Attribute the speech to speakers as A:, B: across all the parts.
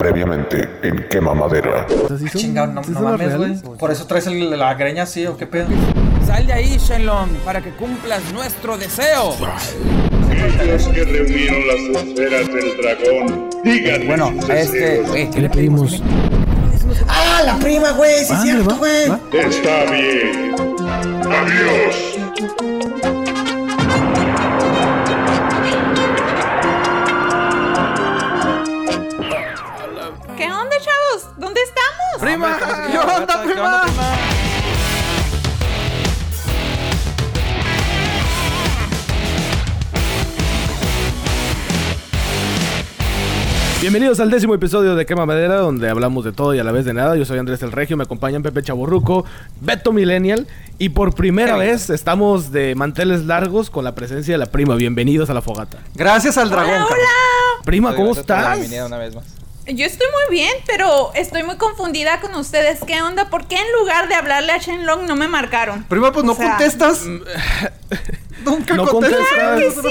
A: Previamente en Quema Madera.
B: Entonces, ¿sí son-
C: Chingado, no,
B: sí
C: mames, güey. Por eso traes el- la greña así, ¿o qué pedo?
D: Sal de ahí, Shenlong, para que cumplas nuestro deseo.
E: Aquellos que reunieron las esferas del dragón, díganme
D: Bueno,
E: sus
D: este, güey,
B: ¿Qué le pedimos?
C: ¡Ah, la prima, güey! ¡Sí es
B: Ah,
C: cierto, güey!
E: Está bien. Adiós.
D: ¡Prima!
C: ¿Qué onda, prima?
B: Bienvenidos al décimo episodio de Quema Madera, donde hablamos de todo y a la vez de nada. Yo soy Andrés el Regio, me acompañan Pepe Chaborruco, Beto Millennial, y por primera vez estamos de manteles largos con la presencia de la prima. Bienvenidos a la fogata.
C: Gracias al dragón,
F: Hola,
C: cabrón.
F: hola.
B: Prima, ¿cómo
D: Gracias por la
B: estás?
D: bienvenida una vez más.
F: Yo estoy muy bien, pero estoy muy confundida con ustedes. ¿Qué onda? ¿Por qué en lugar de hablarle a Shenlong no me marcaron?
C: Prima, pues no
F: sea,
C: contestas. Nunca
B: No
C: contestas.
B: contestas.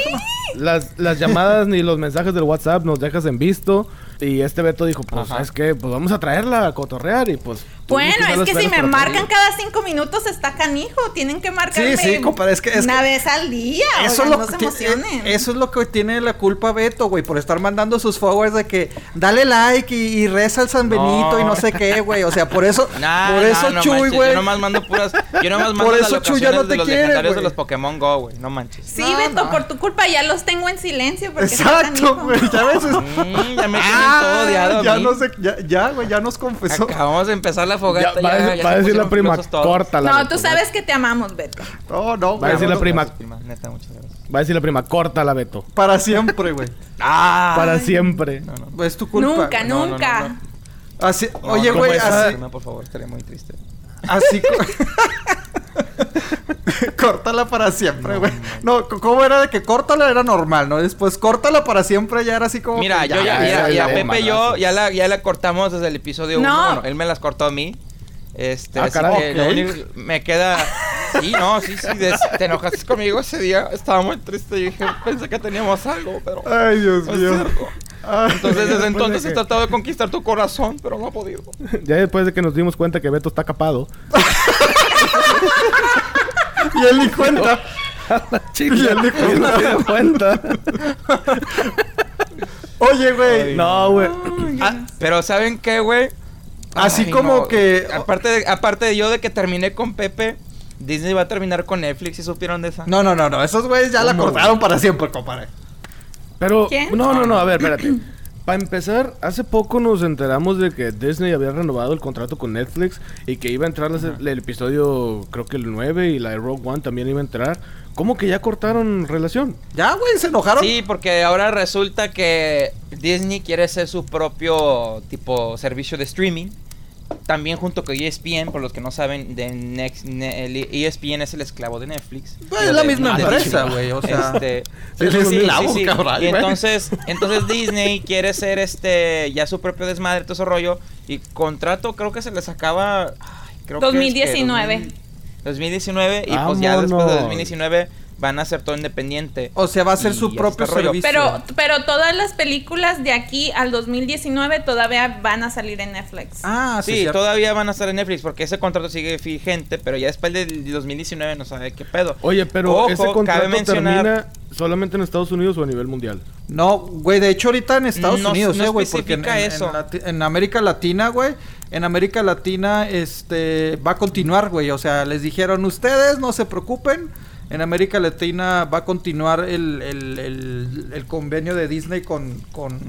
B: Las, las llamadas ni los mensajes del WhatsApp nos dejas en visto. Y este Beto dijo, pues,
D: Ajá.
B: ¿sabes qué? Pues vamos a traerla a cotorrear y pues...
F: Bueno, es que si me marcan cada cinco minutos está canijo. Tienen que marcarme
C: Sí, sí, compadre, es que- es
F: una
C: que-
F: vez al día.
C: Eso es,
F: oigan,
C: lo
F: no se
C: que,
F: emocionen.
C: eh, eso es lo que tiene la culpa Beto, güey, por estar mandando sus followers de que dale like y, y reza al San Benito y no sé qué, güey. O sea, por eso,
D: Nah,
C: por
D: no,
C: eso
D: no
C: Chuy, güey.
D: Yo nomás mando puras. Yo nomás mando
C: Por
D: las
C: eso Chuy ya no te
D: de los
C: quiere,
D: legendarios de los Pokémon Go, güey. No manches.
F: Sí,
C: No,
F: Beto,
C: no.
F: por tu culpa ya los tengo en silencio. Porque
C: Exacto, güey. Ya ves.
D: Mm, ya me tienen
C: Ah,
D: todo odiado. a
C: ya
D: mí.
C: no sé, ya, ya, güey, ya nos confesó.
D: Acabamos de empezar la fogata.
B: va, a
D: ya-
B: decir-
D: ya
B: va a decir la prima,
D: todos.
B: córtala.
F: No,
B: Beto,
F: tú sabes que te amamos, Beto.
C: No, no,
B: Va a
C: güey.
B: decir la prima.
D: Neta, muchas gracias.
B: va a decir la prima, córtala, Beto.
C: Para siempre, güey.
D: Ah.
B: Para siempre.
D: No, no.
C: Es tu culpa.
F: nunca, nunca.
C: Así,
D: No,
C: oye, güey, así,
D: por favor, estaría muy triste.
C: Así. córtala para siempre, güey. No, c- ¿cómo era de que córtala era normal, no? Después córtala para siempre ya era así como.
D: Mira,
C: que
D: yo ya,
B: ya, ya,
D: y a
B: ya,
D: Pepe y yo ya la, ya la cortamos desde el episodio
F: No.
D: 1. Bueno, él me las cortó a mí. Este,
B: Ah,
D: así
B: caray.
D: que lo
C: Ok.
D: único me queda. Sí, no, sí, sí. des- te enojaste conmigo ese día. Estaba muy triste y dije, pensé que teníamos algo, pero.
C: Ay, Dios
D: no es
C: mío.
D: cierto.
C: Ay,
D: Entonces, desde
B: Después de
D: entonces
B: que-
D: he tratado de conquistar tu corazón, pero no ha podido.
B: Ya después de que nos dimos cuenta que Beto está capado.
C: y él ni cuenta.
B: Chica,
C: Y él ni
B: cuenta.
C: Oye, güey.
B: No, güey.
D: Ah, pero ¿saben qué, güey?
C: Así
D: Ay,
C: como
D: no.
C: que-
D: Aparte de, aparte de yo de que terminé con Pepe, Disney va a terminar con Netflix. ¿Y supieron de esa?
C: No, no, no, no. Esos güeyes ya la
B: ¿Cómo,
C: cortaron para siempre, compadre.
B: Pero,
F: ¿Quién?
B: no, no, no, a ver, espérate. Para empezar, hace poco nos enteramos de que Disney había renovado el contrato con Netflix y que iba a entrar el, episodio, creo que el 9 y la de Rogue One también iba a entrar. ¿Cómo que ya cortaron relación?
C: Ya, güey, se enojaron.
D: Sí, porque ahora resulta que Disney quiere hacer su propio tipo servicio de streaming. También junto con ESPN, por los que no saben, de Next, Ne- el ESPN es el esclavo de Netflix. Digo,
C: es la
D: de-
C: misma
D: de
C: empresa, güey, o sea,
D: Este,
C: sí, es un esclavo, cabrón,
D: Y entonces, entonces Disney quiere ser este ya su propio desmadre, todo ese rollo. Y contrato creo que se les acaba... ay, creo que es que
F: 2019.
D: 2000 2019 y pues ya después de
B: Vámonos.
D: 2019 van a ser todo independiente.
C: O sea, va a ser su propio servicio.
F: Pero, pero todas las películas de aquí al 2019 todavía van a salir en Netflix.
C: Ah, sí,
D: Sí, todavía van a estar en Netflix porque ese contrato sigue vigente, pero ya después del 2019 no sabe qué pedo.
B: Oye, pero
D: Ojo,
B: ese
D: cabe
B: contrato
D: mencionar-
B: termina solamente en Estados Unidos o a nivel mundial.
C: No, güey, de hecho ahorita en Estados
D: No-
C: Unidos,
D: no
C: eh, güey, porque en, en- en
D: eso.
C: Lati- en América Latina, güey, en América Latina, este, va a continuar, güey, o sea, les dijeron ustedes, no se preocupen, en América Latina va a continuar el, el, el, el convenio de Disney con, con,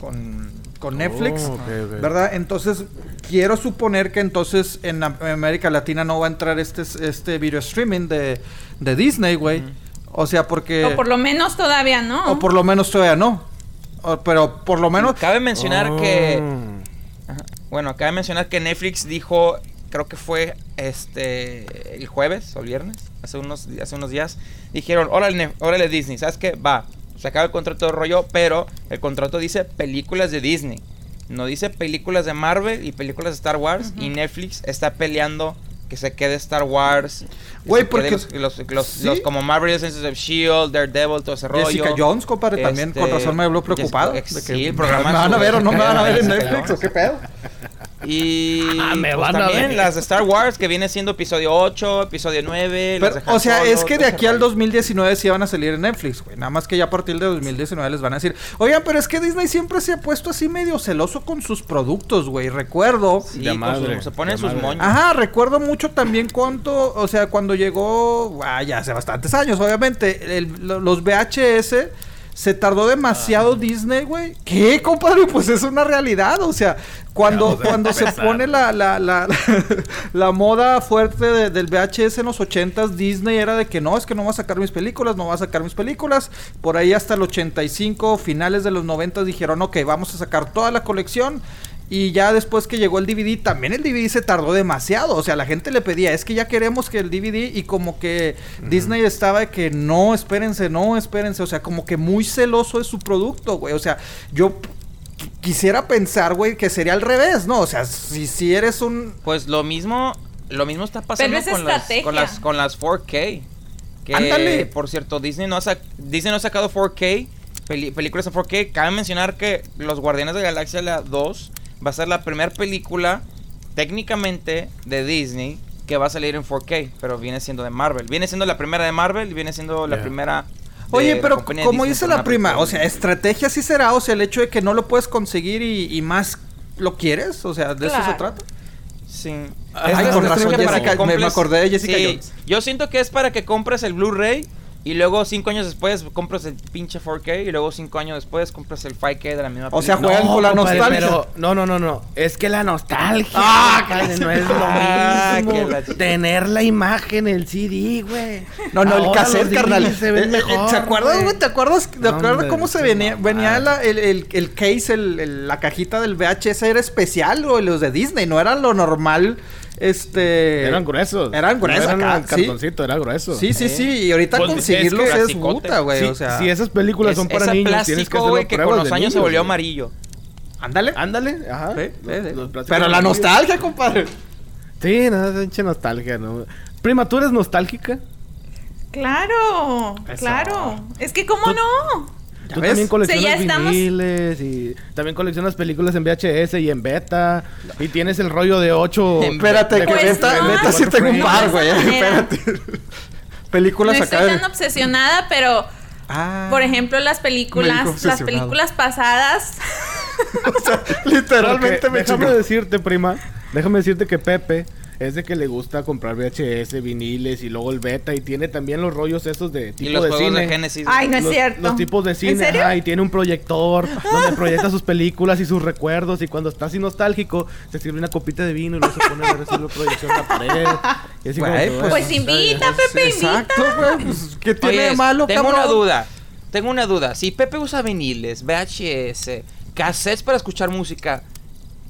C: con, con Netflix,
B: Oh, ok.
C: ¿verdad? Entonces, quiero suponer que entonces en Am- América Latina no va a entrar este, este video streaming de, de Disney, güey. O sea, porque...
F: O por lo menos todavía no.
C: O por lo menos todavía no. O- pero por lo menos.
D: Cabe mencionar
B: Oh.
D: que Ajá. bueno, cabe mencionar que Netflix dijo, creo que fue este el jueves o el viernes, hace unos hace unos días, dijeron, "Órale, órale Disney, ¿sabes qué? Va, se acaba el contrato de rollo, pero el contrato dice películas de Disney. No dice películas de Marvel y películas de Star Wars y Netflix está peleando que se quede Star Wars.
C: Güey, porque-
D: Los, los- los-
C: ¿Sí?
D: los como Marvel Agents of S.H.I.E.L.D., Daredevil, todo ese rollo.
C: Jessica Jones, compadre, también
D: Este,
C: con razón me habló
D: Jessica-
C: preocupado.
D: ex-
C: de que
D: sí, el programa
C: ¿Me van a ver o no me van a ver en
D: Jessica
C: Netflix o qué pedo?
D: Y
B: Ah, me
D: pues,
B: van a
D: también
B: ver.
D: las de Star Wars, que viene siendo episodio 8, episodio 9. las
C: Pero,
D: de Han
C: o sea,
D: Solo,
C: es que de aquí al
D: rollo.
C: 2019 sí van a salir en Netflix, güey. Nada más que ya a partir de 2019 les van a decir, oigan, pero es que Disney siempre se ha puesto así medio celoso con sus productos, güey. Recuerdo.
D: Sí,
B: De
D: con
B: madre,
D: sus- se ponen
B: de
D: sus
B: madre.
D: moños.
C: Ajá, recuerdo mucho también cuánto, o sea, cuando llegó, ah, ya hace bastantes años, obviamente, el- los VHS se tardó demasiado Disney, güey. ¿Qué, compadre? Pues es una realidad, o sea, cuando, cuando se pone la, la, la, la moda fuerte de- del VHS en los 80s, Disney era de que no, es que no va a sacar mis películas, no va a sacar mis películas. Por ahí hasta el 85, finales de los 90 dijeron, ok, vamos a sacar toda la colección. Y ya después que llegó el DVD, también el DVD se tardó demasiado. O sea, la gente le pedía, es que ya queremos que el DVD. Y como que Disney estaba de que no, espérense, no, espérense. O sea, como que muy celoso de su producto, güey. O sea, yo qu- quisiera pensar, güey, que sería al revés, ¿no? O sea, si, si eres un.
D: Pues lo mismo, lo mismo está pasando
F: es
D: con, las,
F: estrategia.
D: con las con las 4K. Que
C: Ándale.
D: por cierto, Disney no ha sac- Disney no ha sacado 4K, peli- películas en 4K. Cabe mencionar que Los Guardianes de la Galaxia la 2 va a ser la primera película técnicamente de Disney que va a salir en 4K, pero viene siendo de Marvel. Viene siendo la primera de Marvel y viene siendo la primera de
C: Oye, pero como dice la prima, o sea, estrategia sí será. O sea, el hecho de que no lo puedes conseguir y, y más lo quieres. O sea, de eso se trata.
D: Sí.
C: Ay, con razón, Jessica-
D: que
C: me- me acordé de Jessica
D: Sí,
C: Jones.
D: Yo siento que es para que compres el Blu-ray y luego cinco años después compras el pinche 4K y luego cinco años después compras el 5K de la misma
C: O sea, juegan con la
B: compadre,
C: nostalgia.
B: pero- no, no, no, no. Es que la nostalgia.
C: Ah,
B: compadre, no es lo mismo.
D: que la-
B: Tener la imagen, el CD, güey.
C: No, no, el cassette, carnal.
B: DVDs Se ven
C: Eh, eh,
B: mejor.
C: ¿Se acuerdan, güey? ¿Te acuerdas, ¿te acuerdas
B: hombre,
C: cómo se venía? Venía la- el, el, el case, el, el- la cajita del VHS era especial, güey. Los de Disney, no era lo normal. Este.
B: Eran gruesos.
C: Eran gruesos
B: No
C: acá,
B: el
C: sí.
B: cartoncito, era grueso.
C: Sí, sí, sí. Y ahorita
B: Pues,
C: conseguirlos
B: es
C: puta, güey.
B: Sí,
C: o sea,
B: si esas películas
D: Es,
B: son para niños, tienes que
D: plástico,
B: hacer
D: güey, que con los años se volvió amarillo.
C: ándale.
B: Ándale, ajá.
C: Sí.
B: Los- los
C: Pero la nostalgia, compadre.
B: Sí, no, es pinche nostalgia, ¿no? Prima, ¿tú eres nostálgica?
F: Claro,
C: Eso.
F: claro. Es que, ¿cómo no?
B: Tú
C: ves?
B: también coleccionas viniles y también coleccionas películas en VHS y en beta y tienes el rollo de 8
D: En
C: Espérate, que
F: Pues
C: neta,
F: no.
C: neta sí tengo un par, güey.
F: No.
C: Espérate.
F: No
C: Películas
F: estoy
C: acá. de-
F: tan obsesionada, pero,
C: Ah.
F: por ejemplo, las películas, las películas pasadas.
C: O sea, literalmente
B: Porque
C: me
B: déjame decirte, prima, déjame decirte que Pepe es de que le gusta comprar VHS, viniles y luego el beta y tiene también los rollos esos de
D: Y
B: tipo
D: los
B: de
D: juegos
B: cine.
D: de Genesis.
F: Ay, no es
B: los,
F: cierto.
B: los tipos de
F: ¿En
B: cine,
F: serio?
B: ajá, y tiene un proyector donde proyecta sus películas y sus recuerdos y cuando está así nostálgico se sirve una copita de vino y luego se pone a ver la proyección en la pared. Y así como
C: Güey,
B: que,
C: pues,
F: Pues invita, Pepe,
C: Exacto, güey. Pues, ¿qué tiene
D: Oye,
C: de malo,
D: tengo
C: cabrón?
D: una duda. Tengo una duda. Si Pepe usa viniles, VHS, cassettes para escuchar música.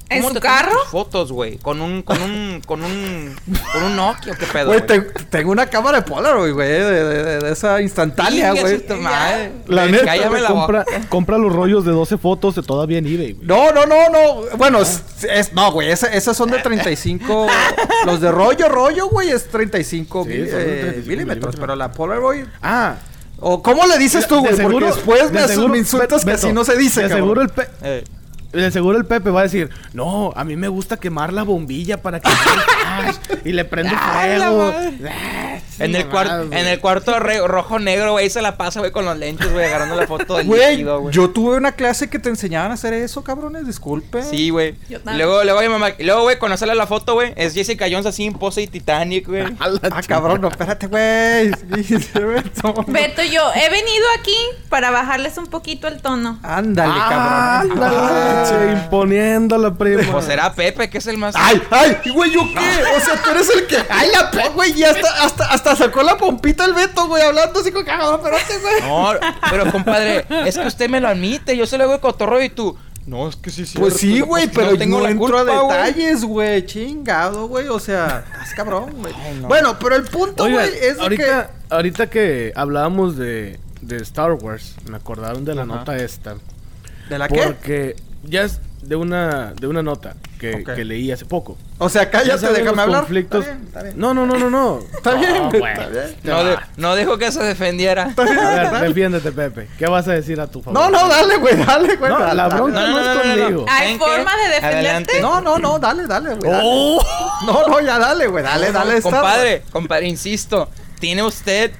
F: ¿En
D: ¿cómo
F: su carro?
D: tus fotos, güey? Con un, con un, con un, con un Nokia, ¿o ¿qué pedo?
C: Güey,
D: güey?
C: te- tengo una cámara de Polaroid, güey, de, de- de- de esa instantánea, güey.
B: La neta,
D: cállame
B: güey,
D: la
B: compra,
D: boca.
B: compra los rollos de 12 fotos de todavía en eBay, güey.
C: No, no, no, no. Bueno, es, es- no, güey, esa- esas son de 35. los de rollo, rollo, güey, es 35
B: Sí,
C: mil-
B: son de
C: eh,
B: 35
C: milímetros.
B: milímetros.
C: Pero la Polaroid.
B: Ah,
C: ¿O cómo le dices tú,
B: de
C: güey? Porque después me,
B: de seguro-
C: me insultas que así no se dice,
B: De
C: cabrón.
B: seguro el Pe-
D: Eh,
B: De seguro el Pepe va a decir, no, a mí me gusta quemar la bombilla para que salga el flash", y le prendo fuego. Ah,
D: en, el cuarto, en el cuarto re- rojo negro, güey, se la pasa, güey, con los lentes, güey, agarrando la foto del
C: Güey,
D: líquido, güey.
C: yo tuve una clase que te enseñaban a hacer eso, cabrones, disculpe.
D: Sí, güey.
F: Yo
D: Y
F: también.
D: luego, luego, mi mamá, luego, güey, cuando sale la foto, güey, es Jessica Jones así en pose y Titanic, güey.
C: Ah, cabrón, no, espérate, güey.
F: Beto, yo he venido aquí para bajarles un poquito el tono.
C: Ándale, cabrón.
B: Ándale, imponiendo la prima.
D: Pues será Pepe, que es el más.
C: Ay, ay, güey, ¿yo qué? O sea, tú eres el que. Ay, la pe, güey, y hasta, hasta, hasta sacó la pompita el Beto, güey, hablando así con cabrón, espérate, güey.
D: No, pero compadre, es que usted me lo admite. Yo se lo hago de cotorro y tú. No, es que sí, sí.
C: Pues sí, güey, pero
D: tengo
C: no
D: la
C: entro
D: culpa,
C: a
D: güey.
C: detalles, güey. Chingado, güey. O sea, estás cabrón, güey.
D: No.
C: Bueno, pero el punto, güey, es de
B: ahorita, ahorita que hablábamos de, de Star Wars, me acordaron de la
D: Ajá.
B: nota esta.
C: que. ¿De la qué?
B: Porque ya es- de una, de una nota que,
C: Ok.
B: que leí hace poco.
C: O sea,
B: Ya
C: cállate, déjame hablar.
B: conflictos-
C: Está bien, está bien.
B: No, no, no, no, no.
C: Está bien,
B: No,
C: está bien.
D: No, de- no dijo que se defendiera.
B: A ver, defiéndete, Pepe. ¿Qué vas a decir a tu favor?
C: No, no, dale, güey, dale, güey.
B: No,
C: dale,
B: la bronca no, es conmigo.
F: ¿Hay
D: ¿Saben qué?
F: forma de defenderte?
D: Adelante.
C: No, no, no, dale, dale, güey.
B: ¡Oh!
C: No, no, ya dale, güey. Dale,
D: No,
C: dale. está-
D: Compadre, compadre, insisto. Tiene usted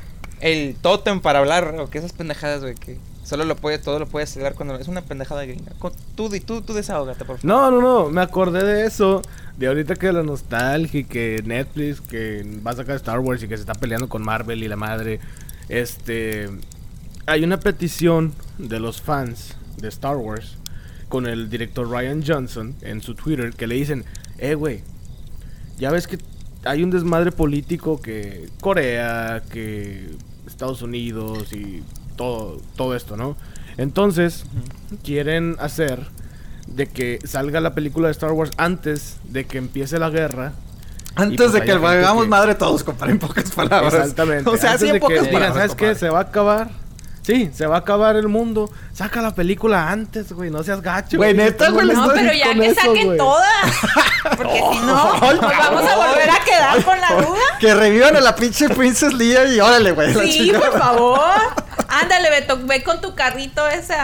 D: el tótem para hablar. O que esas pendejadas, güey, que solo lo puede, todo lo puedes hablar cuando es una pendejada gringa. Tú, tú, tú desahógate, por favor.
B: No, no, no. Me acordé de eso. De ahorita que la nostalgia y que Netflix que va a sacar Star Wars y que se está peleando con Marvel y la madre. Este. Hay una petición de los fans de Star Wars con el director Ryan Johnson en su Twitter que le dicen: Eh, güey, ya ves que hay un desmadre político que Corea, que Estados Unidos y todo, todo esto, ¿no? Entonces, quieren hacer de que salga la película de Star Wars antes de que empiece la guerra.
C: Antes
B: pues
C: de que hagamos
B: que-
C: madre todos, compadre, en pocas palabras.
B: Exactamente.
C: O sea,
B: antes
C: sí, en
B: de que
C: pocas
B: digan,
C: palabras.
B: ¿sabes qué? Se va a acabar. Sí, se va a acabar el mundo. Saca la película antes, güey. No seas gacho.
C: Güey, neta, güey,
F: No, pero ya
B: con
F: que
B: eso,
F: saquen
B: güey.
F: todas. Porque si no, nos vamos a volver a quedar con la duda.
C: Que revivan a la pinche Princess Leia y órale, güey.
F: Sí, por favor. Ándale, Beto, ve con tu carrito ese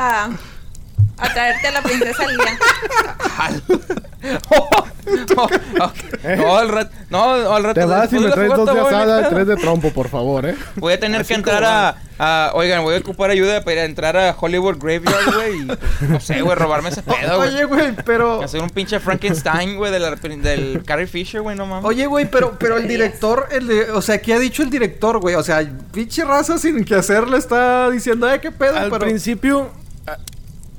F: a, a traerte a la princesa Lía.
D: no, ok. no, al rato. No, al rato.
B: Te vas y me
D: la
B: traes dos de
D: voy,
B: asada tres de trompo, por favor, ¿eh?
D: Voy a tener
B: Así
D: que entrar a, a- Oigan, voy a ocupar ayuda para entrar a Hollywood Graveyard, güey. y, No sé, güey, robarme ese pedo, güey.
C: Oye, güey, pero.
D: Hacer un pinche Frankenstein, güey, de la- del Carrie Fisher, güey, no mames.
C: Oye, güey, pero, pero el director, el de- o sea, ¿qué ha dicho el director, güey? O sea, pinche raza sin que hacer le está diciendo, ay, qué pedo,
B: Al
C: pero.
B: principio,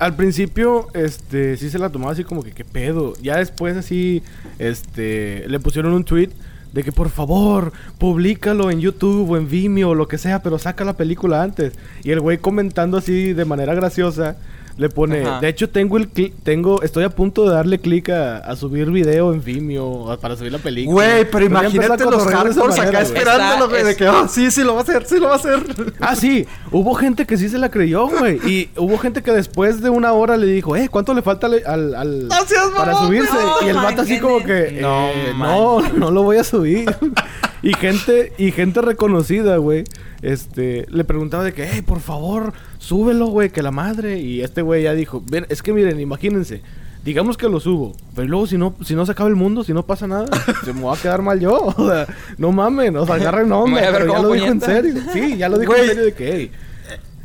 B: al principio, este, sí se la tomaba así como que qué pedo. Ya después así, este, le pusieron un tweet de que por favor, públicalo en YouTube o en Vimeo o lo que sea, pero saca la película antes. Y el güey comentando así de manera graciosa, le pone,
D: Ajá.
B: de hecho tengo el cli- tengo, estoy a punto de darle clic a, a subir video en Vimeo a- para subir la película.
C: Güey, pero imagínate los
B: de
C: hardcores acá
B: güey.
C: esperándolo,
D: Está-
C: güey, de
D: es-
C: que, ah, sí, sí lo va a hacer, sí lo va a hacer.
B: Ah, sí. Hubo gente que sí se la creyó, güey. Y hubo gente que después de una hora le dijo, eh, ¿cuánto le falta al, al- para subirse? y el
F: Oh,
B: vato así como que,
D: No,
B: eh, no, no lo voy a subir. y gente, y gente reconocida, güey, este, le preguntaba de que, eh, por favor, súbelo, güey, que la madre. Y este güey ya dijo, ven, es que miren, imagínense. Digamos que lo subo, pero luego si no, si no se acaba el mundo, si no pasa nada, se me va a quedar mal yo. O sea, no mamen, o sea, agarren onda.
D: A ver
B: pero ya lo dijo en serio. Sí, ya lo dijo en serio de que, hey,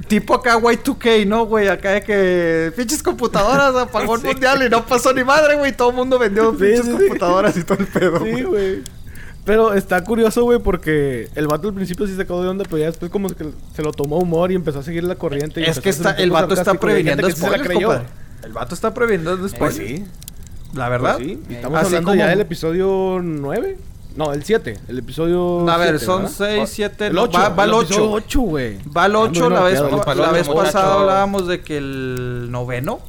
C: Tipo acá Y2K, ¿no, güey? Acá de que pinches computadoras apagó el mundial y no pasó ni madre, güey. Todo el mundo vendió
B: Sí,
C: pinches
B: sí, sí.
C: computadoras y todo el pedo.
B: Sí,
C: güey.
B: Pero está curioso, güey, porque el vato al principio sí se acabó de onda, pero ya después como que se lo tomó humor y empezó a seguir la corriente. y
C: Es que está, el vato está previniendo
B: que sí se la
C: spoilers,
B: creyó.
C: compadre. El vato está previniendo
B: Pues
C: spoilers.
B: sí.
C: La verdad.
B: Pues sí. Estamos
C: Así
B: hablando
C: como-
B: ya del episodio 9. No, el 7. El episodio.
C: A ver,
B: siete,
C: son
B: ¿verdad?
C: 6, 7,
B: El
C: no,
B: 8.
C: va, va al 8.
B: 8, güey.
C: Va al 8, la vez, la
B: el
C: vez pasada hablábamos de que el noveno,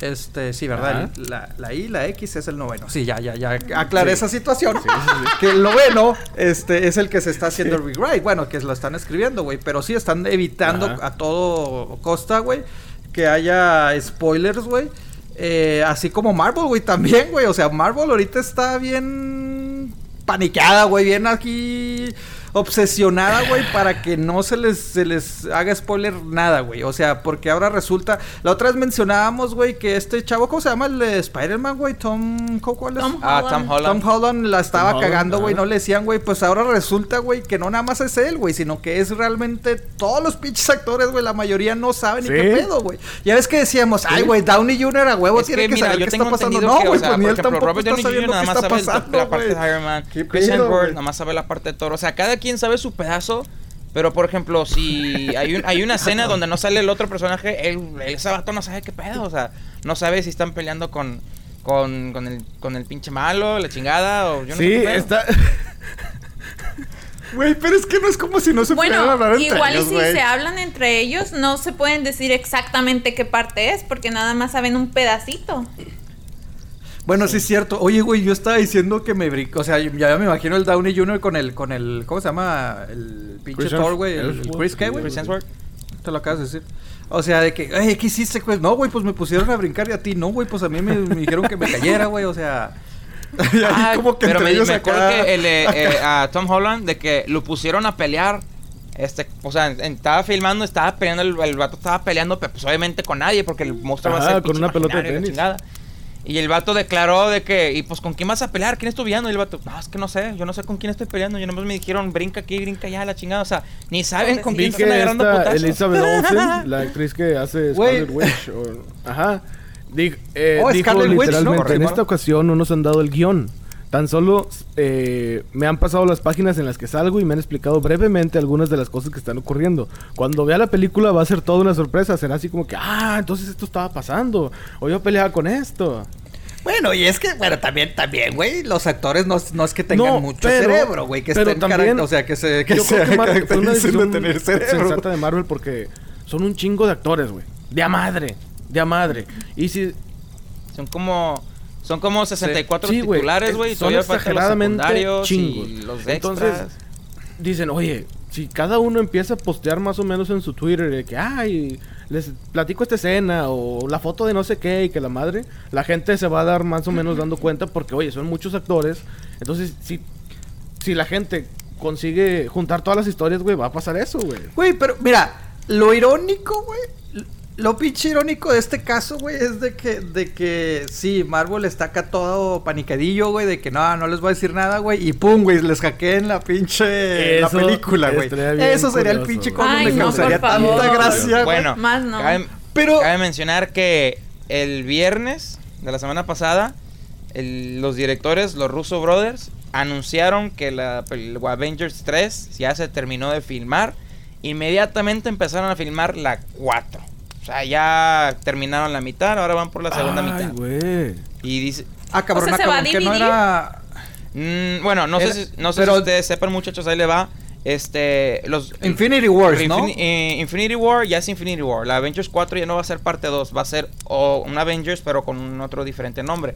C: este, sí, ¿verdad? El- la, la I, la X es el noveno. Sí, ya, ya, ya aclaré
B: Sí.
C: esa situación. Que el noveno, este, es el que se está haciendo rewrite. Bueno, que lo están escribiendo, güey. Pero sí están evitando
B: Ajá.
C: a todo costa, güey, que haya spoilers, güey. Eh, así como Marvel, güey, también, güey. O sea, Marvel ahorita está bien paniqueada, güey. Bien aquí obsesionada, güey, para que no se les, se les haga spoiler nada, güey. O sea, porque ahora resulta... La otra vez mencionábamos, güey, que este chavo, ¿cómo se llama? El de Spider-Man, güey. Tom... ¿cómo- ¿Cuál es?
F: Tom
D: Ah, Tom Holland.
C: Tom Holland la estaba
B: Holland,
C: cagando, güey. No le decían, güey. Pues ahora resulta, güey, que no nada más es él, güey. Sino que es realmente todos los pinches actores, güey. La mayoría no saben ni qué pedo, güey. Ya ves que decíamos, ay, güey, Downey Jr. a huevo
D: Es
C: tiene
D: que,
C: que,
D: mira,
C: saber
D: yo
C: qué
D: tengo
C: está pasando. No,
D: o
C: güey,
D: sea,
C: pues ni él tampoco
D: Robert
C: está
D: Downey Jr.
C: sabiendo
D: nada
C: qué
D: más
C: está
D: sabe el-
C: pasando,
D: la parte de
C: güey.
D: Iron Man.
C: ¿Qué
D: Chris
C: pedo,
D: Hemsworth
C: güey?
D: nada más sabe la parte de Thor. O sea, cada quien sabe su pedazo. Pero, por ejemplo, si hay, un- hay una escena donde no sale el otro personaje, él, él- ese vato no sabe qué pedo. O sea, no sabe si están peleando con, con, con, el, con el pinche malo, la chingada, o yo no sé
B: Sí,
D: qué pedo.
B: está.
C: Güey, pero es que no es como si no se pudieran
F: Bueno,
C: hablar entre
F: igual y
C: ellos,
F: si
C: güey.
F: se hablan entre ellos, no se pueden decir exactamente qué parte es, porque nada más saben un pedacito.
C: Bueno, sí es cierto. Oye, güey, yo estaba diciendo que me brinco. O sea, ya me imagino el Downey Jr. con el, con el, ¿cómo se llama? El pinche
B: Chris
C: Thor, güey. El. Chris, ¿qué, güey? Te lo acabas de decir. O sea, de que, "Ey, ¿qué hiciste, pues? No, güey, pues me pusieron a brincar y a ti no, güey, pues a mí me, me dijeron que me cayera, güey, o sea. y ahí
D: Ah,
C: como que
D: pero me, me acuerdo
C: acá-
D: que el, eh, eh, a Tom Holland de que lo pusieron a pelear. Este, o sea, en- estaba filmando, estaba peleando, el, el vato estaba peleando, pero pues obviamente con nadie, porque el monstruo va a ser
B: con una pelota de tenis.
D: chingada. Y el vato declaró de que, y pues con quién vas a pelear, quién estoy viendo, y el vato, no, es que no sé, yo no sé con quién estoy peleando, yo nomás me dijeron, brinca aquí, brinca allá, la chingada, o sea, ni saben con quién están agarrando
B: esta
D: putazos.
B: Elizabeth Olsen, la actriz que hace. Scarlet Witch, o- ajá, di- eh,
C: Oh,
B: dijo
C: Scarlet Witch, ¿no?
B: literalmente, en esta ocasión no nos han dado el guion. Tan solo eh, me han pasado las páginas en las que salgo y me han explicado brevemente algunas de las cosas que están ocurriendo. Cuando vea la película va a ser toda una sorpresa. Será así como que, ah, entonces esto estaba pasando. O yo peleaba con esto.
C: Bueno, y es que, bueno, también, también, güey, los actores no, no es que tengan
B: No,
C: mucho
B: pero-
C: cerebro, güey, que
B: pero
C: estén
B: también-
C: o sea, que se, que
B: Yo
C: se
B: creo que fue una
C: de tener cerebro.
B: sensata de Marvel porque son un chingo de actores, güey. De a madre. De a madre. Y si
D: Son como, son como 64
B: Sí, güey.
D: titulares,
B: Es-
D: güey,
B: son
D: los
B: exageradamente
D: secundarios
B: chingos.
D: y los
B: Entonces,
D: extras.
B: dicen, oye, si cada uno empieza a postear más o menos en su Twitter de que, ay, les platico esta escena o la foto de no sé qué y que la madre, la gente se va a dar más o menos dando cuenta porque, oye, son muchos actores. Entonces, si, si la gente consigue juntar todas las historias, güey, va a pasar eso, güey.
C: Güey, pero mira, lo irónico, güey, lo pinche irónico de este caso, güey, es de que, de que sí, Marvel está acá todo panicadillo, güey, de que no, no les voy a decir nada, güey, y pum, güey, les hackeen la pinche la película, güey. Eso sería el pinche
F: Ay,
C: me
F: no,
C: causaría
F: por favor.
C: tanta gracia, güey.
D: Bueno,
F: Más no.
D: Cabe,
C: Pero-
D: cabe mencionar que el viernes de la semana pasada, el- los directores, los Russo Brothers, anunciaron que la pel- Avengers 3 ya se terminó de filmar. Inmediatamente empezaron a filmar la 4. O sea, ya terminaron la mitad, ahora van por la segunda
B: Ay,
D: mitad.
B: güey.
D: Y dice,
C: Ah, cabrón,
F: O sea, ¿se va a
C: cabrón, que no era...
D: Mm, bueno, no
C: Era-
D: sé, si, no sé
C: pero-
D: si ustedes sepan, muchachos, ahí le va. Este, los
C: Infinity Wars, ¿no?
D: Infini- eh, Infinity War ya es Infinity War. La Avengers 4 ya no va a ser parte 2, va a ser o un Avengers pero con un otro diferente nombre.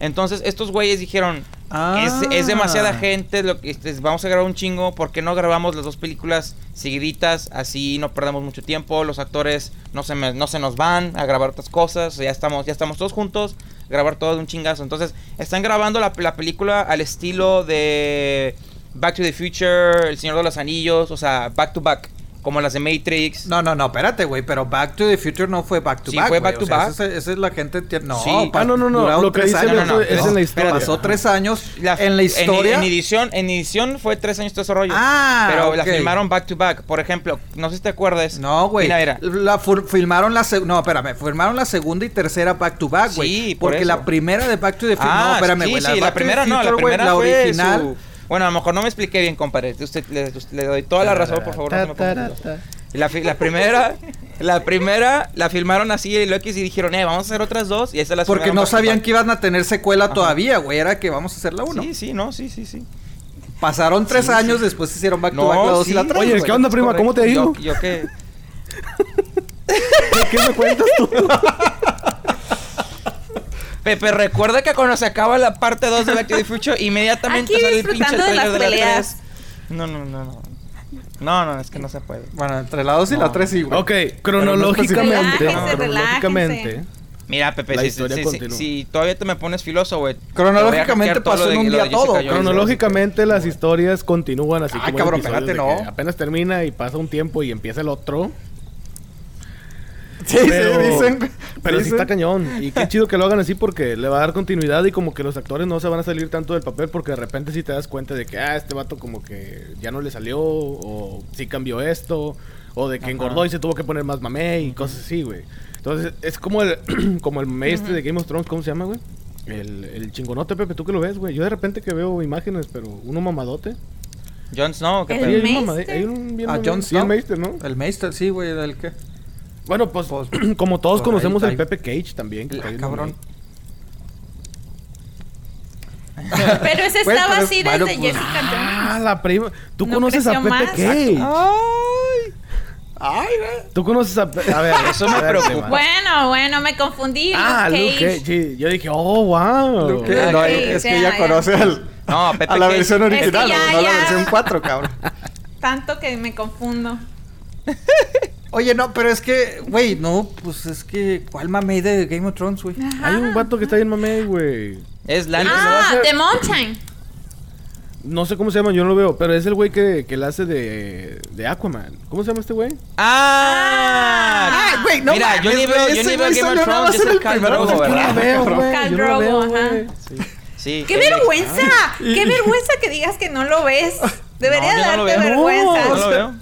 D: Entonces, estos güeyes dijeron,
C: Ah.
D: es, es demasiada gente, lo que, este, vamos a grabar un chingo, ¿por qué no grabamos las dos películas seguiditas? Así no perdemos mucho tiempo, los actores no se, me- no se nos van a grabar otras cosas, ya estamos, ya estamos todos juntos, grabar todo de un chingazo. Entonces, están grabando la, la película al estilo de Back to the Future, El Señor de los Anillos, o sea, back to back, como las de Matrix.
C: No, no, no, espérate, güey, pero Back to the Future no fue Back to
D: Sí,
C: Back.
D: fue back to
C: sea,
D: back.
C: Esa, es- esa es la gente. No,
D: Sí.
B: Ah, no, no, no, lo que
C: tres
B: dice
C: años.
D: no, no,
B: es en la historia.
C: Pasó tres años
D: La-
C: en la historia.
D: En, edición, en edición fue tres años todo ese rollo.
C: Ah,
D: Pero la filmaron back to back. Por ejemplo, no sé si te acuerdas.
C: No, güey. La fur- filmaron la no, espérame, filmaron la segunda y tercera back to back, güey.
D: Sí, por
C: porque
D: eso.
C: la primera de Back to the Future,
D: Ah,
C: no, espérame,
D: sí,
C: güey,
D: sí, la
C: to the
D: primera no, la primera
C: la
D: fue
C: original.
D: Bueno, a lo mejor no me expliqué bien, compadre. Usted, le, le doy toda la razón, por favor. no se me. La, la primera, la primera la filmaron así y Loki y dijeron, eh, vamos a hacer otras dos. Y esas las
C: Porque no
D: to
C: sabían que iban a tener secuela
D: Ajá.
C: todavía, güey, era que vamos a hacer la uno.
D: Sí, sí, no, sí, sí, sí.
C: Pasaron tres años, después hicieron Back to
D: No,
C: Back la 2
D: sí.
C: y la 3.
B: Oye, ¿qué onda, prima? ¿Cómo te ha ido?
D: Yo, yo qué.
B: ¿Qué me cuentas tú?
D: Pepe, recuerda que cuando se acaba la parte 2 de Back to the Future, inmediatamente
F: Aquí
D: sale el pinche
F: de
D: trailer
F: las
D: de la
F: peleas.
D: 3. No, no, no, no. No, no, es que no se puede.
C: Bueno, entre la 2 y la
D: No.
C: 3 sí, güey.
B: Ok,
C: no
B: cronológicamente,
F: Relájense,
B: cronológicamente,
D: Mira, Pepe,
B: La
D: si,
B: historia
D: si- si-
B: continúa.
D: si todavía te me pones filoso, güey.
C: Cronológicamente pasó en un día todo.
B: Cronológicamente las historias continúan así
C: Ay,
B: como
C: cabrón,
B: que
C: no.
B: apenas termina y pasa un tiempo y empieza el otro.
C: Sí,
B: Pero,
C: sí, dicen.
B: pero sí
C: dicen.
B: está cañón. Y qué chido que lo hagan así porque le va a dar continuidad y como que los actores no se van a salir tanto del papel porque de repente sí te das cuenta de que, ah, este vato como que ya no le salió o sí cambió esto o de que
D: Ajá.
B: engordó y se tuvo que poner más mamé y cosas así, güey. Entonces es como el, como el mame este de Game of Thrones, ¿cómo se llama, güey? El, el chingonote, Pepe, tú que lo ves, güey. Yo de repente que veo imágenes, pero uno mamadote.
D: Jon Snow, ¿qué
F: El
B: Sí, hay un bien
C: A
B: mamado.
C: Jon
B: Sí, el
C: Snow.
B: Meister, ¿no?
C: El Meister, sí, güey, el que.
B: Bueno, pues,
C: Pues,
B: como todos
C: pues,
B: conocemos el Pepe Cage también. que
C: Ah, cabrón.
F: Pero ese estaba
C: pero-
F: así
C: bueno,
F: desde
C: pues-
F: Jessica Jones.
B: Ah, la prima. Tú
F: No
B: conoces a Pepe
F: más.
B: Cage.
C: Ay. Ay, güey.
B: Tú conoces a Pepe. A ver,
D: Eso me preocupa.
F: Bueno, bueno, me confundí.
B: Ah,
F: Luke
B: Luke
F: Cage.
B: Cage. sí. Yo dije, oh, wow.
C: Luke-
D: Ah,
C: no, es que
F: ya,
C: ella
F: ya.
C: conoce al,
D: No, Pepe
C: a la
D: Cage.
C: versión
F: Es que
C: original,
F: ya,
C: no a la
F: ya.
C: versión 4, cabrón.
F: Tanto que me confundo.
C: Oye, no, pero es que, güey, no, pues es que, ¿cuál mamey de Game of Thrones, güey?
B: Hay un vato que está bien mamey, güey.
D: Es la
F: Ah, The Mountain.
B: No sé cómo se llama, yo no lo veo, pero es el güey que, que la hace de, de Aquaman. ¿Cómo se llama este güey?
D: Ah,
C: Ah, güey, no
D: Mira, yo ni veo, yo ni veo Game of Thrones, soy
C: el
D: Khal Drogo,
C: episodio.
B: Yo no
D: ¿verdad?
B: veo.
F: Khal
B: no
F: Drogo, ajá.
D: Sí.
F: ¡Qué vergüenza! ¡Qué vergüenza que digas que no lo ves! Debería
D: No, yo no lo
F: darte
D: veo.
F: vergüenza.
D: No lo veo.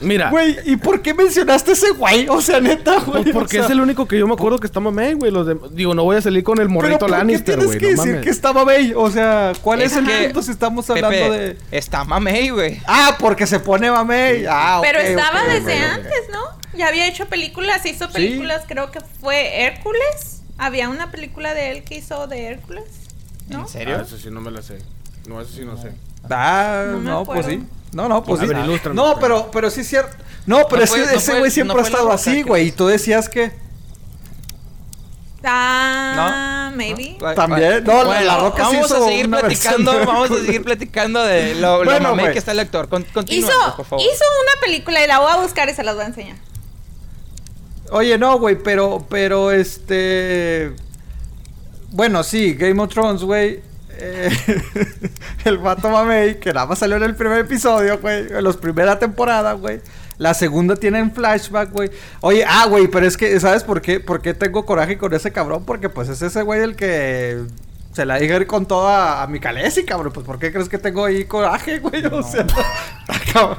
B: Mira,
C: Güey, ¿y por qué mencionaste ese güey? O sea, neta, güey.
B: pues porque
C: o sea,
B: es el único que yo me acuerdo que está mamey, güey. Los de- Digo, no voy a salir con el
C: Pero
B: morrito
C: ¿por qué
B: Lannister,
C: tienes
B: güey.
C: que
B: No
C: decir
B: mames.
C: que estaba Bey? O sea, ¿cuál es,
D: Es
C: el
D: que,
C: punto si estamos hablando
D: Pepe,
C: de...?
D: Está mamey, güey.
C: Ah, porque se pone mamey. Ah,
F: Pero
C: ok,
F: estaba
C: ok,
F: desde antes, ¿no? Ya había hecho películas, hizo películas, creo que fue Hércules. Había una película de él que hizo de Hércules, ¿no?
D: ¿En serio?
B: Ah, eso sí no me la sé. No, eso sí no sé.
C: Ah,
F: No
C: pues sí. No, no, pues
B: A
C: sí.
B: ver, ilústrame,
C: No,
B: pues.
C: pero, pero sí es cierto. No, pero
D: No
C: ese, güey siempre
D: no
C: ha estado así, güey. Y tú decías que...
F: Ah, maybe.
C: También. No, la-
D: Bueno,
C: La Roca sí
D: vamos
C: hizo
D: a seguir
C: una
D: platicando,
C: versión
D: vamos a seguir platicando de lo, lo
C: Bueno, güey.
D: que está el actor. Con, continúa,
F: Hizo,
D: por favor.
F: hizo una película y la voy a buscar y se las voy a enseñar.
C: Oye, no, güey, pero, pero, este... Bueno, sí, Game of Thrones, güey. Eh, el vato mamey, que nada más salió en el primer episodio, güey. En los primera temporada, güey. La segunda tiene en flashback, güey. Oye, ah, güey, pero es que, ¿sabes por qué? ¿Por qué tengo coraje con ese cabrón? Porque, pues, es ese güey el que... Se la diga con toda a mi Calesi, cabrón. Pues, ¿por qué crees que tengo ahí coraje, güey? O sea, está cabrón.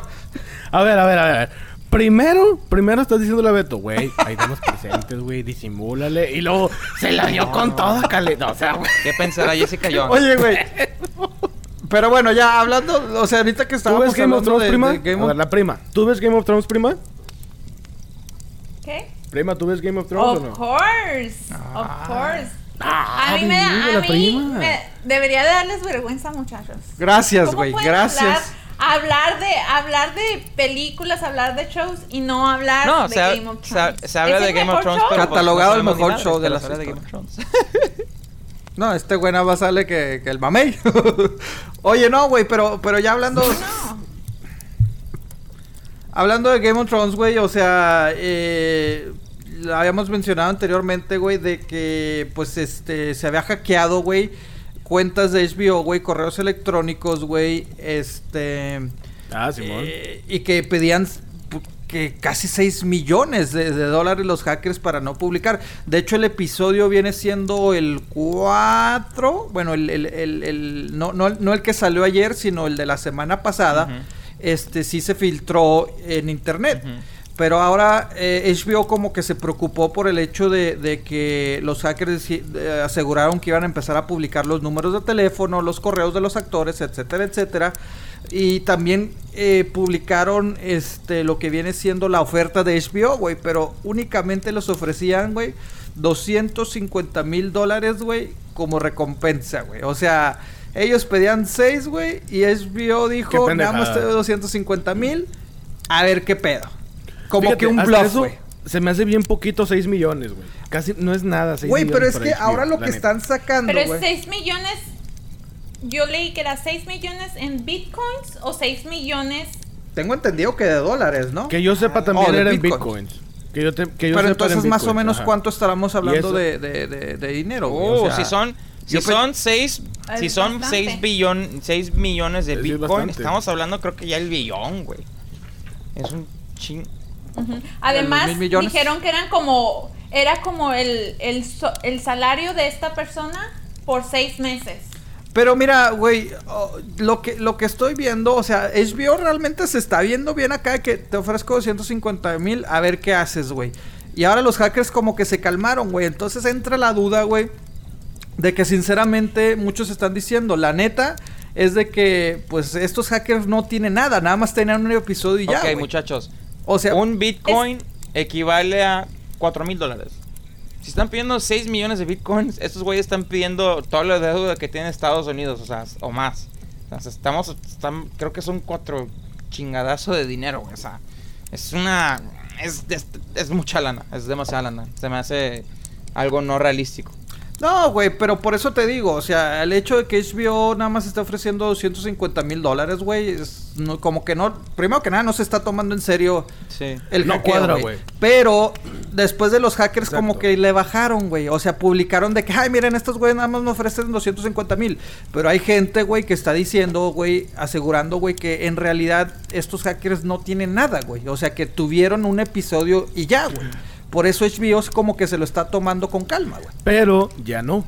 B: A ver, a ver, a ver. Primero, primero estás diciéndole a Beto, güey, ahí estamos presentes, güey, disimúlale. Y luego se la dio con toda caleta. O sea, güey.
D: ¿Qué pensará Jessica Jones?
C: Oye, güey. Pero bueno, ya hablando, o sea, ahorita que
B: ¿Tú
C: estábamos
B: ves Game of
C: hablando
B: Thrones,
C: de,
B: prima?
C: de Game
B: A
C: of-
B: ver, la prima. ¿Tú ves Game of Thrones, prima?
F: ¿Qué?
B: Prima, ¿tú ves Game of Thrones
F: Of
B: o no?
F: course, of course.
B: Ah,
F: a mí me da, a mí me- debería de darles vergüenza, muchachos.
C: Gracias,
F: ¿Cómo
C: güey, gracias.
F: Hablar, de hablar de películas, hablar de shows y no hablar
D: No,
F: de
D: se, ha-
F: Game of
D: se ha-
F: Thrones.
D: se habla
F: ¿Es
D: de Game of Thrones,
F: show?
D: pero
C: Catalogado el mejor show de la
D: de Game of Thrones.
C: No, este güey nada más sale que, que el mamey. Oye, no, güey, pero, pero ya hablando. Hablando de Game of Thrones, güey, o sea, eh, habíamos mencionado anteriormente, güey, de que pues este se había hackeado, güey, cuentas de HBO, güey, correos electrónicos, güey, este
B: Ah, Simón.
C: eh, y que pedían que casi 6 millones de, de dólares los hackers para no publicar. De hecho, el episodio viene siendo el 4. Bueno, el, el- el- el- no, no, no el que salió ayer, sino el de la semana pasada. Este sí se filtró en internet.
D: Ujú.
C: Pero ahora eh, HBO como que se preocupó por el hecho de, de que los hackers eh, aseguraron que iban a empezar a publicar los números de teléfono, los correos de los actores, etcétera, etcétera. Y también eh, publicaron este lo que viene siendo la oferta de HBO, güey. Pero únicamente les ofrecían, güey, 250 mil dólares, güey, como recompensa, güey. O sea, ellos pedían 6, güey. Y HBO dijo, nada más te doy 250 mil. A ver qué pedo. Como
B: Fíjate,
C: que un bluff,
B: eso
C: güey.
B: Se me hace bien poquito 6 millones, güey. Casi no es nada 6
C: Güey,
B: millones.
C: pero es que
B: HBO,
C: ahora lo que
B: neta.
C: están sacando,
F: Pero es
C: güey.
F: 6 millones. Yo leí que era 6 millones en bitcoins o 6 millones.
C: Tengo entendido que de dólares, ¿no?
B: Que yo sepa también
C: Oh,
B: era en
C: bitcoins.
B: bitcoins. Que yo, te, que yo
C: Pero
B: sepa
C: entonces
B: en
C: más o menos
B: ajá.
C: cuánto estábamos hablando de, de, de, de dinero, güey?
D: Oh,
C: O sea,
D: si son, si son 6,
F: Es
D: si son
F: bastante.
D: 6 billón, 6 millones de
B: es
D: Bitcoin,
B: bastante.
D: estamos hablando creo que ya el billón, güey. Es un ching...
F: Además, dijeron que eran como. Era como el, el, el salario de esta persona por 6 meses.
C: Pero mira, güey, oh, lo que lo que estoy viendo, o sea, HBO realmente se está viendo bien acá que te ofrezco 250 mil, a ver qué haces, güey. Y ahora los hackers como que se calmaron, güey. Entonces entra la duda, güey, de que sinceramente muchos están diciendo, la neta es de que pues estos hackers no tienen nada, nada más tenían un episodio y ya.
D: ok, muchachos.
C: O sea,
D: un Bitcoin equivale a 4 mil dólares. Si están pidiendo 6 millones de Bitcoins, estos güeyes están pidiendo toda la deuda que tiene Estados Unidos, o sea, o más. O sea, estamos, están- creo que son cuatro chingadazo de dinero, güey. O sea, es una... Es, es, es mucha lana, es demasiada lana. Se me hace algo no realístico.
C: No, güey, pero por eso te digo, o sea, el hecho de que HBO nada más está ofreciendo 250 mil dólares, güey, es no- como que no, primero que nada no se está tomando en serio
D: Sí.
C: el
B: No
C: hackeo,
B: cuadra,
C: güey. Pero después de los hackers
B: Exacto.
C: como que le bajaron, güey. O sea, publicaron de que, ay, miren, estos güey nada más me ofrecen 250 mil. Pero hay gente, güey, que está diciendo, güey, asegurando, güey, que en realidad estos hackers no tienen nada, güey. O sea, que tuvieron un episodio y ya, güey. Por eso HBO es como que se lo está tomando con calma, güey.
B: Pero ya no.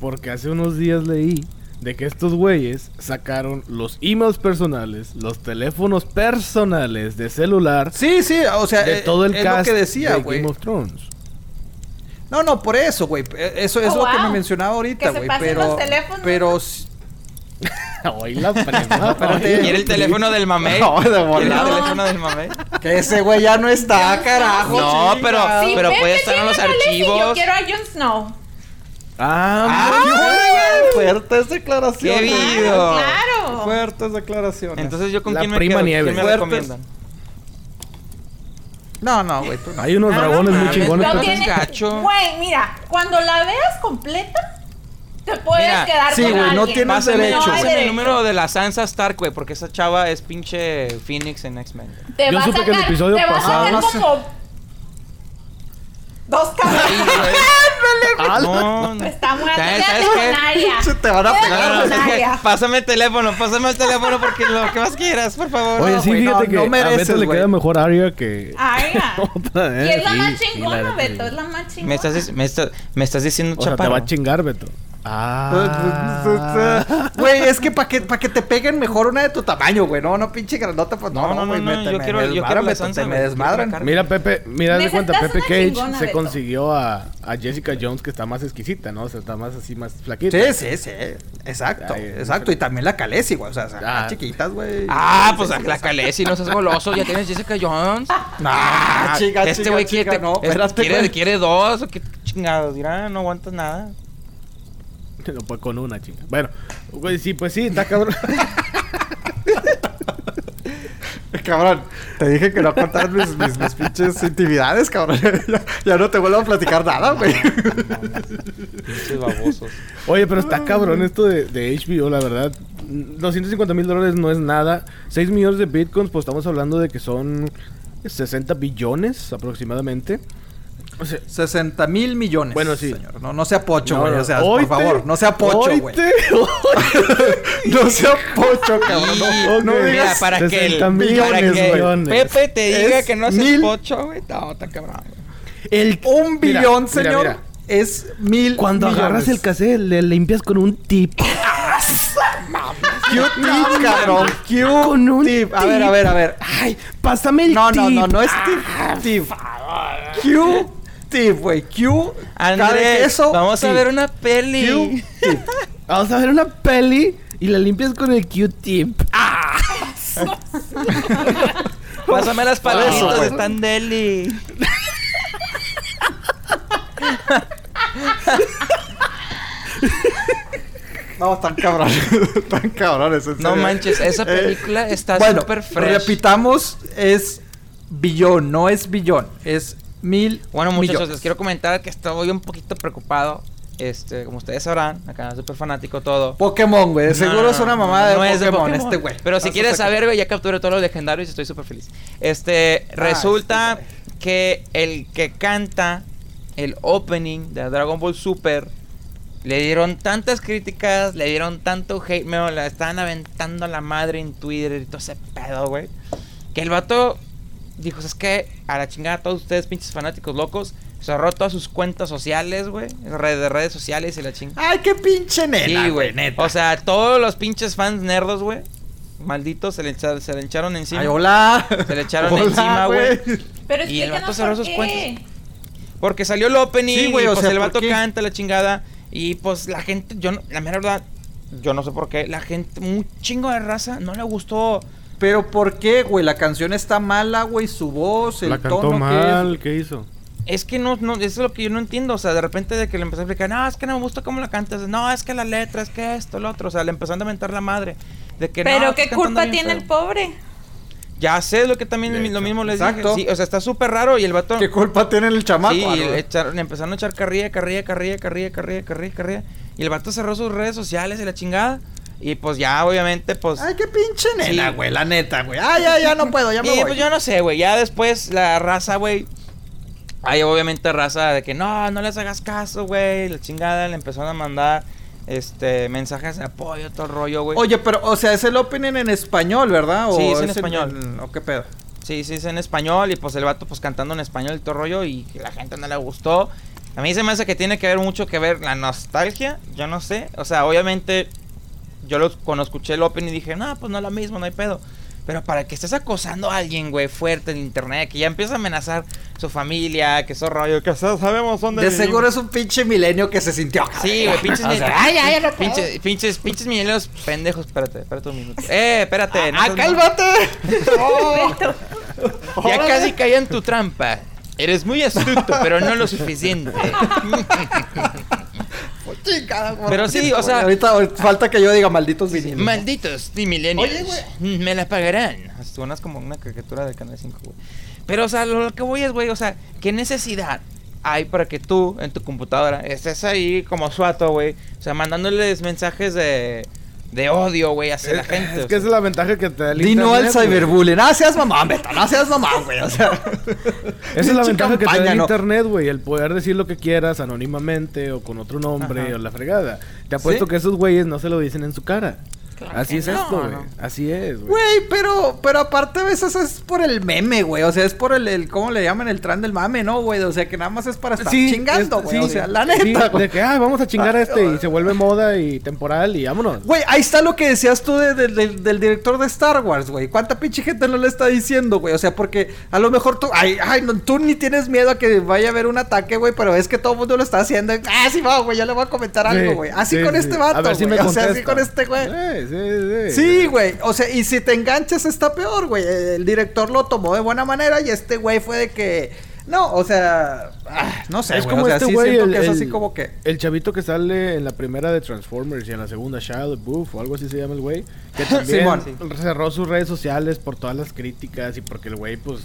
B: Porque hace unos días leí de que estos güeyes sacaron los emails personales, los teléfonos personales de celular
C: Sí, sí, o sea,
B: de
C: eh,
B: todo el
C: es
B: cast
C: lo que decía,
B: de
C: güey.
B: Game of Thrones.
C: No, no, por eso, güey. Eh, Eso es
F: Oh,
C: lo que me mencionaba ahorita, güey. Pero,
F: los teléfonos.
C: pero,
B: Hoy la prema.
D: ¿Quiere el teléfono del mamey?
C: No, de
D: ¿Quiere el teléfono del mamey?
C: que ese güey ya no está, carajo.
D: No, pero-
F: Sí,
D: pero puede estar en los
F: y Yo
D: archivos.
F: quiero a Jon Snow.
B: Ah,
C: ¡Ay, fuertes declaraciones.
D: ¡Qué vivo!
F: Claro.
C: Fuertes declaraciones.
D: Entonces yo con
B: La
D: quién me
B: prima
D: quedo?
B: Nieves.
D: ¿Quién me
C: Fuertes.
D: recomiendan?
C: no, no, güey.
B: hay unos
D: Ah,
B: dragones
D: no
B: muy chingones.
F: Güey, mira, cuando la veas completa, te puedes
D: Mira,
F: quedar
C: sí,
F: con
C: güey, no
F: alguien.
C: tienes
D: Pásame,
C: derecho.
F: No hay
D: pásame el
F: derecho.
D: número de la Sansa Stark, güey, porque esa chava es pinche Phoenix en X-Men.
F: Te
B: Yo
F: va a
B: supe que el
F: sacar-
B: episodio
F: te va a
B: pasado-
F: sacar como dos cabezas.
D: No, no.
F: Está muerta.
D: ¿Sabes- qué?
F: Aria.
C: Se te van a pegar,
D: No, no,
F: con
D: es que
F: Aria.
D: pásame el teléfono, pásame el teléfono porque lo que más quieras, por favor.
B: Oye,
C: No,
B: sí,
C: güey,
B: fíjate
C: no,
B: que
C: no
B: a
C: mereces,
B: Beto le
C: güey.
B: queda mejor Arya que
F: Aria.
B: otra,
F: Y es la más
B: sí,
F: chingona,
B: neta,
F: Beto.
B: sí.
F: Es la más chingona.
D: me, estás, dic- me, está- me estás diciendo
B: O sea, te va a chingar, Beto. Ah.
C: Güey, es que para que, pa' que te peguen mejor una de tu tamaño, güey. No, no, pinche grandota. Pues,
D: No, no, no,
C: güey,
D: no,
C: me-
D: yo
C: me
D: quiero- yo
C: desmadran,
D: quiero la Sansa,
C: me
D: güey.
C: desmadran.
D: Quiero
B: Mira, Pepe, mira de cuenta, Pepe Cage se
F: Beto.
B: consiguió a, a Jessica Jones que está más exquisita, ¿no? O sea, está más así, más flaquita.
C: Sí, sí, sí. Exacto,
B: Ay,
C: exacto. Y también la Calesi, güey. O sea,
B: Ah.
C: chiquitas, güey.
D: Ah, pues a la Calesi, no seas goloso, ya tienes Jessica Jones.
C: Nah, chica,
D: este güey quiere,
C: no,
D: quiere, quiere dos, o qué chingados, dirá, no aguantas nada.
B: No puede con una, chinga. Bueno, güey, sí, pues sí, está cabrón.
C: Cabrón, te dije que no contaras mis, mis, mis pinches intimidades, cabrón. ya, ya no te vuelvo a platicar nada, güey.
D: Pinches babosos.
B: Oye, pero está cabrón esto de, de HBO, la verdad. 250 mil dólares no es nada. 6 millones de bitcoins, pues estamos hablando de que son 60 billones aproximadamente. O sea,
C: 60 mil millones.
B: Bueno, sí.
C: Señor. No, no sea pocho,
B: no,
C: güey.
B: no,
C: O sea, por favor, no sea pocho, güey. No sea pocho, cabrón. No,
B: Ok.
C: no
D: Mira,
C: digas.
D: para que, el,
B: 60
C: millones,
D: para que. Pepe te diga
C: Es
D: que no seas
C: mil-
D: pocho, güey. No, está cabrón. güey.
B: El,
C: Un
B: Mira,
C: billón,
B: mira,
C: señor,
B: mira.
C: es mil
B: Cuando
C: millones.
B: agarras el cassette, le limpias con un tip.
C: Q-tip, cabrón.
B: Con un
C: Q-tip. A ver,
B: tip.
C: a ver, a ver.
B: Ay, pásame el
C: No,
B: tip.
C: no, no, no es tip. Tip. Q-tip, güey. Q.
D: Andrés,
C: queso,
D: vamos a
C: tip.
D: ver una peli.
B: Vamos a ver una peli y la limpias con el Q-tip.
D: Pásame las palomitas, están deli.
C: No, están cabrones. Están cabrones. en
D: No manches, esa
C: Eh,
D: película está
C: bueno,
D: súper fresh.
C: repitamos, es billón, no es billón, es mil
D: Bueno, muchachos,
C: millones.
D: les quiero comentar que estoy un poquito preocupado. Este, como ustedes sabrán, acá súper fanático todo.
C: Pokémon, güey, de seguro
D: No,
C: es una
D: no,
C: mamada
D: no
C: de,
D: es
C: Pokémon, este güey.
D: Pero si quieres saber, güey, ya capturé todos los legendarios y estoy súper feliz. Este, resulta
C: este
D: que el que canta el opening de Dragon Ball Super le dieron tantas críticas, le dieron tanto hate mail, la estaban aventando a la madre en Twitter y todo ese pedo, güey. Que el vato dijo, es que a la chingada todos ustedes pinches fanáticos locos, cerró todas sus cuentas sociales, güey, redes, de redes sociales y la chingada.
C: Ay, qué pinche nena,
D: Sí,
C: güey, neta.
D: O sea, todos los pinches fans nerdos, güey. Malditos, se le, echa- se le echaron encima.
C: Ay, hola.
D: Se le echaron
C: Hola,
D: encima, güey.
F: Pero
D: Y el vato cerró
F: por
D: sus
F: qué.
D: cuentas. Porque salió el opening
C: Sí, güey,
D: y
C: o
D: pues
C: sea,
D: el
C: ¿por
D: vato
C: qué?
D: canta la chingada. Y pues la gente, yo no, la mera verdad, yo no sé por qué, la gente, un chingo de raza, no le gustó.
C: Pero ¿por qué, güey? La canción está mala, güey, su voz, el
B: La cantó
C: tono
B: mal, ¿qué hizo?
D: Es que no, no, eso es lo que yo no entiendo. O sea, de repente de que le empecé a explicar, no, es que no me gusta cómo la cantas. No, es que la letra, es que esto, lo otro. O sea, le empezaron a mentar la madre. De que no,
F: Pero qué culpa tiene
D: feo.
F: el pobre.
D: Ya sé lo que también lo mismo les
C: Exacto.
D: dije. Sí, o sea, está súper raro y el vato...
C: ¿Qué culpa tiene el chamaco?
D: Sí,
C: Ah,
D: le, echaron- le empezaron a echar carrilla, carrilla, carrilla, carrilla, carrilla, carrilla, carrilla. Y el vato cerró sus redes sociales y la chingada. Y pues ya, obviamente, pues...
C: Ay, qué pinche nena,
D: Sí.
C: güey, la neta, güey. Ay, ya, ya no puedo, ya me
D: Y
C: voy.
D: pues yo no sé, güey. Ya después la raza, güey. Hay obviamente raza de que no, no les hagas caso, güey. La chingada le empezaron a mandar este mensajes de apoyo, todo el rollo, güey.
C: Oye, pero, o sea, es el opening en español, ¿verdad? ¿O
D: Sí, es en español.
C: ¿O qué pedo?
D: Sí, sí, es en español. Y pues el vato, pues cantando en español y todo el rollo. Y que la gente no le gustó. A mí se me hace que tiene que ver mucho que ver la nostalgia. Yo no sé. O sea, obviamente. Yo lo, cuando escuché el opening dije, no, pues no es lo mismo, no hay pedo. Pero para que estés acosando a alguien, güey, fuerte en internet, que ya empieza a amenazar su familia, que eso rollo, que sa- sabemos dónde
C: De
D: vivimos.
C: seguro es un pinche milenio que se sintió.
D: Sí, güey, pinches
C: O sea,
D: milenios.
C: ay, ay, no
D: pinches, pinches, pinches milenios pendejos. Espérate, espérate un minuto. Eh, espérate. no
C: ¡Ah, cálmate!
D: Ya casi caí en tu trampa. Eres muy astuto, pero no lo suficiente.
C: Chingada, güey.
D: Pero sí, o sea-
C: Ahorita falta que yo diga malditos vinilos.
D: Malditos y millennials.
C: Oye, güey.
D: Me la pagarán. Suenas como una caricatura del Canal 5, güey. Pero, o sea, lo, lo que voy es, güey, o sea, ¿qué necesidad hay para que tú, en tu computadora, estés ahí como suato, güey? O sea, mandándoles mensajes de, de odio, güey, hacia la gente.
B: Es que esa
D: sea.
B: es la ventaja que te da el
C: Di no al
B: internet,
C: cyberbullying. Ah, seas mamón, Beto. No seas mamón, güey. O sea.
B: Esa es la ventaja que te da el
C: ¿no?
B: internet, güey. El poder decir lo que quieras anónimamente o con otro nombre
C: Ajá.
B: o la fregada. Te apuesto
C: Sí.
B: que esos güeyes no se lo dicen en su cara.
F: Claro
B: Así es
F: no,
B: esto, güey.
C: no.
B: Así es, güey.
C: Güey, pero, pero aparte a veces es por el meme, güey. O sea, es por el, el ¿cómo le llaman? El tren del mame, ¿no, güey? O sea, que nada más es para estar chingando,
B: es-
C: güey.
B: sí,
C: o sea, la neta,
B: de que, ah, vamos a chingar a este y se vuelve moda y temporal y vámonos.
C: Güey, ahí está lo que decías tú de- de- de- del director de Star Wars, güey. ¿Cuánta pinche gente no le está diciendo, güey? O sea, porque a lo mejor tú, ay, ay, no, tú ni tienes miedo a que vaya a haber un ataque, güey, pero es que todo el mundo lo está haciendo. Ah, sí, va, güey, ya le voy a comentar algo, güey. Así
B: sí,
C: con
B: sí.
C: este vato,
B: A ver si
C: güey.
B: me
C: O sea, así con este, güey.
B: Sí, sí.
C: Sí, güey. O sea, y si te enganchas está peor, güey. El director lo tomó de buena manera y este güey fue de que... No, o sea... ah, no sé,
B: Es
C: güey.
B: como
C: o sea,
B: este güey, el,
C: que es
B: el-
C: así como que...
B: el chavito que sale en la primera de Transformers y en la segunda Shia LaBeouf o algo así se llama el güey, que también cerró sus redes sociales por todas las críticas y porque el güey pues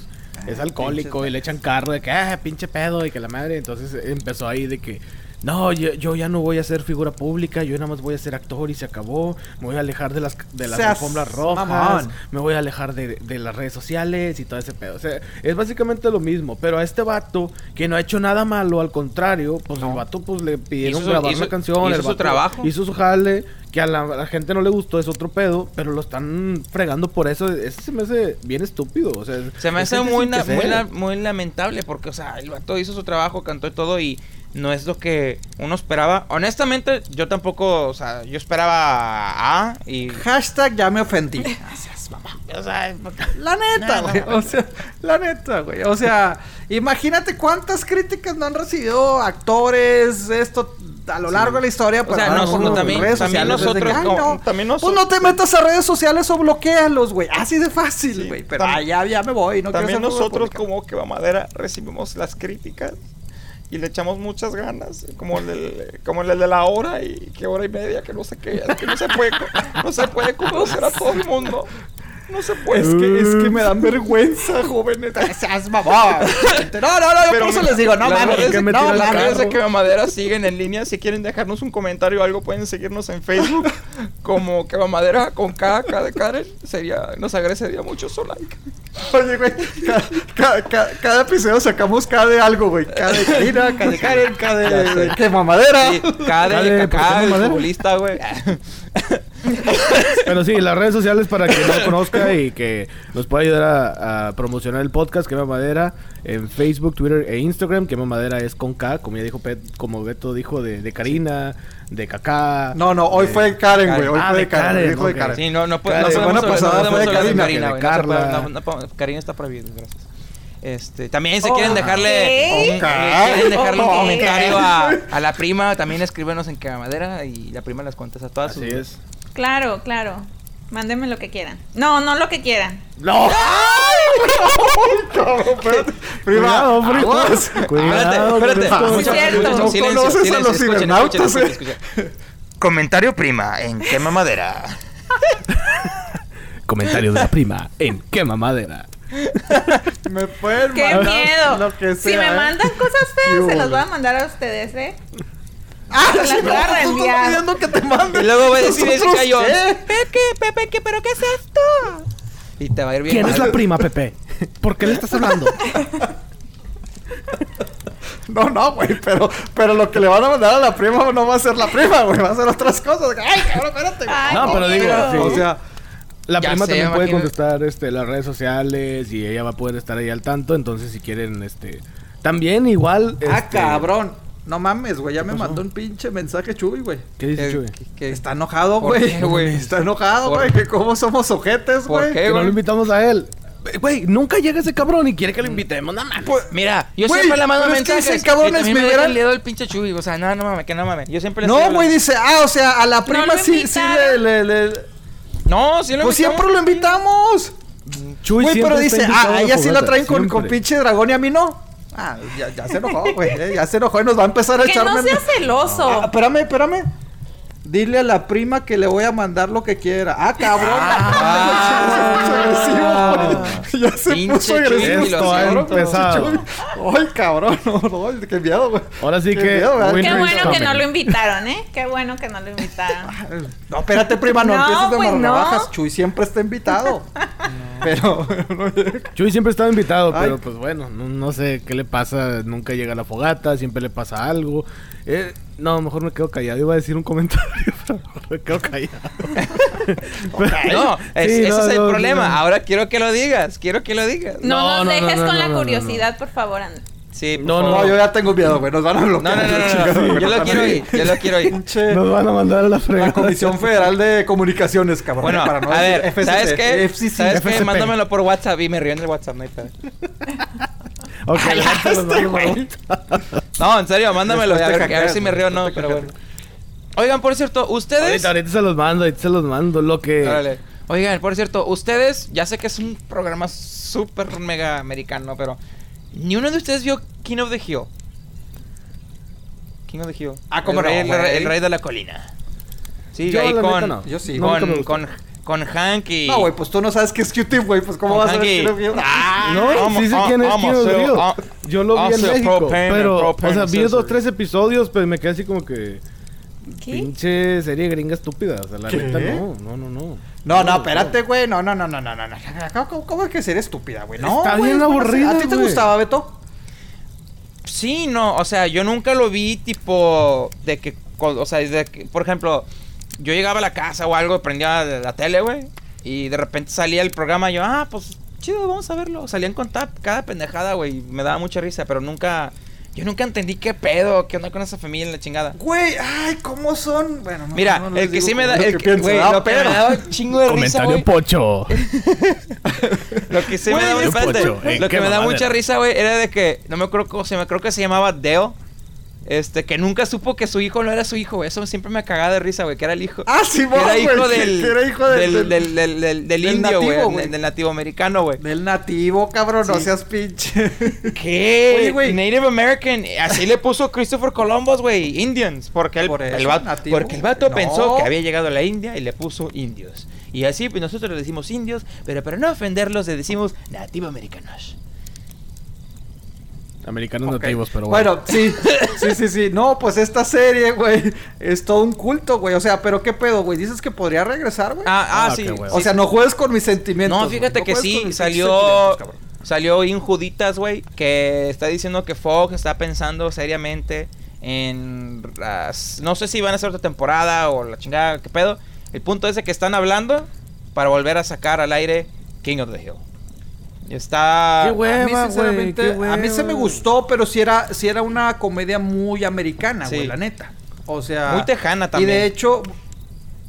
B: es alcohólico
C: pinche-
B: y le echan carro de que ah, pinche pedo y que la madre, entonces empezó ahí de que no, yo, yo ya no voy a ser figura pública, yo nada más voy a ser actor y se acabó, me voy a alejar de las de las
C: Seas
B: alfombras rojas,
C: mamón.
B: me voy a alejar de, de las redes sociales y todo ese pedo. O sea, es básicamente lo mismo. Pero a este vato, que no ha hecho nada malo, al contrario, pues el vato pues le pidieron
D: Hizo su-
B: grabar
D: hizo-
B: una canción.
D: hizo
B: el
D: su
B: vato
D: trabajo.
B: Hizo su jale, que a la, a la gente no le gustó, es otro pedo, pero lo están fregando por eso. Ese se me hace bien estúpido. O sea,
D: Se me hace muy, muy, la- muy lamentable porque, o sea, el vato hizo su trabajo, cantó y todo y no es lo que uno esperaba. Honestamente, yo tampoco, o sea, yo esperaba A y...
C: Hashtag ya me ofendí.
D: O sea,
C: La neta,
D: No,
C: güey.
D: no.
C: O sea, la neta, güey. O sea, imagínate cuántas críticas no han recibido actores, esto a lo largo de la historia.
D: O sea,
C: por
D: nosotros-
C: redes
D: también- también nosotros
C: que, "Ay,
D: como-
C: no,
D: también
C: Pues
D: nosotros-
C: no te metas a redes sociales o bloquealos, güey. Así de fácil,
D: Sí,
C: güey. Pero ah, ya, ya me voy. No
D: También nosotros como que va madera recibimos las críticas y le echamos muchas ganas, como el, del- como el de la hora y que hora y media, que no sé qué, que no se puede, no se puede conocer a todo el mundo. No se puede.
C: Es que, es que me dan vergüenza, jóvenes. Seas mamón. No, no, no, yo por eso les digo, no mames.
B: que
D: de-
B: me
C: no mames.
D: de que Madera siguen en línea. Si quieren dejarnos un comentario o algo, pueden seguirnos en Facebook como que Madera con K, K de Karen. Sería, nos agradecería mucho su like.
C: Oye, güey, cada, cada- cada- cada episodio sacamos cada de algo, güey. Cada de Karina, cada de Karen,
D: Ya
C: de,
D: sé.
C: de qué mamadera.
D: Sí, K
B: K de-
D: de
B: ¿por qué
D: Kaká,
B: no
D: el
B: Madera?
D: futbolista, güey.
B: Pero sí, las redes sociales para quien no conozca y que nos pueda ayudar a, a promocionar el podcast, Quema Madera, en Facebook, Twitter e Instagram. Quema Madera es con K, como ya dijo Pet, como Beto dijo, de, de Karina, de Kaká.
C: No, no, hoy
B: de-
C: fue Karen, güey. Hoy
B: Ah,
C: fue
B: de
C: Karen.
B: Karen,
C: dijo de. Karen.
D: Sí, no, no, puede-
B: La
D: no
B: semana
D: podemos hablar-
C: pasada
D: no
C: fue de Karina,
D: Karina, está prohibido, gracias. Este, también si
C: Oh,
D: quieren dejarle, eh, quieren dejarle un comentario a, a la prima, también escríbenos en Madera y la prima les contesta todas
B: Así
D: sus
B: es.
F: Claro, claro. Mándenme lo que quieran. No, no lo que quieran.
B: ¡No! Cuidado, prima.
C: aguas.
B: Cuidado,
D: Espérate, espérate.
C: No conoces a los cibernautas, eh.
D: Comentario prima en Quema Madera.
B: Comentarios de la prima en Quema Madera.
C: Me pueden
F: ¡Qué
C: mandar
F: miedo!
C: Lo que
F: si me
C: ¿eh?
F: mandan cosas feas, se las voy a mandar a ustedes, ¿eh?
C: Ah,
F: Se las voy a reenviar.
C: pidiendo que te mande.
D: Y luego va a decir
C: ¿Nosotros
D: Jessica Jones,
C: qué?
D: Pepe, Pepe, ¿qué, ¿pero qué es esto? Y te va a ir bien
B: ¿Quién es la prima, Pepe? ¿Por qué le estás hablando?
C: No, no, güey, pero, pero lo que le van a mandar a la prima no va a ser la prima, güey, va a ser otras cosas. Ay, cabrón, espérate.
F: Ay,
B: No, pero digo.
C: O sea,
B: La
D: Ya
B: prima
D: sé,
B: también puede contestar este, las redes sociales y ella va a poder estar ahí al tanto. Entonces, si quieren, este. También, igual.
C: ah,
B: este,
C: cabrón. No mames, güey, ya me mandó un pinche mensaje Chuy, güey.
B: ¿Qué dice
D: Que-
B: Chuy?
D: que- que-
C: Está enojado,
D: ¿Por
C: güey.
D: güey?
C: Está enojado,
D: ¿Por-
C: güey. Que cómo somos ojetes,
D: ¿Por
C: güey.
D: qué?
B: Que no lo invitamos a él. Güey, nunca llega ese cabrón y quiere que lo invitemos. No mames.
D: Mira, yo
C: Güey,
D: siempre le mando
C: pero es que
D: mensajes.
C: ese cabrón
D: y también
C: es
D: me
C: gran-
D: el dedo pinche Chuy. O sea, no, no mames, que no mames. Yo siempre le
C: No, güey, dice, ah, o sea, a la prima sí, sí le, le, le-
D: No, sí lo
C: Pues
D: invitamos.
C: siempre lo invitamos.
B: Chuy
C: Güey, pero dice, ah, ella sí la traen con, con pinche dragón y a mí no. Ah, ya, ya se enojó, güey. eh, Ya se enojó y nos va a empezar a
F: Que no sea celoso.
C: Ah, espérame, espérame. Dile a la prima que le voy a mandar lo que quiera. Ah, cabrón.
D: Ah.
C: ya se puso agresivo.
B: Ha
C: cabrón,
B: empezado.
C: Chuy. Ay, cabrón. No, no, qué miedo, güey.
B: Ahora sí
C: Qué
B: que.
C: miedo,
F: Qué bueno que no lo invitaron, ¿eh? Qué bueno que no lo invitaron.
C: No, espérate, prima, no,
F: No,
C: empieces de
F: güey, no.
C: Chuy siempre está invitado. Pero,
B: Chuy siempre estaba invitado,
C: Ay.
B: pero pues bueno, no, no sé qué le pasa. Nunca llega a la fogata, siempre le pasa algo. Eh, no, mejor me quedo callado. Iba a decir un comentario, pero me quedo callado.
D: No, es-
B: Sí,
D: ese
B: no,
D: es el
B: no,
D: problema.
B: no.
D: Ahora quiero que lo digas. Quiero que lo digas.
F: No,
B: No,
F: nos
B: no,
F: dejes
B: no, no,
F: con
B: no,
F: la
B: no, no.
F: curiosidad, por favor, Andrés.
D: Sí,
B: No,
C: no, yo ya tengo miedo, güey. Nos van a
D: No,
C: bloquear.
D: no, no, no, no. Yo lo quiero oír. Yo lo quiero.
C: Pinche-
B: Nos van a mandar a la fregada.
C: La Comisión Federal de Comunicaciones, cabrón.
D: Bueno,
C: para no
D: a ver,
C: FCC,
D: ¿sabes qué?
C: FCC.
D: ¿Sabes qué?
B: FCP.
D: Mándamelo por WhatsApp y me río en el WhatsApp, no hay pedo.
B: Ok,
C: Este güey.
D: No, en serio, mándamelo. A ver, a ver si me río o no, pero bueno. Oigan, por cierto, ustedes.
B: Ahorita, ahorita se los mando, ahorita se los mando. Lo que.
D: Órale. Oigan, por cierto, ustedes, ya sé que es un programa súper mega americano, pero ni uno de ustedes vio King of the Hill. King of the Hill.
C: Ah, ¿cómo
D: el rey,
C: no,
D: el, rey-
C: güey?
D: el rey de la colina. Sí,
B: Yo,
D: ahí
B: la
D: con,
B: no.
C: Yo sí.
D: Con,
B: gustó.
D: con, con Hank y...
C: No, güey, pues tú no sabes qué es Q-Tip, güey. Pues cómo
D: Con
C: vas a ver
D: Hanky.
C: quién lo vio?
D: Ah,
B: No,
D: vamos,
B: sí sé
D: ah,
B: quién es King of the Hill.
D: ah,
B: Yo lo vi en México, pero, o sea, vi dos, tres episodios, pero me quedé así como que...
F: ¿Qué?
B: Pinche serie gringa estúpida, o sea, la neta no, no, no, no.
C: No, no, espérate, güey. No, no, no, no, no, no. no. ¿Cómo, cómo, es que ser estúpida, güey? No,
B: Está bien aburrida,
C: serie. ¿A ti te gustaba, Beto?
D: Sí, no, o sea, yo nunca lo vi tipo de que, o sea, de que, por ejemplo, yo llegaba a la casa o algo, prendía la tele, güey, y de repente salía el programa y yo, ah, pues chido, vamos a verlo. Salían con tap, cada pendejada, güey, me daba mucha risa, pero nunca, yo nunca entendí qué pedo, qué onda con esa familia en la chingada.
C: Güey, ay, ¿cómo son? Bueno, no,
D: Mira,
C: no les
D: el que sí me da, el
C: que
D: que,
C: pienso,
D: güey, que me un chingo de risa,
B: Comentario
D: güey.
B: pocho.
D: Lo que sí me da,
B: pocho, ¿en
D: lo que me da mucha risa, güey, era de que, no me acuerdo cómo se me creo que se llamaba Deo. Este, que nunca supo que su hijo no era su hijo. Eso siempre me cagaba de risa, güey, que era el hijo.
C: Ah, sí,
D: que era hijo del,
C: que era hijo del-
D: del, del, del, del- indio, güey. Del, nativo americano, güey.
C: Del nativo, cabrón, no seas pinche.
D: ¿Qué?
C: Oye, güey.
D: Native American. Así le puso Christopher Columbus, güey. Indians. Porque el,
C: Por eso,
D: el vato,
C: nativo.
D: porque el vato
C: No.
D: pensó que había llegado a la India y le puso indios. Y así pues nosotros le decimos indios, pero para no ofenderlos le decimos nativo americanos.
B: Americanos
C: Ok.
B: nativos, pero bueno.
C: Bueno, sí, sí, sí, sí. No, pues esta serie, güey, es todo un culto, güey. O sea, pero qué pedo, güey. Dices que podría regresar, güey.
D: Ah, ah,
B: Ah,
D: sí.
C: o sea, no juegues con mis sentimientos.
D: No, fíjate
C: No
D: que sí, salió salió Injuditas, güey, que está diciendo que Fox está pensando seriamente en las- no sé si van a hacer otra temporada o la chingada, qué pedo. El punto es de que están hablando para volver a sacar al aire King of the Hill. Está
B: Qué
C: A mí,
B: hueva,
C: sinceramente, a mí se me
B: hueva.
C: gustó, pero sí era, sí era una comedia muy americana,
D: Sí.
C: güey, la neta. O sea...
D: muy tejana también.
C: Y de hecho,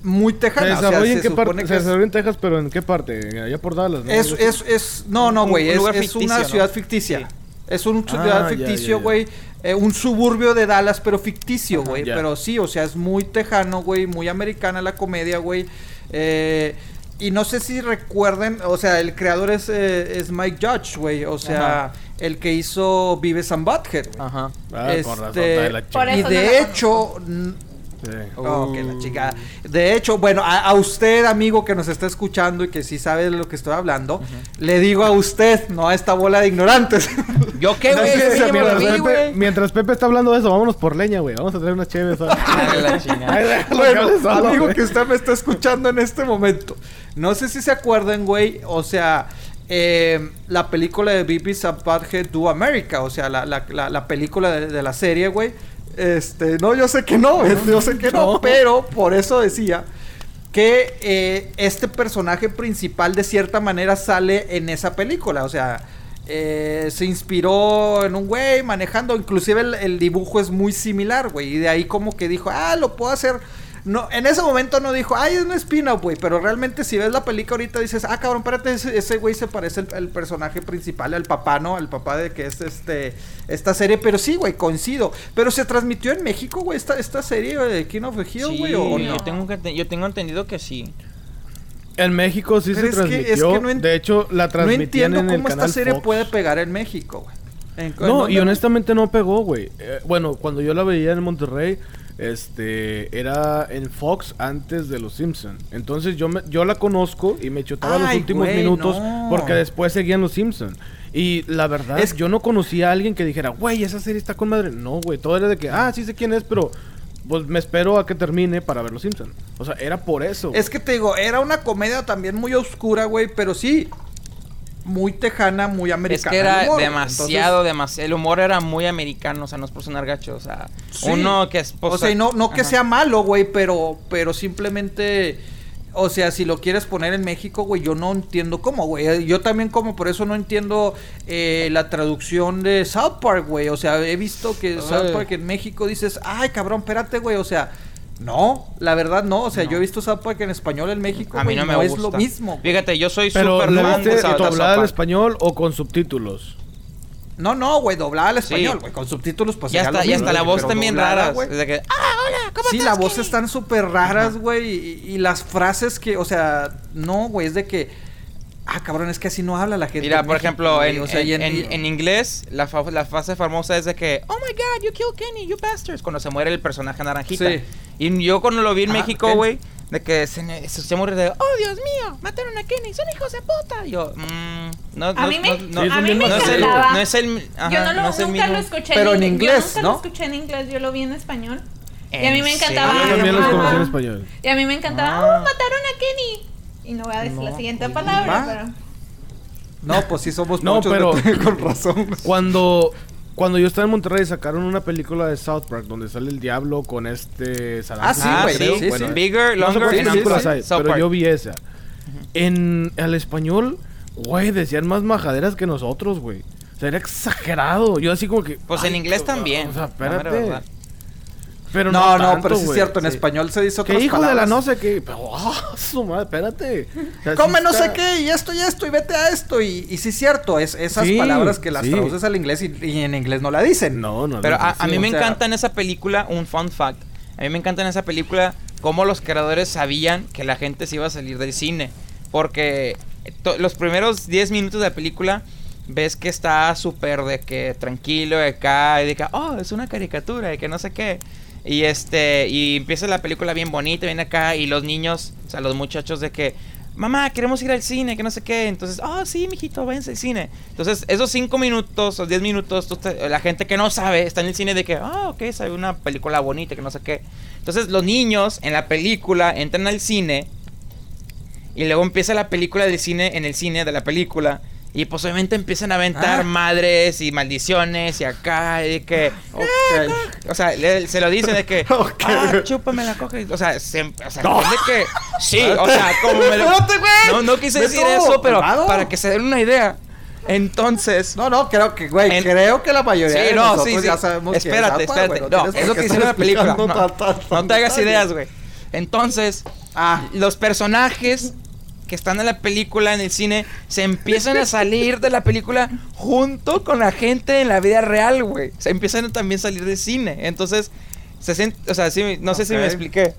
C: muy
B: Se
C: tejana. o sea,
B: desarrolla en
C: se
B: qué parte? Se
C: es-
B: desarrolla en Texas, pero ¿en qué parte? Allá por Dallas, ¿no?
C: Es, es, es, no, no, güey,
D: un
C: es, una
D: ¿no?
C: ciudad ficticia.
D: Sí.
C: Es un
B: Ah,
C: ciudad
B: ya,
C: ficticio, güey. eh, un suburbio de Dallas, pero ficticio, güey. Pero sí, o sea, es muy tejano, güey. Muy americana la comedia, güey. Eh, y no sé si recuerden, o sea, el creador es, eh, es Mike Judge, güey. O sea,
D: Ajá.
C: el que hizo Vives and Butthead.
D: Ajá.
B: Ah, con razón,
C: Este,
B: la
F: Por
C: y
F: no
C: de hecho,
B: Sí.
C: Oh, que la chingada. De hecho, bueno, a, a usted, amigo que nos está escuchando y que sí sabe de lo que estoy hablando, le digo a usted, no a esta bola de ignorantes.
D: ¿Yo qué,
B: No,
D: güey? mínimo
B: mientras,
D: güey.
B: mientras Pepe está hablando de eso, vámonos por leña, güey. Vamos a traer unas chéves.
D: Ah, la chingada.
C: bueno, amigo que usted me está escuchando en este momento. No sé si se acuerdan, güey. O sea, eh, la película de Beavis and Butthead Do America. O sea, la, la, la, la película de, de la serie, güey. Este, no, yo sé que no, yo sé que no,
B: No.
C: pero por eso decía que eh, este personaje principal de cierta manera sale en esa película. O sea, eh, se inspiró en un güey manejando. Inclusive el, el dibujo es muy similar, güey. Y de ahí como que dijo, ah, lo puedo hacer. No, en ese momento no dijo, ay, es una spin-off, güey. Pero realmente si ves la película ahorita dices, ah, cabrón, espérate, ese güey se parece al, al personaje principal, al papá, ¿no? Al papá de que es este esta serie. Pero sí, güey, coincido. Pero se transmitió en México, güey, esta, esta serie güey, de King of the Hill,
D: Sí,
C: güey. o
D: yo,
C: no?
D: tengo que te- yo tengo entendido que sí.
B: En México sí
C: Pero
B: se
C: es que- es
B: transmitió.
C: que no en-
B: de hecho, la
C: No
B: transmitían
C: entiendo
B: en el
C: cómo esta serie
B: Fox.
C: puede pegar en México, güey. En-
B: No, y
C: en-
B: honestamente no pegó, güey. Eh, bueno, cuando yo la veía en Monterrey, este, era en Fox antes de Los Simpson. Entonces yo me, yo la conozco y me chutaba los últimos
C: güey,
B: minutos
C: no.
B: porque después seguían Los Simpson. Y la verdad,
C: Es-
B: yo no conocía a alguien que dijera, güey, esa serie está con madre. No, güey, todo era de que, ah, sí sé quién es, pero pues me espero a que termine para ver Los Simpson. O sea, era por eso.
C: Es que te digo, era una comedia también muy oscura, güey, pero sí. Muy tejana, muy
D: Es
C: americana.
D: que
C: el
D: era
C: humor,
D: demasiado, demasiado. El humor era muy americano, o sea, no es por sonar gacho. O sea,
C: Sí.
D: uno que es. pues,
C: o sea, y no, no que
D: ajá.
C: sea malo, güey, pero, pero simplemente. O sea, si lo quieres poner en México, güey, yo no entiendo cómo, güey. Yo también como por eso no entiendo eh, la traducción de South Park, güey. O sea, he visto que South. Park en México dices, ay, cabrón, espérate, güey. O sea, no, la verdad no. O sea, yo he visto South en español en México,
D: A mí
C: güey,
D: no me
C: es
D: gusta.
C: lo mismo.
D: Fíjate, yo soy
B: pero
D: súper
B: ¿la
D: fan de
B: doblada al español o con subtítulos?
C: No, no, güey, doblada al español, güey. Con subtítulos, pues
D: Ya está, ya está, la voz también rara.
C: güey.
D: Que, ah, hola, ¿cómo
C: Sí,
D: estás,
C: las voces
D: Kenny?"
C: están súper raras, güey. Y, y las frases que, o sea, no, güey, es de que. Ah, cabrón, es que así no habla la gente.
D: Mira, por ejemplo, en,
C: o sea,
D: en- en- en inglés, la, fa- la frase famosa es de que, oh my god, you killed Kenny, you bastards, cuando se muere el personaje naranjita.
C: Sí.
D: Y yo cuando lo vi en
C: Ajá,
D: México, güey, de que se, se, se muere de, oh Dios mío, mataron a Kenny, son hijos de puta. Y yo, mmm, no,
F: A
D: no,
F: mí me,
D: no,
F: a mí me
D: no es el,
F: encantaba.
D: no es el, ajá,
F: yo no lo,
D: no es el
F: nunca
D: mismo.
F: lo escuché
C: Pero en
F: en
C: inglés,
F: Yo nunca
C: ¿no?
F: lo escuché en inglés, yo lo vi en español. Y a
D: ¿En
F: mí me encantaba.
B: Yo también los conocí en español.
F: Y a mí me encantaba,
D: Ah.
F: oh, mataron a Kenny. Y no voy a decir la siguiente palabra,
C: Va.
F: pero...
C: No, pues sí somos
B: No,
C: muchos,
B: pero-
C: con razón.
B: Cuando, cuando yo estaba en Monterrey sacaron una película de South Park donde sale el diablo con este
C: Ah, sí, güey,
B: creo.
C: sí,
B: Bueno,
C: sí.
D: Bigger,
B: no sé
D: longer,
C: sí, sí,
B: películas
C: sí.
B: hay,
D: South
B: pero
D: Park.
B: yo vi esa. En al español, güey, decían más majaderas que nosotros, güey. O sea, era exagerado. Yo así como que...
D: Pues en inglés también.
B: O sea, espérate. Pero
C: No, no,
B: tanto,
C: pero sí es cierto, en
B: Sí.
C: español se dice otras
B: Que hijo de la no sé qué. Pero, ah, su madre, espérate. O sea,
C: Come
B: sí
C: no sé qué, y esto y esto, y vete a esto. Y, y sí es cierto, es esas
B: Sí,
C: palabras que las
B: sí.
C: traduces al inglés y, y en inglés no la dicen.
B: No, no.
D: Pero
B: no,
D: a, a mí
C: o
D: me
C: sea-
D: encanta en esa película, un fun fact. A mí me encanta en esa película cómo los creadores sabían que la gente se iba a salir del cine. Porque los primeros 10 minutos de la película ves que está súper de que tranquilo de acá y de que, oh, es una caricatura y que no sé qué. Y este, y empieza la película bien bonita, bien acá, y los niños, o sea, los muchachos de que, mamá, queremos ir al cine, que no sé qué. Entonces, oh, sí, mijito, váyanse al cine. Entonces, esos cinco minutos o 10 minutos, la gente que no sabe está en el cine de que, ah, ok, sabe una película bonita, que no sé qué. Entonces, los niños en la película entran al cine y luego empieza la película del cine en el cine de la película. Y pues obviamente empiezan a aventar
C: Ah.
D: madres y maldiciones y acá y de que... O sea, le- se lo dice de que...
C: Ok.
D: Ah, chúpame la coge. O sea, se, o sea, de que... Sí, o sea, como me lo... No, no quise decir eso, pero para que se den una idea. Entonces...
C: No, no, creo que, güey,
D: En-
C: creo que la mayoría de
D: Sí, no,
C: nosotros
D: sí, sí.
C: ya sabemos que
D: espérate,
C: es
D: espérate. No, es lo que dice en la película. No,
C: tan- tan-
D: no te hagas ideas, güey. Entonces,
C: Ah,
D: los personajes que están en la película, en el cine, se empiezan a salir de la película junto con la gente en la vida real, güey. Se empiezan a también salir del cine. Entonces, se sient- o sea, sí, no sé si me expliqué.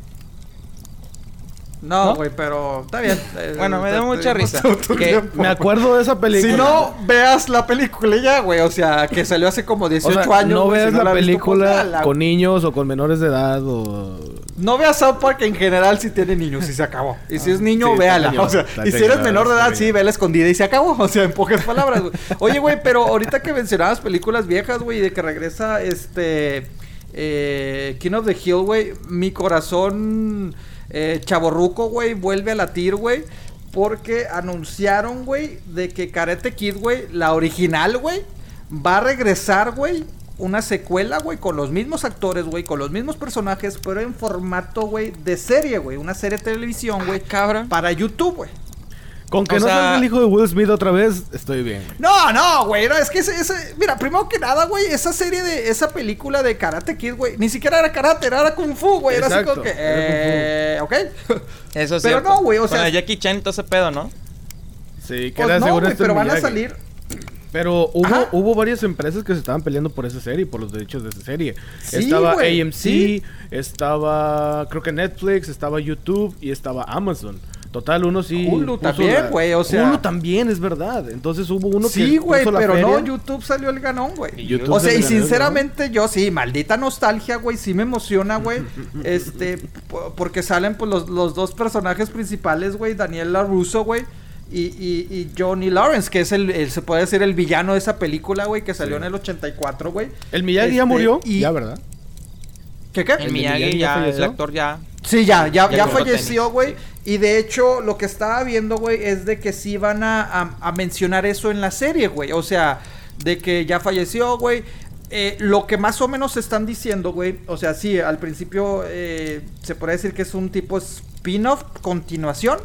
C: No, güey, pero está bien. Eh,
D: Bueno, me da mucha risa. Que
B: Me acuerdo de esa película.
C: Si no, veas la película ya, güey. O sea, que salió hace como
B: O
C: 18
B: sea,
C: años.
B: no
C: si
B: veas la
C: pues,
B: película
C: véala,
B: con niños o con menores de edad o...
C: No veas South Park en general si tiene niños y se acabó. Y si es niño,
B: sí,
C: véala. O sea, y si eres menor de edad, sí, vela escondida y se acabó. O sea, en pocas palabras, güey. Oye, güey, pero ahorita que mencionabas películas viejas, güey, de que regresa este. Eh, King of the Hill, güey. Mi corazón eh, chaborruco, güey, vuelve a latir, güey. Porque anunciaron, güey, de que Karate Kid, güey, la original, güey, va a regresar, güey, una secuela, güey, con los mismos actores, güey, con los mismos personajes, pero en formato, güey, de serie, güey. Una serie de televisión, güey,
D: Cabra.
C: para YouTube, güey.
B: Con que
D: O
B: no
D: sea-
B: salga el hijo de Will Smith otra vez, estoy bien. güey.
C: No, no, güey, no, es que ese, ese- mira, primero que nada, güey, esa serie de, esa película de Karate Kid, güey, ni siquiera era karate, era Kung Fu, güey, era así
B: Exacto,
C: como que,
B: era
C: eh, ¿ok?
D: Eso sí.
C: Pero no, güey, o sea-
D: el Jackie Chan y todo ese pedo, ¿no?
B: Sí, que
C: Pues
B: era
C: no,
B: seguro
C: güey,
B: este
C: pero van a salir,
B: Pero hubo,
C: Ajá.
B: hubo varias empresas que se estaban peleando por esa serie, por los derechos de esa serie.
C: Sí,
B: estaba AMC,
C: sí.
B: estaba creo que Netflix, estaba YouTube y estaba Amazon. Total, uno sí.
C: Hulu también, güey, o sea-
B: Hulu también, es verdad. Entonces hubo uno que.
C: sí, güey, pero no. YouTube salió el ganón, güey. O sea, y sinceramente yo sí, maldita nostalgia, güey, sí me emociona, güey. este, po- porque salen pues los, los dos personajes principales, güey, Daniel LaRusso, güey. Y, y, y Johnny Lawrence, que es el, el- se puede decir el villano de esa película, güey, que salió
B: Sí.
C: en el 84, güey.
B: El Miyagi ya
C: Este,
B: murió.
C: y-
B: Ya, ¿verdad?
C: ¿Qué qué?
D: El
B: ¿El
D: Miyagi
B: Miyagi ya
D: ya, el actor ya.
C: Sí, ya, ya,
D: Ya
C: falleció, güey. Y de hecho, lo que estaba viendo, güey, es de que sí van a, a- a mencionar eso en la serie, güey. O sea, de que ya falleció, güey. Eh, lo que más o menos están diciendo, güey. O sea, sí, al principio eh, se puede decir que es un tipo spin-off, continuación.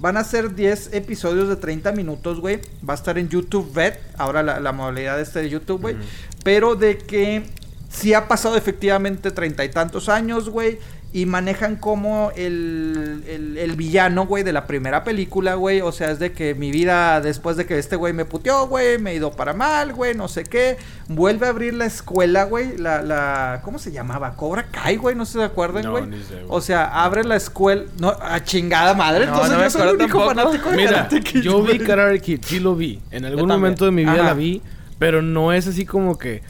C: Van a ser 10 episodios de 30 minutos, güey. Va a estar en YouTube Red. Ahora la, la modalidad este de YouTube, güey. Pero de que sí ha pasado efectivamente treinta y tantos años, güey. Y manejan como el, el, el villano, güey, de la primera película, güey. O sea, es de que mi vida, después de que este güey me puteó, güey, me ha ido para mal, güey, no sé qué. Vuelve a abrir la escuela, güey. La, la, ¿cómo se llamaba? Cobra Kai, güey, no se acuerdan, güey. o sea, abre la escuela. No, a chingada madre.
D: No,
C: Entonces
D: no
C: yo soy el único
D: tampoco.
C: fanático de
B: Mira,
C: Karate Kid,
B: yo vi. Karate Kid, sí lo vi. En algún momento de mi vida
C: Ajá.
B: la vi, pero no es así como que.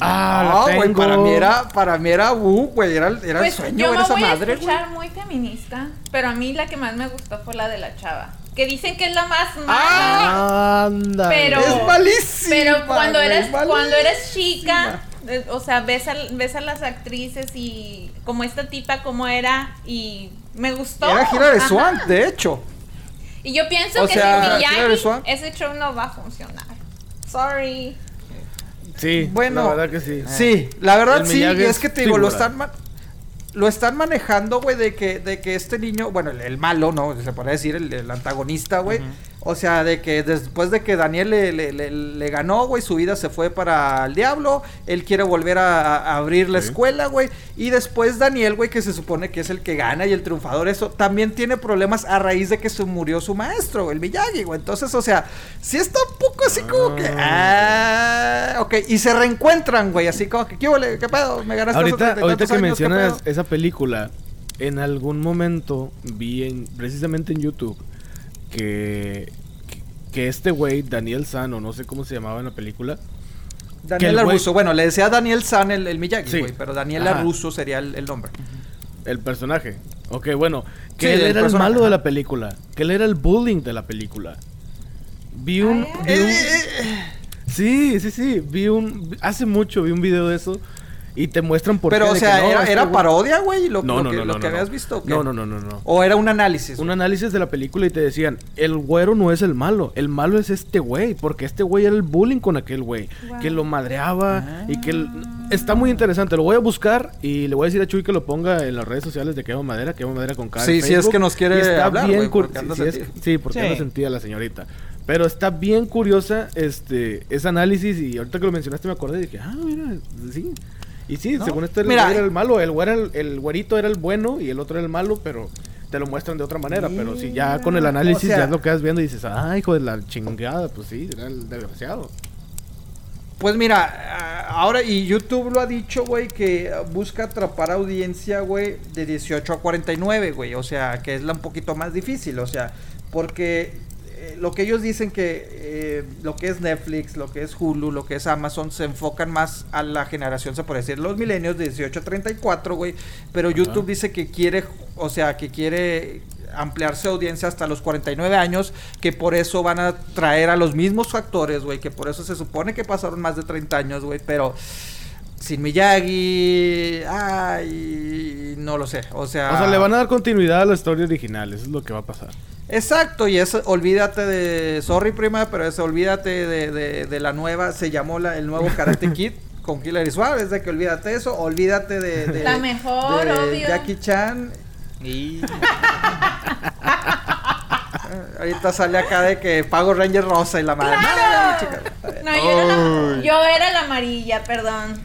B: Ah,
C: No,
B: la
C: güey,
B: tengo.
C: para mí era, para mí era, uh, güey, era, el- era el
F: Pues
C: sueño
F: yo
C: esa
F: voy a
C: madre, güey.
F: escuchar muy feminista, pero a mí la que más me gustó fue la de la chava. Que dicen que es la más mala.
C: Ah,
B: Anda.
F: Pero-
C: Es malísima.
F: pero cuando
C: güey,
F: eres cuando eres chica, eh, o sea, ves a, ves a las actrices y como esta tipa como era y me gustó.
C: Era gira de
F: Ajá.
C: Swan, de hecho.
F: Y yo pienso
C: O
F: que
C: sea,
F: sin Miyagi ese show no va a funcionar. Sorry.
B: Sí,
C: Bueno,
B: la verdad que sí.
C: Sí, la verdad
B: El
C: sí,
B: Miyagi
C: y es que te digo, lo están lo están manejando, güey, de que, de que este niño, bueno, el, el malo, ¿no? Se puede decir, el, el antagonista, güey. O sea, de que después de que Daniel le, le- le- le ganó, güey, su vida se fue para el diablo. Él quiere volver a, a abrir la
B: Sí.
C: escuela, güey. Y después Daniel, güey, que se supone que es el que gana y el triunfador, eso, también tiene problemas a raíz de que se murió su maestro, el Miyagi, güey. Entonces, o sea, sí está un poco así como que... Ah, ok, y se reencuentran, güey, así como que, ¿qué? ¿Qué pedo? Me ganaste
B: Ahorita, ahorita que
C: años, ¿qué
B: mencionas esa película, en algún momento vi en, precisamente en YouTube que, que este güey, Daniel Sano, no sé cómo se llamaba en la película,
C: Daniel Russo, bueno, le decía Daniel San el, el Miyagi,
B: Sí.
C: güey, pero Daniel. Russo sería el, el nombre.
B: el personaje. Ok, bueno, que
C: Sí,
B: él
C: el
B: era el malo de la película, que él era el bullying de la película. Vi un...
F: Ah,
B: vi un-
C: Eh,
B: sí, sí, sí, vi un... Hace mucho vi un video de eso y te muestran por
C: Pero,
B: qué.
C: o sea,
B: que no,
C: ¿era,
B: este
C: era parodia, güey? Lo,
B: No,
C: lo
B: no,
C: que,
B: no,
C: lo
B: no,
C: que
B: no,
C: habías
B: no.
C: visto.
B: No, no, no, no, no.
C: O era un análisis.
B: un
C: güey?
B: análisis de la película y te decían, el güero no es el malo, el malo es este güey, porque este güey era el bullying con aquel güey,
F: Wow.
B: que lo madreaba y que... el- Está muy interesante, lo voy a buscar y le voy a decir a Chuy que lo ponga en las redes sociales de Quema Madera, Quema Madera con cara.
C: Sí, si es que nos quiere
B: está
C: hablar,
B: bien cur-
C: porque anda
B: sí, es- sí, porque
D: Sí.
B: anda sentida la señorita. Pero está bien curiosa este ese análisis y ahorita que lo mencionaste me acordé y dije, ah, mira, sí. Y sí,
C: No,
B: según este el
C: mira,
B: güey era el malo, el, güey era el, el güerito era el bueno y el otro era el malo, pero te lo muestran de otra manera. Pero si ya con el análisis
C: o sea-
B: ya lo quedas viendo y dices, ah, hijo de la chingada, pues sí, era el desgraciado.
C: Pues mira, ahora, y YouTube lo ha dicho, güey, que busca atrapar audiencia, güey, de 18 a 49, güey. O sea, que es la un poquito más difícil, o sea, porque eh, lo que ellos dicen que eh, lo que es Netflix, lo que es Hulu, lo que es Amazon, se enfocan más a la generación, se puede decir, los milenios de 18 a 34, güey. Pero YouTube dice que quiere, o sea, que quiere ampliarse audiencia hasta los 49 años, que por eso van a traer a los mismos factores, güey, que por eso se supone que pasaron más de 30 años, güey, pero sin Miyagi, ay, no lo sé, o sea...
B: O sea, le van a dar continuidad a la historia original, eso es lo que va a pasar.
C: Exacto, y eso, olvídate de, sorry prima, pero eso, olvídate de, de, de la nueva, se llamó la, el nuevo Karate Kid. Con Killer es de que olvídate eso, olvídate de, de
F: La mejor,
C: de
F: obvio.
C: Jackie Chan,
D: Y...
C: Ahorita sale acá de que pago Ranger Rosa y la madre.
F: ¡Claro!
C: No, chica.
F: No, yo era, la, yo era la amarilla, perdón.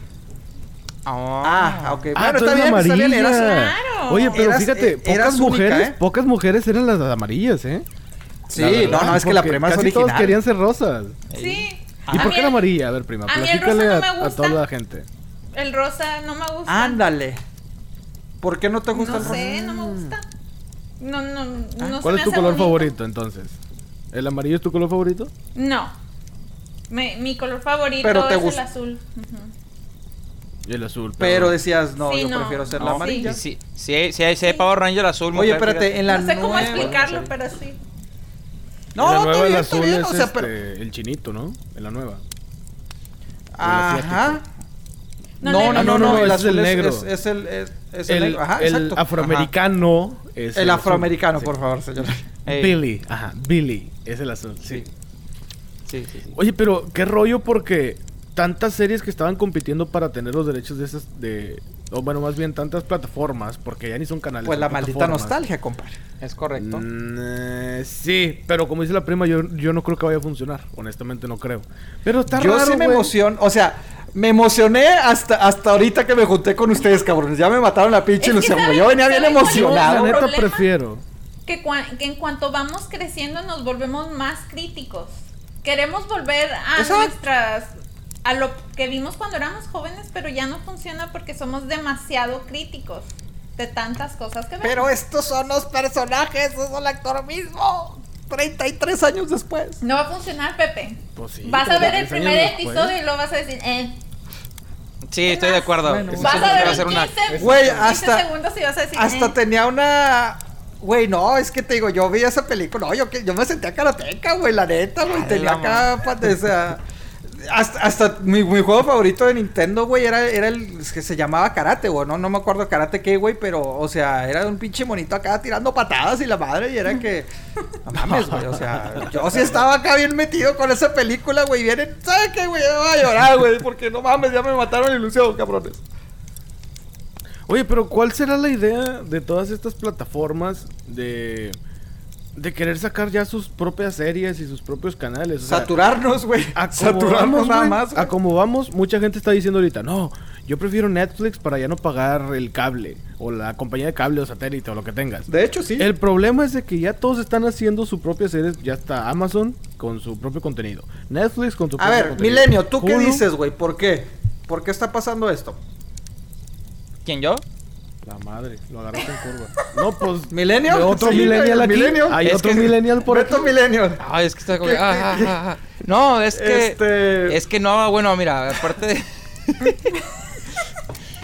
C: Ah, ok.
B: Ah,
C: bueno,
B: tú
C: está
B: eres
C: bien, está bien. eras-
F: Claro.
B: Oye, pero
C: Eras-
B: fíjate,
C: eh,
B: pocas
C: única,
B: mujeres,
C: ¿eh?
B: pocas mujeres eran las amarillas, ¿eh?
C: Sí,
B: verdad,
C: no, no, es que la prima es
B: casi todos
C: original.
B: querían ser rosas.
F: Sí.
B: ¿Y
F: A
B: por qué la
F: el-
B: amarilla? A ver, prima,
F: a mí el
B: platícale
F: rosa no
B: a,
F: me
B: a
F: gusta.
B: toda la gente.
F: El rosa no me gusta.
C: Ándale. ¿Por qué no te gusta
F: No
C: el rosa?
F: sé, no me gusta. No, no, no se
B: Ah, ¿Cuál
F: me
B: es tu
F: hace
B: color
F: bonito.
B: favorito entonces? ¿El amarillo es tu color favorito?
F: No. Me- mi color favorito
C: Pero te
F: es
C: gusta.
F: el azul. Ujú.
B: Y el azul.
C: Pero decías, no,
F: Sí,
C: yo
F: no.
C: prefiero ser la
F: No,
C: amarilla.
D: Sí, sí, hay, sí sí hay Power Ranger azul.
C: Oye, espérate, en la
F: no sé cómo
C: nueva-
F: explicarlo, pero sí.
C: No,
B: en la nueva
C: bien,
B: el azul
C: bien,
B: es
C: o sea,
B: este,
C: pero...
B: el chinito, ¿no? En la nueva.
C: Ajá.
F: No,
C: No,
F: no,
C: no,
F: no,
C: no,
B: no,
C: el
B: ese es
C: azul
B: el
C: es,
B: negro.
C: es, es el, es, es el,
B: El,
C: negro. Ajá,
B: el
C: exacto.
B: afroamericano es
C: Ajá. El
B: azul.
C: afroamericano,
B: Sí.
C: por favor, señor.
D: Ey,
B: Billy, ajá, Billy, es el azul, sí.
D: Sí, sí, sí.
B: Oye, pero qué rollo porque tantas series que estaban compitiendo para tener los derechos de esas de o bueno, más bien tantas plataformas, porque ya ni son canales.
C: Pues
B: son
C: la maldita nostalgia, compadre.
D: Es correcto.
B: Mm, eh, sí, pero como dice la prima, yo, yo no creo que vaya a funcionar. Honestamente no creo. Pero está
C: Yo
B: raro,
C: sí me emociono, o sea, me emocioné hasta, hasta ahorita que me junté con ustedes, cabrones. Ya me mataron la pinche ilusión, güey.
F: ¿saben-
C: Yo venía bien
F: el
B: la
C: emocionado.
B: neta prefiero.
F: Que, cua- que en cuanto vamos creciendo nos volvemos más críticos. Queremos volver a
C: Exacto.
F: nuestras a lo que vimos cuando éramos jóvenes, pero ya no funciona porque somos demasiado críticos de tantas cosas que vemos.
C: Pero estos son los personajes, es el actor mismo. 33 años después.
F: no va a funcionar, Pepe.
B: Pues sí,
F: vas a ver el
B: 33
F: primer
B: después.
F: episodio y lo vas a decir, eh.
D: Sí, estoy de acuerdo.
C: Bueno.
F: Vas a
D: va
F: ver
D: a
F: en
D: ser una...
F: 15,
C: Güey,
F: 15
C: hasta-
F: segundos y vas a decir,
C: Hasta
F: eh.
C: tenía una. Güey, no, es que te digo, yo vi esa película. No, yo, que- yo me sentía karateca, güey, la neta, güey.
D: A
C: Tenía acá, o sea. Hasta, hasta mi, mi juego favorito de Nintendo, güey, era, era el que se llamaba Karate, güey. No, no me acuerdo Karate qué, güey, pero, o sea, era un pinche monito acá tirando patadas y la madre, y era que. No mames, güey, o sea, yo sí estaba acá bien metido con esa película, güey. Vienen, ¿sabes qué, güey? Me voy a llorar, güey, porque no mames, ya me mataron ilusión, cabrones.
B: Oye, pero ¿cuál será la idea de todas estas plataformas de de querer sacar ya sus propias series y sus propios canales? O sea,
C: Saturarnos, güey.
B: a
C: Saturarnos nada más. güey.
B: A como vamos, mucha gente está diciendo ahorita, no, yo prefiero Netflix para ya no pagar el cable o la compañía de cable o satélite o lo que tengas.
C: De hecho, sí.
B: El problema es de que ya todos están haciendo su propia series. Ya está Amazon con su propio contenido. Netflix con su
C: A
B: propio
C: ver,
B: contenido.
C: Milenio, ¿tú qué dices, güey? ¿Por qué? ¿Por qué está pasando esto?
D: ¿Quién, yo?
B: La madre, lo agarraste en curva. No, pues.
C: ¿Milenio?
B: de Otro
C: Sí,
B: millennial aquí.
C: Milenio.
B: Hay
D: Es
B: otro
D: que-
B: millennial por aquí.
C: Beto Milenio.
D: Ay, es que está como...
C: ¿Qué-
D: ah, ah, ah, ah. No, es que...
C: Este-
D: Es que no, bueno, mira, aparte de...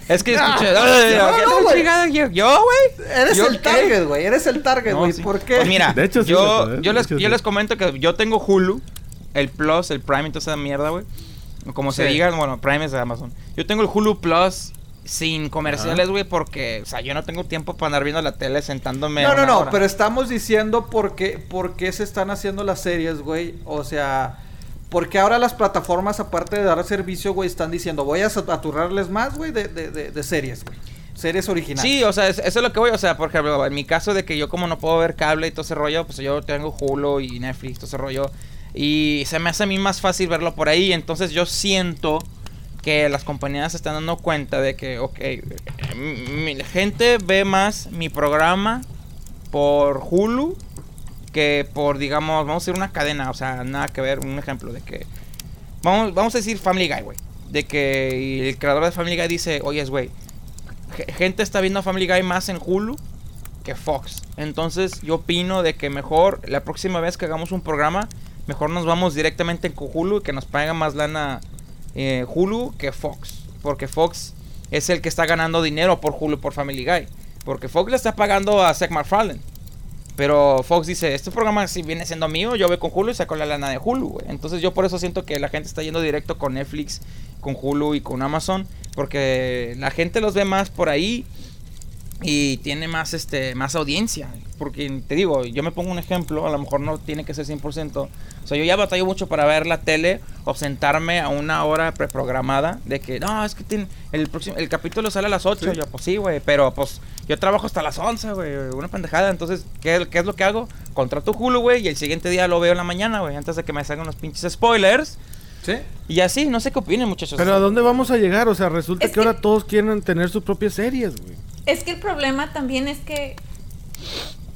D: es que escuché...
C: no,
D: Ay,
C: no,
D: ¿qué
C: no,
D: tal
C: güey.
D: chingada yo? ¿Yo, güey?
C: Eres
D: ¿Yo
C: el target, güey. Eres el target,
D: No,
C: güey.
D: sí.
C: ¿Por qué?
D: Pues mira,
B: De hecho, sí,
D: yo,
B: ¿eh?
D: yo,
B: De
D: les,
B: hecho,
D: yo
B: sí.
D: les comento que yo tengo Hulu, el Plus, el Prime y toda esa mierda, güey. Como se
C: Sí.
D: diga, bueno, Prime es de Amazon. Yo tengo el Hulu Plus sin comerciales, güey, porque, o sea, yo no tengo tiempo para andar viendo la tele sentándome.
C: No, no, no,
D: hora.
C: pero estamos diciendo por qué, por qué se están haciendo las series, güey. O sea, porque ahora las plataformas, aparte de dar servicio, güey, están diciendo, voy a saturarles más, güey, de, de, de, de series, güey. Series originales.
D: Sí, o sea, es- eso es lo que voy, o sea, por ejemplo, en mi caso de que yo como no puedo ver cable y todo ese rollo, pues yo tengo Hulu y Netflix, todo ese rollo, y se me hace a mí más fácil verlo por ahí, entonces yo siento que las compañías se están dando cuenta de que, ok, mi, gente ve más mi programa por Hulu que por, digamos, vamos a decir una cadena, o sea, nada que ver, un ejemplo de que, vamos, vamos a decir Family Guy, güey. de que el creador de Family Guy dice, oye, güey, ge- gente está viendo Family Guy más en Hulu que Fox. Entonces yo opino de que mejor la próxima vez que hagamos un programa, mejor nos vamos directamente con Hulu y que nos paguen más lana eh, Hulu que Fox. Porque Fox es el que está ganando dinero por Hulu, por Family Guy. Porque Fox le está pagando a Seth MacFarlane. Pero Fox dice, este programa si viene siendo mío, yo voy con Hulu y saco la lana de Hulu. Entonces yo por eso siento que la gente está yendo directo con Netflix, con Hulu y con Amazon. Porque la gente los ve más por ahí y tiene más este más audiencia. Porque te digo, yo me pongo un ejemplo, a lo mejor no tiene que ser 100%. O sea, yo ya batallo mucho para ver la tele o sentarme a una hora preprogramada de que, no, es que tiene, el próximo el capítulo sale a las 8. Yo, pues sí, güey, pero pues yo trabajo hasta las 11, güey, una pendejada. Entonces, ¿qué, qué es lo que hago? Contrato Hulu, güey, y el siguiente día lo veo en la mañana, güey, antes de que me salgan los pinches spoilers.
C: ¿Sí?
D: Y así, no sé qué opinen, muchachos.
B: Pero ¿a dónde vamos a llegar? O sea, resulta
F: Es
B: que, ahora todos quieren tener sus propias series, güey.
F: Es que el problema también es que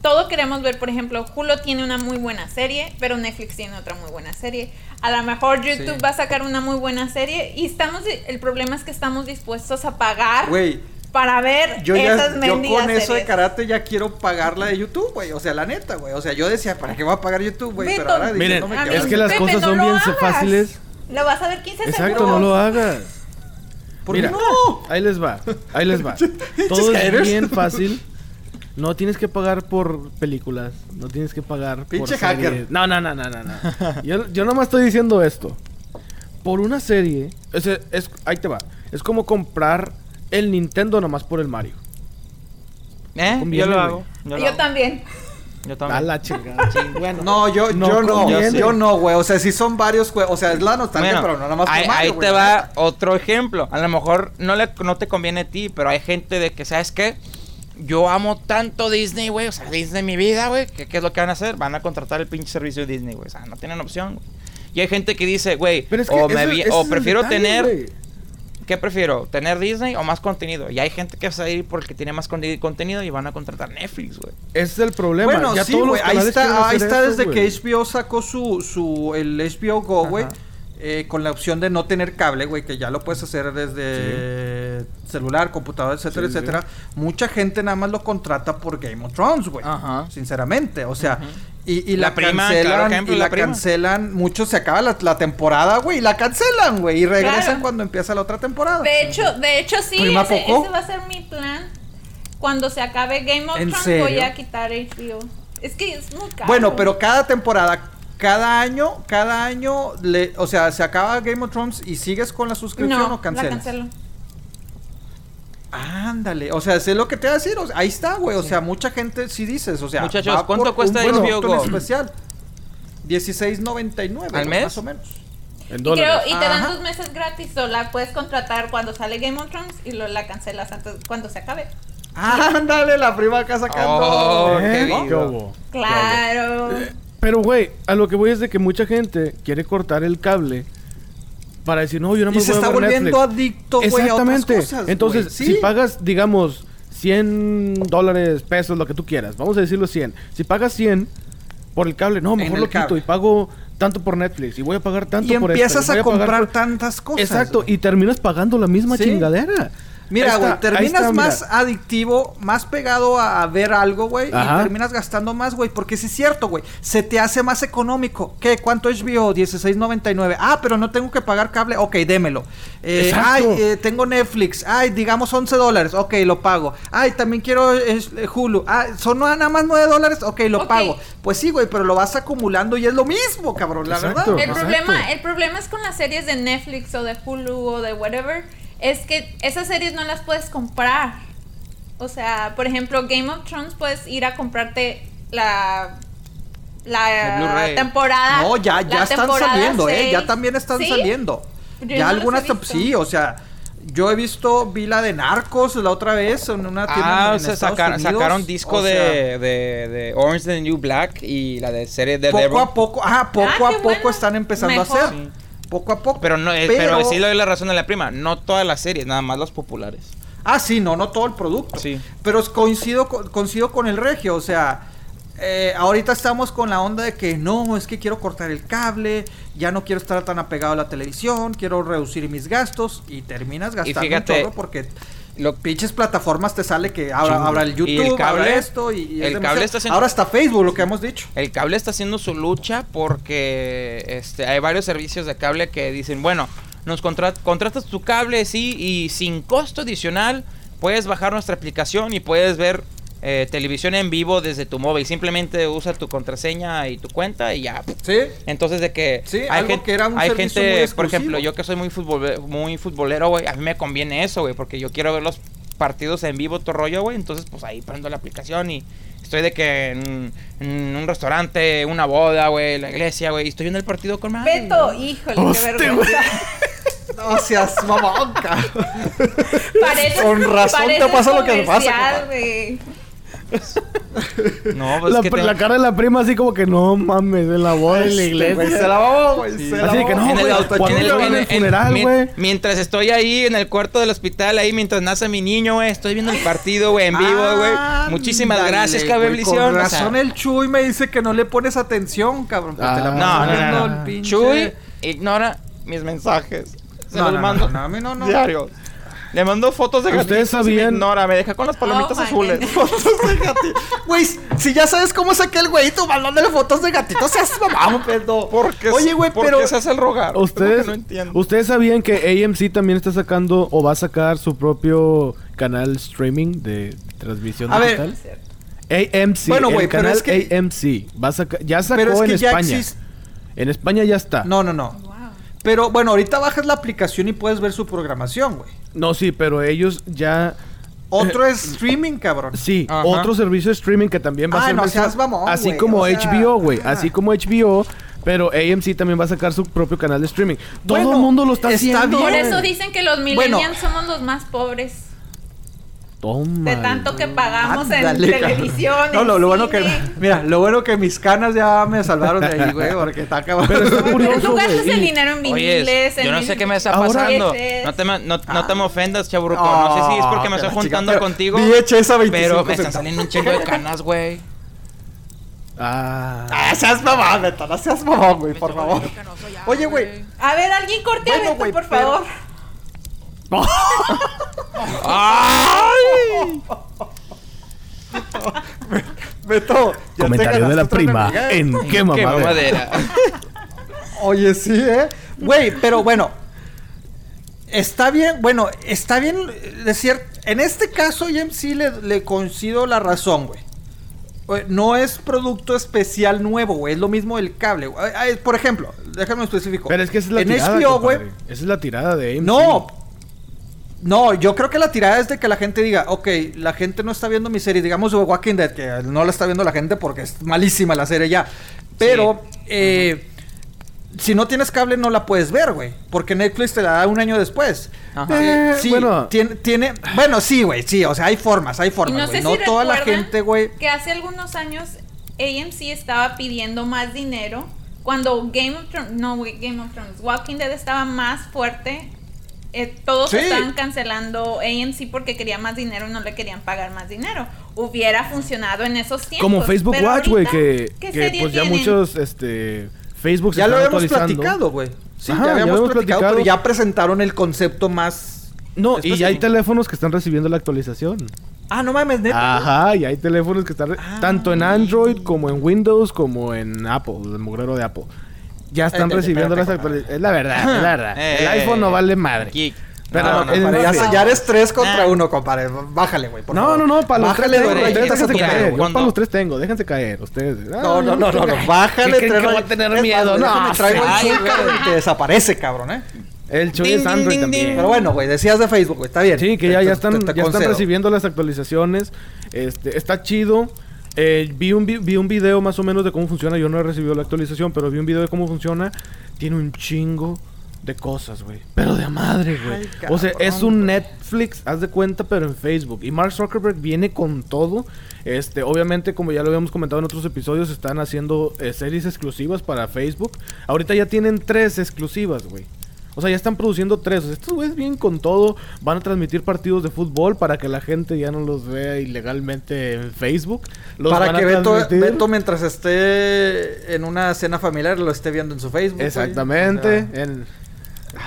F: todo queremos ver, por ejemplo, Hulu tiene una muy buena serie, pero Netflix tiene otra muy buena serie. A lo mejor YouTube
C: Sí.
F: va a sacar una muy buena serie y estamos el problema es que estamos dispuestos a pagar
C: Güey,
F: para ver
C: yo
F: esas
C: ya yo con eso de karate ya quiero pagar la de YouTube, güey. O sea, la neta, güey. O sea, yo decía, ¿para qué voy a pagar YouTube, güey? Pero ahora
B: Miren,
C: diciéndome que
B: es que las
F: Pepe,
B: cosas
F: no
B: son bien
F: hagas.
B: fáciles.
F: Lo vas a ver 15
B: Exacto,
F: segundos.
B: no lo hagas.
C: ¿Por
B: Mira,
C: no?
B: ahí les va, ahí les va. Todo es
C: haters.
B: bien fácil. No tienes que pagar por películas, no tienes que pagar
C: Pinche
B: por series.
C: hacker.
B: No, no, no, no, no, no. Yo, yo nomás estoy diciendo esto. Por una serie, es, es, ahí te va. Es como comprar el Nintendo nomás por el Mario.
D: ¿Eh?
B: conviene,
D: Yo lo hago. Yo, lo
F: Yo
D: hago.
F: también.
D: Yo
B: A
D: también.
B: la chingada. Bueno,
C: No, yo
B: No
C: yo no. Yo no, güey. O sea, si son varios, güey. O sea, es la nostalgia,
D: Bueno,
C: pero no nada más por
D: ahí,
C: Mario,
D: ahí te va otro ejemplo. A lo mejor no, le, no te conviene a ti, pero hay gente de que, ¿sabes qué? Yo amo tanto Disney, güey. O sea, Disney mi vida, güey. ¿Qué, qué es lo que van a hacer? Van a contratar el pinche servicio de Disney, güey. O sea, no tienen opción. güey. Y hay gente que dice, güey,
B: Pero es que
D: o, me vi- o prefiero
B: detalle,
D: tener... ¿Qué prefiero? ¿Tener Disney o más contenido? Y hay gente que va a ir porque tiene más con- contenido y van a contratar Netflix, güey.
B: Ese es el problema.
C: Bueno,
B: ya
C: sí,
B: todos los.
C: Ahí está, ahí está desde
B: güey.
C: que HBO sacó su, su el HBO Go, güey. Eh, con la opción de no tener cable, güey, que ya lo puedes hacer desde celular, computadora, etcétera,
B: Sí, sí.
C: etcétera. Mucha gente nada más lo contrata por Game of Thrones, güey.
D: Ajá.
C: Sinceramente, o sea, y, y la,
D: La prima,
C: cancelan,
D: claro ejemplo,
C: y
D: la
C: la,
D: prima.
C: cancelan, muchos se acaba la, la temporada, güey, y la cancelan, güey, y regresan
F: Claro.
C: cuando empieza la otra temporada.
F: De hecho, de hecho sí,
C: ¿Prima
F: ese, ese va a ser mi plan. Cuando se acabe Game of
C: ¿En
F: Thrones
C: serio?
F: voy a quitar HBO. Es que es muy caro.
C: Bueno, pero cada temporada, cada año, cada año, le, o sea, se acaba Game of Thrones y sigues con la suscripción
F: no,
C: o
F: la
C: cancelas.
F: cancelo.
C: Ándale, o sea, sé lo que te voy a decir, o sea, ahí está, güey, o sea, mucha gente sí dices, o sea,
D: Muchachos,
C: va
D: ¿cuánto
C: por
D: cuesta
C: un
D: HBO Go?
C: especial? 16.99
D: ¿Al mes?
C: más o menos.
B: En
F: Y,
B: dólares.
F: creo- y te dan
C: Ajá.
F: dos meses gratis o la puedes contratar cuando sale Game of Thrones y lo, la cancelas antes cuando se acabe.
C: Ándale, la prima acá sacando.
D: Oh,
B: ¿Eh?
D: qué
B: ¿Qué
D: vivo.
B: hubo?
F: Claro.
B: Pero, güey, a lo que voy es de que mucha gente quiere cortar el cable para decir, no, yo no me
C: Y se
B: voy a
C: está
B: ver
C: volviendo
B: Netflix.
C: adicto, güey, a otras
B: Exactamente.
C: cosas,
B: Entonces,
C: güey, ¿sí?
B: si pagas, digamos, 100 dólares, pesos, lo que tú quieras, vamos a decirlo 100. Si pagas 100 por el cable, no, mejor lo quito
C: cable.
B: y pago tanto por Netflix y voy a pagar tanto
C: Y
B: por esto,
C: empiezas a comprar
B: por-
C: tantas cosas.
B: Exacto,
C: güey.
B: y terminas pagando la misma
C: Sí.
B: chingadera.
C: Mira, güey, terminas
B: está,
C: más
B: mira.
C: adictivo, más pegado a, ver algo, güey, y terminas gastando más, güey, porque sí es cierto, güey, se te hace más económico. ¿Qué? ¿Cuánto es HBO? 16.99. Ah, pero no tengo que pagar cable. Ok, démelo. Eh, ay, eh, tengo Netflix. Ay, digamos 11 dólares. Ok, lo pago. Ay, también quiero eh, Hulu. Ah, son nada más 9 dólares. Ok, lo pago. Pues sí, güey, pero lo vas acumulando y es lo mismo, cabrón, la
B: Exacto.
C: verdad.
F: El
B: Exacto.
F: problema, el problema es con las series de Netflix o de Hulu o de whatever, es que esas series no las puedes comprar. O sea, por ejemplo, Game of Thrones puedes ir a comprarte la la temporada.
C: No, ya, ya están saliendo, ¿eh? Ya también están
F: ¿Sí?
C: saliendo.
F: Yo
C: ya
F: no
C: algunas, sí, o sea, yo he visto, vi la de Narcos la otra vez en una tienda
D: Ah,
C: en
D: sacaron disco
C: O
D: de,
C: sea,
D: de, de Orange the New Black y la de serie de
C: poco
D: Devil.
C: a poco, ah, poco
F: Ah,
C: a poco
F: bueno.
C: están empezando
F: Mejor.
C: a hacer.
D: Sí.
C: Poco a poco.
D: Pero no, eh, pero, sí le doy la razón a la prima. No todas las series, nada más las populares.
C: Ah, sí, no, no todo el producto.
D: Sí.
C: Pero coincido, con- coincido con el regio, o sea, eh, ahorita estamos con la onda de que no, es que quiero cortar el cable, ya no quiero estar tan apegado a la televisión, quiero reducir mis gastos y terminas gastando
D: fíjate,
C: un porque
D: lo-
C: pinches plataformas te sale que ahora, el
D: Y el
C: YouTube,
D: cable-
C: ahora esto y,
D: el cable está haciendo-
C: ahora está Facebook, lo que hemos dicho.
D: El cable está haciendo su lucha porque este, hay varios servicios de cable que dicen, bueno, nos contra- contratas tu cable, sí, y sin costo adicional puedes bajar nuestra aplicación y puedes ver eh, televisión en vivo desde tu móvil. Simplemente usa tu contraseña y tu cuenta y ya.
C: Sí.
D: Entonces de que
C: Sí,
D: hay,
C: algo
D: gen-
C: que era un
D: hay gente,
C: muy
D: por ejemplo, yo que soy muy futbole- muy futbolero, güey, a mí me conviene eso, güey, porque yo quiero ver los partidos en vivo, todo rollo, güey, entonces pues ahí prendo la aplicación y estoy de que en, en un restaurante, una boda, güey, la iglesia, güey, y estoy viendo el partido con madre.
F: Beto, híjole, qué vergüenza.
C: No seas mamón, Con razón te pasa lo que te pasa.
D: No, pues
B: la,
D: es que te-
B: la cara de la prima así como que no mames, en la boda en la iglesia.
C: Güey, se la güey. se la
B: Así de que no,
D: en el
B: güey,
D: en en el-
B: funeral, güey.
D: Mientras estoy ahí en el cuarto del hospital, ahí mientras nace mi niño, güey, estoy viendo el partido, güey, en vivo, güey. Muchísimas gracias, cabeblición.
C: Con
D: o sea,
C: razón el Chuy me dice que no le pones atención, cabrón. que te la
B: Ah.
D: No, no, no,
C: el
D: no.
C: pinche-
D: Chuy ignora mis mensajes. Se
C: No,
D: los
C: no, no,
D: mando
C: no,
D: diarios. Le mando fotos de
B: ¿Ustedes
D: gatitos me
B: sabían-
D: ignora, me deja con las palomitas
F: Oh,
D: azules.
C: Fotos de gatito. Güey, si ya sabes cómo saqué el güey, tú mandándole fotos de gatitos, seas mamón, pedo.
D: Porque
C: Oye, güey,
D: ¿por
C: pero.
D: qué se hace el rogar? Es
B: Ustedes,
D: no entiendo.
B: ustedes sabían que AMC también está sacando o va a sacar su propio canal streaming de transmisión
C: A ver.
B: digital. AMC,
C: Bueno,
B: el
C: güey, pero
B: canal
C: es que-
B: AMC va a sacar, ya sacó
C: Pero es que
B: en
C: ya
B: España.
C: existe.
B: En España ya está.
C: No, no, no. Pero bueno, ahorita bajas la aplicación y puedes ver su programación, güey.
B: No, sí, pero ellos ya
C: Otro es streaming, cabrón.
B: Sí,
D: Ajá.
B: otro servicio de streaming que también va a
C: Ay,
B: ser
C: no
B: mensual,
C: seas mamón,
B: así como
C: o sea,
B: HBO, güey,
C: ah.
B: así como HBO, pero AMC también va a sacar su propio canal de streaming. Todo
C: Bueno,
B: el mundo lo está,
C: está
B: haciendo.
C: bien.
F: Por eso dicen que los
C: Bueno.
F: millennials somos los más pobres.
B: Toma.
F: De tanto que pagamos en
C: Ándale,
F: televisión.
C: No, lo, lo bueno que. Mira, lo bueno que mis canas ya me salvaron de ahí, güey, porque está.
B: Pero
F: Pero
B: curioso,
F: tú gastas
B: güey,
F: el dinero en
D: Oye,
F: viniles, en
D: yo no sé qué me está
B: Ahora-
D: pasando. No te, me- no, no te me ofendas, chaburruco. no sé si es porque me
C: Ah,
D: estoy juntando
C: chica-
D: contigo.
C: VHS a 25
D: Pero me están saliendo un chingo de canas, güey.
B: Ah.
C: Ah, seas mamón, Beto, no seas mamón, güey, por favor. Oye, güey.
F: A ver, alguien corte a
C: Bueno, güey,
F: por
C: pero-
F: favor.
D: ¡Ay!
C: Beto. ya te
B: Comentario de la prima en qué
D: Qué
B: mamadera.
C: Oye, sí, ¿eh? Güey, pero bueno. Está bien, bueno, está bien decir, en este caso sí le, le coincido la razón, güey. No es producto especial nuevo, güey, es lo mismo el cable. güey. Por ejemplo, déjame específico.
B: Pero es que esa es la
C: en
B: tirada,
C: HBO, güey.
B: Esa es la tirada de AMC.
C: No. No, yo creo que la tirada es de que la gente diga, ok, la gente no está viendo mi serie, digamos The Walking Dead, que no la está viendo la gente porque es malísima la serie ya. Pero, eh, si no tienes cable no la puedes ver, güey. Porque Netflix te la da un año después.
D: Ajá.
C: Eh,
B: Eh,
C: sí,
B: bueno.
C: tiene, tiene, bueno, sí, güey, sí, o sea, hay formas, hay
F: Y
C: formas,
F: no
C: güey.
F: sé
C: No,
F: si
C: toda la gente, güey.
F: Que hace algunos años AMC estaba pidiendo más dinero. Cuando Game of Thrones, no, güey, Game of Thrones, Walking Dead estaba más fuerte. Eh, todos
C: Sí.
F: estaban cancelando AMC porque quería más dinero y no le querían pagar más dinero. Hubiera funcionado en esos tiempos.
B: Como Facebook
F: pero
B: Watch, güey, que,
F: ¿qué
B: que pues ya muchos, este, Facebook se
C: Ya lo habíamos platicado, güey. Sí,
B: Ajá,
C: ya
B: ya
C: habíamos platicado,
B: platicado.
C: pero ya presentaron el concepto más.
B: No, y ya hay teléfonos que están recibiendo la actualización.
C: Ah, no mames, neta.
B: Ajá, y hay teléfonos que están
C: Ah.
B: tanto en Android como en Windows como en Apple, el mugrero de Apple. Ya están
C: Eh, eh,
B: recibiendo las actualizaciones. Es la verdad, es la verdad.
D: Eh,
B: el iPhone no vale madre.
D: Geek.
B: Pero
C: no, no, ya, ya eres tres contra
D: Ah.
C: uno, compadre. Bájale, güey.
B: No,
C: favor.
B: no, no, para los déjense caer. Yo para los tres tengo, déjense caer. Ustedes.
C: No, no, no, no, no. Bájale
B: ¿Qué creen que voy a tener miedo? No,
C: déjame traigo
D: ay,
C: el Chuy, te desaparece, cabrón, ¿eh?
B: El Chuy es Android
D: ding,
B: también.
D: ding.
C: Pero bueno, güey, decías de Facebook, güey. Está bien.
B: Sí, que ya,
C: te-
B: ya están,
C: te- te
B: ya están recibiendo las actualizaciones. Este, está chido. Eh, vi, un, vi, vi un video más o menos de cómo funciona. Yo no he recibido la actualización, pero vi un video de cómo funciona. Tiene un chingo de cosas, güey. Pero de madre, güey. O sea, es un. Netflix, haz de cuenta, pero en Facebook. Y Mark Zuckerberg viene con todo. Este, obviamente, como ya lo habíamos comentado en otros episodios, están haciendo eh, series exclusivas para Facebook. Ahorita ya tienen tres exclusivas, güey. O sea, ya están produciendo tres. O sea, estos güeyes vienen con todo. Van a transmitir partidos de fútbol para que la gente ya no los vea ilegalmente en Facebook. Los
C: Para
B: van a
C: que Beto. Beto mientras esté en una cena familiar lo esté viendo en su Facebook.
B: Exactamente.
C: O sea,
B: en-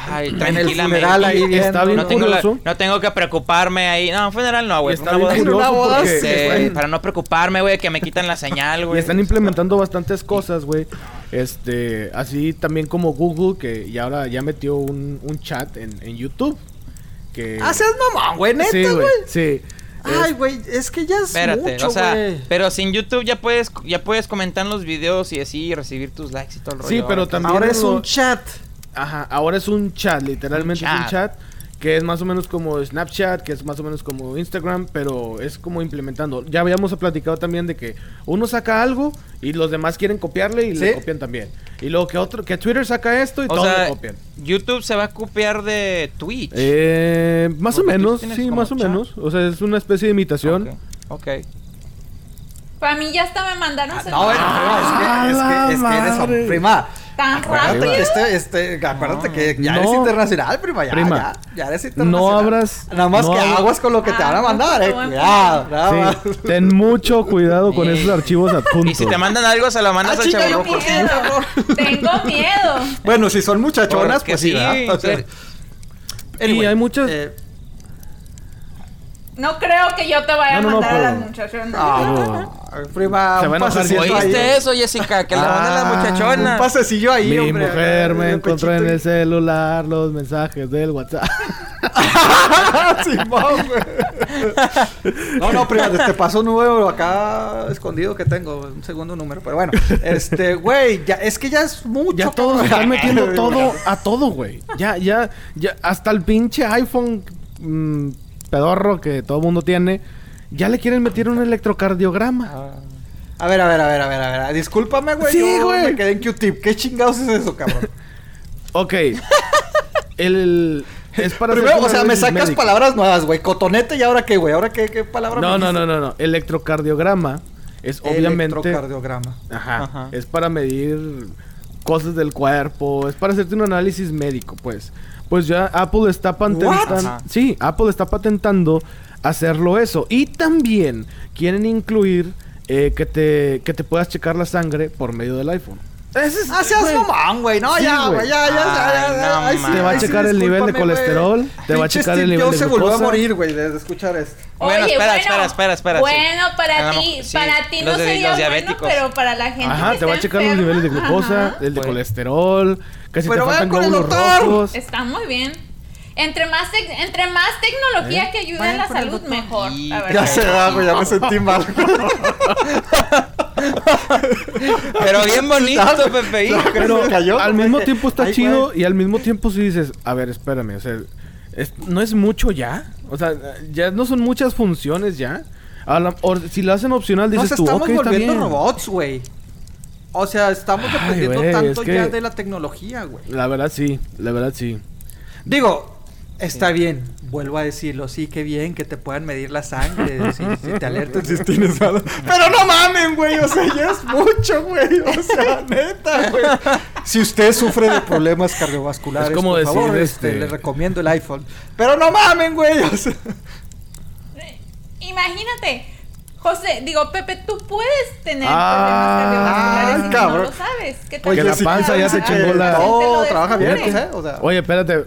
D: Ay,
C: en el
D: tranquilamente.
C: funeral ahí viendo.
B: Está bien
D: No tengo, la-
B: curioso.
D: no tengo que preocuparme ahí. No, funeral no,
B: y
D: güey.
B: está
D: Una
B: bien
D: boda-
C: una boda,
B: porque
C: sí,
B: están-
D: para no preocuparme, güey, que me quitan la señal,
B: Y
D: güey.
B: están implementando bastantes cosas, güey. Este, así también como Google, que ya ahora ya metió un, un chat en, en YouTube. Que...
C: Ah, seas mamón, güey, neta,
B: sí,
C: güey.
B: Sí.
C: Ay, güey, es que ya es
D: Espérate,
C: mucho,
D: o sea,
C: güey.
D: pero sin YouTube ya puedes ya puedes comentar en los videos y así y recibir tus likes y todo el rollo.
B: Sí, pero
D: Ahora,
B: también
C: Ahora es
B: lo-
C: un chat.
B: Ajá, ahora es un chat, literalmente
D: Un
B: es un
D: chat.
B: Que es más o menos como Snapchat, que es más o menos como Instagram, pero es como implementando. Ya habíamos platicado también de que uno saca algo y los demás quieren copiarle y le copian también. Y luego que otro, que Twitter saca esto y
D: O
B: todos
D: sea,
B: le copian.
D: YouTube se va a copiar de Twitch.
B: Eh, más o menos, sí, más o menos. O sea, es una especie de imitación.
D: Ok. ok.
F: Para mí ya hasta me mandaron
C: No, bueno, prima, es que, es que, es que eres prima.
F: tan rápido.
C: este, este, acuérdate que ya eres
B: No.
C: internacional, prima, ya,
B: Prima,
C: ya, ya eres internacional.
B: no abras-
C: Nada más
B: no
C: que
B: abras-
C: aguas con lo que te
F: Ah,
C: van a mandar, eh. Cuidado, nada más.
B: Sí, ten mucho cuidado con esos archivos adjuntos.
D: Y si te mandan algo, se lo mandas
C: Ah,
D: al.
F: Tengo miedo. Tengo miedo.
C: Bueno, si son muchachonas,
D: Porque
C: pues sí,
D: sí,
C: ¿verdad? O sea,
D: sí.
C: anyway,
B: hay muchas-
C: eh,
F: No creo que yo te vaya
B: No, no,
F: a
B: no,
F: mandar a las muchachas.
C: ah, prima,
B: Se
C: un
B: a
C: pasecillo ahí.
D: ¿Oíste eso, Jessica? Que le mandan las
B: Ah,
C: Un
D: muchachonas.
C: pasecillo ahí,
B: Mi
C: hombre.
B: mujer me encontró en el celular los mensajes del WhatsApp.
C: Simón, güey. No, no, prima, te paso un número acá escondido que tengo, un segundo número, pero bueno, este, güey, ya, es que ya es mucho.
B: Ya todos están metiendo todo a todo, güey. Ya, ya, ya, hasta el pinche iPhone mm, pedorro que todo mundo tiene, ya le quieren meter un electrocardiograma.
C: A ver, a ver, a ver, a ver, a ver, discúlpame, güey,
B: Sí,
C: yo
B: güey.
C: me quedé en Q-tip, ¿qué chingados es eso, cabrón?
B: Ok. El, es para
C: Primero, o sea, me sacas
B: médico.
C: palabras nuevas, güey, cotonete y ahora qué, güey, ahora qué, qué palabra
B: No, no, no, no, no. Electrocardiograma es obviamente.
C: Electrocardiograma.
B: Ajá,
D: Ajá.
B: Es para medir cosas del cuerpo. Es para hacerte un análisis médico, pues. Pues ya Apple está patentando. Sí, Apple está patentando hacerlo eso. Y también quieren incluir eh, que, te, que te puedas checar la sangre por medio del iPhone. Ese es-
C: Ah, seas mamón, güey. No,
B: Sí,
C: ya,
B: güey.
C: Ya, ya, ya, ya,
D: Ay,
C: ya.
D: no
C: Ay, sí,
D: mames.
B: Te va a
C: sí,
B: checar el nivel de colesterol, te va a checar el nivel de
C: se volvió a
B: glucosa.
C: morir, güey, de de escuchar esto.
D: Bueno, espera, espera, espera, espera.
F: Bueno, para ti, para ti no sería
D: los
F: bueno,
D: diabéticos.
F: pero para la gente
B: Ajá,
F: que
B: te va a checar los niveles de glucosa,
F: ajá.
B: el de colesterol, que si
C: Pero
B: te
C: vaya
B: faltan
C: con el
B: glóbulos
C: doctor.
B: rojos.
F: Está muy bien. Entre más, tec- entre más tecnología
B: ¿Eh?
F: que ayude a la salud, mejor. La
C: Ya se da, güey, ya me sentí mal.
D: Pero bien bonito, Pepe.
B: Pero
C: Se cayó,
B: al mismo tiempo está
C: Ay,
B: chido
C: güey.
B: y al mismo tiempo si dices, a ver, espérame, o sea, es- no es mucho ya. O sea, ya no son muchas funciones ya. A la- o si lo hacen opcional, dices
C: Nos
B: tú,
C: estamos
B: está
C: volviendo
B: bien.
C: robots, güey. O sea, estamos
B: Ay,
C: dependiendo
B: güey,
C: tanto
B: es que-
C: ya de la tecnología, güey.
B: La verdad sí, la verdad sí.
C: Digo, está bien, vuelvo a decirlo, sí, qué bien que te puedan medir la sangre, si, si te alertan si tienes algo. Pero no mamen, güey, o sea, ya es mucho, güey, o sea, neta, güey. Si usted sufre de problemas cardiovasculares,
B: Es como
C: por
B: decir,
C: favor,
B: este-
C: este, le recomiendo el iPhone. Pero no mamen, güey, o sea.
F: Imagínate, José, digo, Pepe, tú puedes tener
B: Ah,
F: problemas cardiovasculares y
C: cabrón.
F: no lo sabes. ¿Qué tal
C: Oye,
B: Que la panza ya se chingó la-
C: No, trabaja bien,
F: descubre?
C: ¿eh? O sea,
B: Oye, espérate.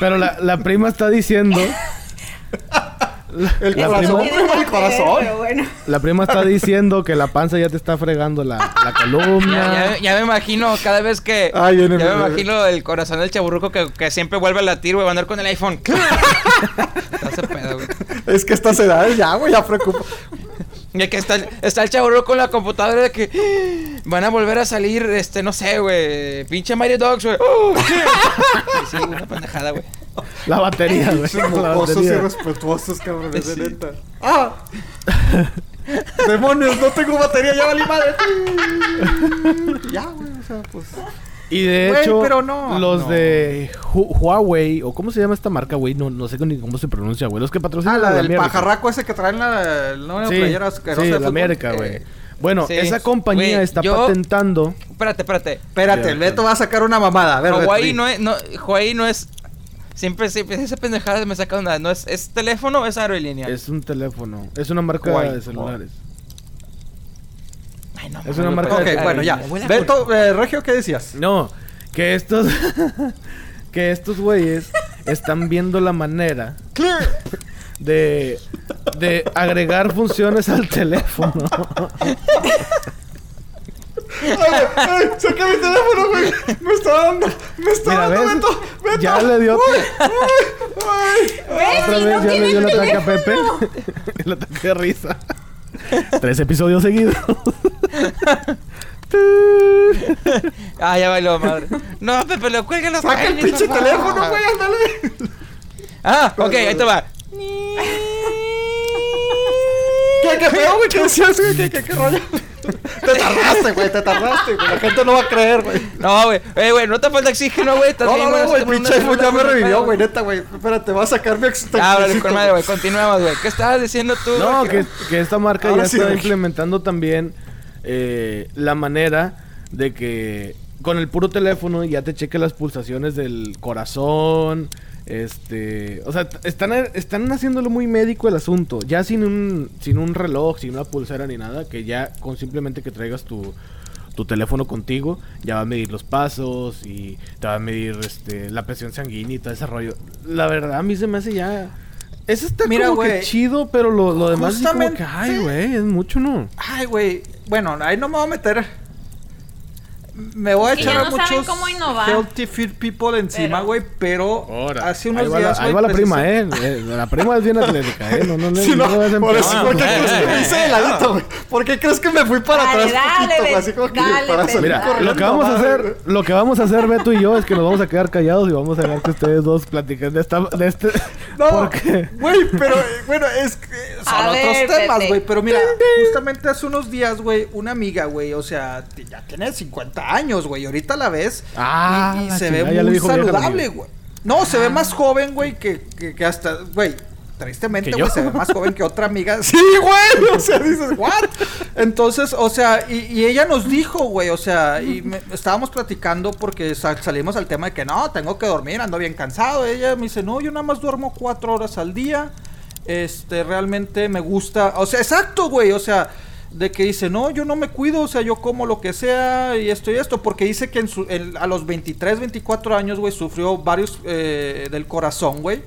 B: Pero la, la prima está diciendo.
C: el
B: la
C: corazón,
B: prima-
C: prima, el corazón.
F: Bueno.
B: La prima está diciendo que la panza ya te está fregando la, la
D: Ya,
B: columna.
D: ya- ya me imagino cada vez que.
C: Ay,
D: ya me imagino el corazón del chaburruco que, que siempre vuelve a latir, güey. Va a andar con el iPhone. Güey.
C: Es que estas edades ya, güey, ya preocupa.
D: Y que está, el- está el chaburruco con la computadora de que "Ah, van a volver a salir, este, no sé, güey. Pinche Mario Dogs, güey. Oh. Y sí, una pendejada, güey.
B: La batería, güey.
C: Mocosos irrespetuosos, cabrones, de
D: Sí.
C: neta. ¡Ah! ¡Demonios! No tengo batería, ya valí madre. ya, güey, o sea, pues.
B: Y de hecho,
C: pero no,
B: los
C: no.
B: de Hu- Huawei, o cómo se llama esta marca, güey, no, no sé ni cómo se pronuncia, güey. Los que patrocinan
C: Ah, la
B: de
C: del
B: América.
C: pajarraco ese que traen la, la
B: Sí,
C: playera asquerosa
B: sí,
C: de
B: la. América,
C: Eh,
B: güey. Bueno,
D: Sí.
B: esa compañía está
D: yo-
B: patentando.
D: Espérate, espérate.
C: Espérate, el Beto va a sacar una mamada. A ver,
D: Huawei no es, no, Huawei no es. Siempre, siempre esa pendejada me saca onda. No es, ¿Es teléfono o es aerolínea?
B: Es un teléfono. Es una marca
D: Huawei.
B: de celulares.
D: Ay, no,
B: es una
D: güey,
B: marca
C: Ok,
B: de-
C: bueno, ya. Beto, eh, Regio, ¿qué decías?
B: No, que estos. que estos güeyes están viendo la manera de. de agregar funciones al teléfono.
C: ¡Ay, saca mi teléfono, güey! ¡Me está dando! ¡Me está
B: Mira,
C: dando,
B: ¿ves?
C: Beto! ¡Beto!
B: Ya le dio.
C: ¡Ay!
F: ¿Ves?
B: Otra
F: Si
B: vez
F: no
B: ya le dio el ataque a Pepe. el ataque de risa. Tres episodios seguidos.
D: Ah, ya bailó, madre. No, Pepe, lo cuelga los
C: ¡Saca el pinche teléfono, güey! ¡Ándale!
D: Ah, ok, ahí te va.
C: ¿Qué, qué pedo, güey? ¿Qué decías, güey? ¿Qué, qué, qué rollo? Te tardaste, güey, te tardaste, güey. La gente no va a creer, güey.
D: No, güey. Eh, güey, no te falta oxígeno, güey.
C: No,
D: bien,
C: no, no, güey, pinche iPhone ya me revivió, güey, neta, güey. Espérate, va a sacar mi.
D: Ah,
C: toxicito,
D: con madre, güey. Continuemos, güey. ¿Qué estabas diciendo tú?
B: No, que, que esta marca
C: Ahora
B: ya
C: sí,
B: está implementando también eh, la manera de que con el puro teléfono ya te cheque las pulsaciones del corazón. Este, o sea, están, están haciéndolo muy médico el asunto, ya sin un, sin un reloj, sin una pulsera ni nada, que ya con simplemente que traigas tu, tu teléfono contigo, ya va a medir los pasos y te va a medir este, la presión sanguínea y todo ese rollo. La verdad, a mí se me hace ya... Eso está
C: Mira,
B: como que chido, pero lo, lo demás es como que, ay, güey, es mucho, ¿no?
C: Ay, güey. Bueno, ahí no me voy a meter. Me voy a echar a muchos
F: cómo
C: healthy fit people encima,
F: Pero-
C: güey. Pero
B: Ahora,
C: hace unos
B: ahí va
C: días,
B: la, ahí va la prima, ¿eh? Eh, La prima es bien atlética, ¿eh? No, no, no,
C: Sí, no,
B: no
C: por eso,
B: empezar.
C: ¿por qué crees que me hice de ladito, güey? ¿Por qué crees que me fui para
F: Dale,
C: atrás
F: dale,
C: poquito, güey?
F: Beto,
C: Así como que
F: dale,
C: salir
B: Mira, lo que vamos a hacer, lo que vamos a hacer Beto y yo es que nos vamos a quedar callados y vamos a dejar que ustedes dos platiquen de esta, de este,
C: No,
B: porque
C: güey, pero eh, bueno, es que son
F: A
C: otros
F: ver,
C: temas, güey. Pero mira, justamente hace unos días, güey, una amiga, güey, o sea, ya tiene 50 años, güey. Ahorita la ves
B: Ah,
C: y, y
B: la
C: se
B: chingada,
C: ve muy saludable, güey. No, se ve más joven, güey, que, que, que hasta, güey. Tristemente,
B: ¿Que
C: güey, se ve más joven que otra amiga. Sí, güey. O sea, dices, ¿what? Entonces, o sea, y, y ella nos dijo, güey, o sea, y me- estábamos platicando porque sa- salimos al tema de que no, tengo que dormir, ando bien cansado. Ella me dice, no, yo nada más duermo cuatro horas al día. Este, realmente me gusta. O sea, exacto, güey. O sea, de que dice, no, yo no me cuido, o sea, yo como lo que sea y esto y esto. Porque dice que en su, en- a los 23, 24 años, güey, sufrió varios eh, del corazón, güey.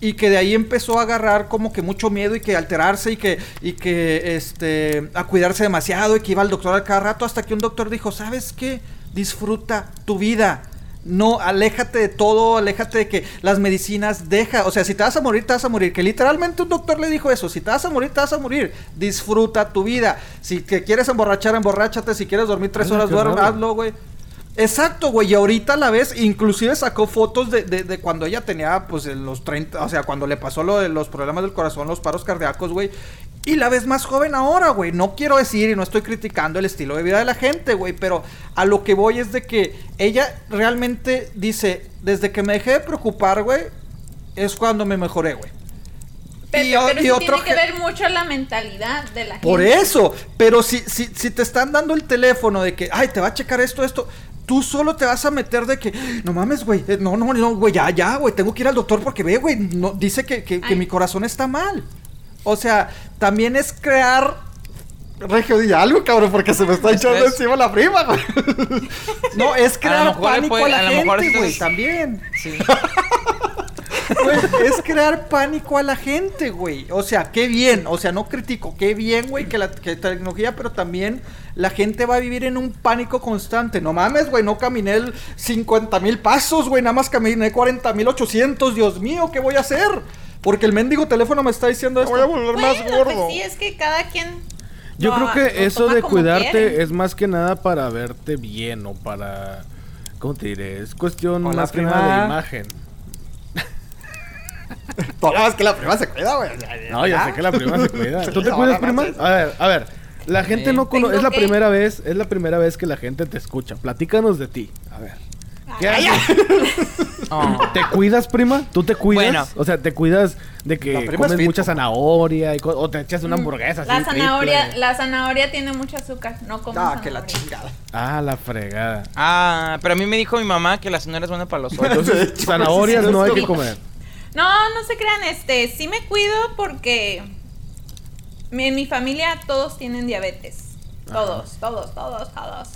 C: Y que de ahí empezó a agarrar como que mucho miedo y que alterarse y que, y que, este, a cuidarse demasiado y que iba al doctor a cada rato hasta que un doctor dijo, ¿sabes qué? Disfruta tu vida. No, aléjate de todo, aléjate de que las medicinas deja, o sea, si te vas a morir, te vas a morir. Que literalmente un doctor le dijo eso, si te vas a morir, te vas a morir. Disfruta tu vida. Si te quieres emborrachar, emborráchate. Si quieres dormir tres horas, duerme, hazlo, güey. Exacto, güey. Y ahorita la ves, inclusive sacó fotos de, de- de cuando ella tenía, pues, en los 30, o sea, cuando le pasó lo de los problemas del corazón, los paros cardíacos, güey. Y la ves más joven ahora, güey. No quiero decir y no estoy criticando el estilo de vida de la gente, güey. Pero a lo que voy es de que ella realmente dice, desde que me dejé de preocupar, güey, es cuando me mejoré, güey. Y
F: pero
C: y
F: eso
C: otro
F: tiene que ver mucho la mentalidad de la
C: Por
F: gente.
C: eso, pero si, si, si te están dando el teléfono de que, ay, te va a checar esto, esto, tú solo te vas a meter de que, no mames, güey, eh, no, no, no, güey, ya, ya, güey, tengo que ir al doctor porque ve, güey, no, dice que, que, mi corazón está mal. O sea, también es crear... Regio, di algo, cabrón, porque se me está echando
D: es-
C: encima la prima, güey. No, es crear
D: le
C: pánico
D: puede-
C: a la
D: a
C: gente,
D: esto
C: güey, también.
D: Sí.
C: Güey, es crear pánico a la gente, güey. O sea, qué bien. O sea, no critico. Qué bien, güey, que la que tecnología, pero también la gente va a vivir en un pánico constante. No mames, güey, no caminé el 50 mil pasos, güey. Nada más caminé 40 mil 800. Dios mío, ¿qué voy a hacer? Porque el mendigo teléfono me está diciendo esto.
F: Bueno, pues sí, es que cada quien.
B: Yo creo que eso de cuidarte
F: quiere.
B: es más que nada para verte bien o para... ¿Cómo te diré? Es cuestión
C: Hola,
B: más que nada de imagen.
C: Todas que la prima se cuida, güey.
B: No, ya sé que la prima se cuida. ¿Tú te cuidas, prima? A ver, a ver. La gente no conoce... Es la
F: que-
B: primera vez, es la primera vez que la gente te escucha. Platícanos de ti. A ver. ¿Qué
F: Ay?
D: Oh.
B: ¿Te cuidas, prima? ¿Tú te cuidas?
D: Bueno.
B: O sea, ¿te cuidas de que comes
C: fit,
B: mucha zanahoria y o te echas una hamburguesa así
F: La zanahoria,
B: triple?
F: la zanahoria tiene mucho azúcar, no como
C: Ah, que la
F: zanahoria.
C: chingada.
B: Ah, la fregada.
D: Ah, pero a mí me dijo mi mamá que la zanahoria es buena para los ojos.
B: Entonces, zanahorias no hay que comer.
F: No, no se crean, este, sí me cuido porque mi- en mi familia todos tienen diabetes. Todos, todos, todos, todos.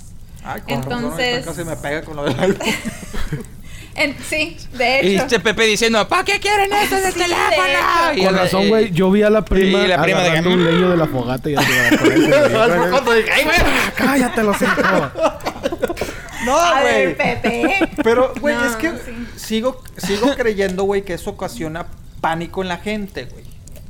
C: Ay, con razón,
F: Entonces-
C: Casi me pega con lo del iPhone.
F: En- sí, de
D: Y
F: hecho.
D: este Pepe diciendo, ¿para qué quieren esto de
F: Sí, de
D: teléfono? Y
B: Con
D: la-
B: razón, güey. Yo vi a la prima,
D: y la prima de
B: un leño de la fogata y ya se iba con eso, güey.
C: Cuando dije, "Ay, güey".
B: Cállate, lo siento.
C: No, güey.
F: Pepe.
C: Pero, güey,
F: No,
C: es que
F: sí.
C: sigo, sigo creyendo, güey, que eso ocasiona pánico en la gente, güey.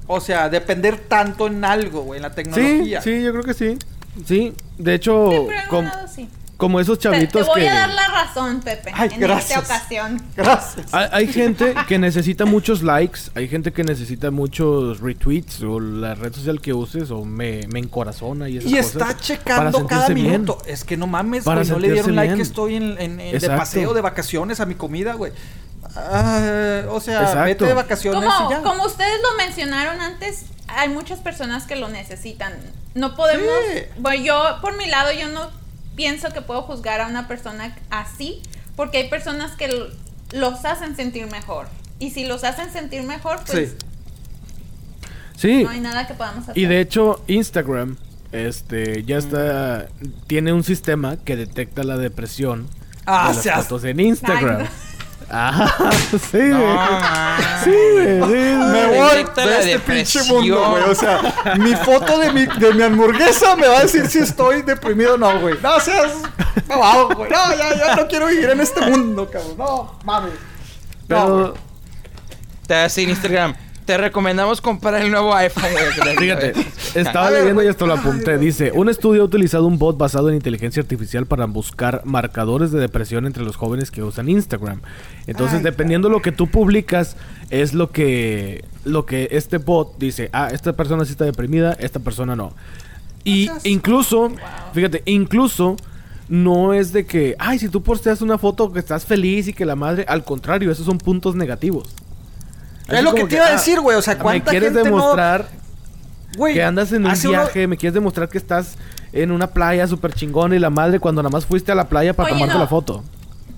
C: O sea, depender tanto en algo, güey, en la
B: Sí,
C: tecnología.
B: sí, yo creo que sí. Sí, de hecho,
F: Sí, por algún
B: com-
F: lado sí.
B: Como esos
F: Te, te
B: chavitos
F: voy
B: que...
F: a dar la razón, Pepe,
C: Ay,
F: en
C: gracias.
F: esta ocasión.
C: Gracias.
B: Hay, hay gente que necesita muchos likes, hay gente que necesita muchos retweets o la red social que uses o me, me encorazona y esas
C: Y
B: cosas
C: está checando cada
B: bien.
C: minuto. Es que no mames,
B: Para
C: güey. No le dieron like
B: bien.
C: que estoy en, en- en- de paseo, de vacaciones a mi comida, güey. Ah, o sea,
B: Exacto.
C: vete de vacaciones y
F: Como,
C: ya.
F: como ustedes lo mencionaron antes, hay muchas personas que lo necesitan. No podemos,
C: Sí.
F: bueno, yo por mi lado yo no pienso que puedo juzgar a una persona así, porque hay personas que los hacen sentir mejor. Y si los hacen sentir mejor, pues
C: Sí.
B: Sí,
F: no hay nada que podamos hacer.
B: y de hecho Instagram este ya está tiene un sistema que detecta la depresión
C: Ah,
B: de las
C: seas-
B: fotos en Instagram.
F: Ay,
B: Ah, sí,
D: No,
B: güey. Sí, güey, sí,
C: Me voy de
D: la
C: este pinche mundo, güey. O sea, mi foto de mi, de mi hamburguesa me va a decir si estoy deprimido o no, güey. No seas abajo, güey. No, ya, ya no quiero vivir en este mundo, cabrón. No, mames. No.
B: Pero
D: Te hace en Instagram. Te recomendamos comprar el nuevo iPhone, güey.
B: Fíjate, estaba leyendo y esto lo apunté. Dice, un estudio ha utilizado un bot basado en inteligencia artificial para buscar marcadores de depresión entre los jóvenes que usan Instagram. Entonces,
C: Ay,
B: dependiendo lo que tú publicas, es lo que lo que este bot dice, ah, esta persona sí está deprimida, esta persona no. Y incluso, fíjate, incluso no es de que, ay, si tú posteas una foto que estás feliz y que la madre, al contrario, esos son puntos negativos.
C: Es lo que te iba a
B: ah,
C: decir, güey. O sea,
B: me
C: ¿cuánta
B: quieres
C: gente no-
B: demostrar
C: Güey,
B: que andas en un
C: uno-
B: viaje, me quieres demostrar que estás en una playa súper chingona y la madre cuando nada más fuiste a la playa para
F: Oye,
B: tomarte
F: no.
B: la foto.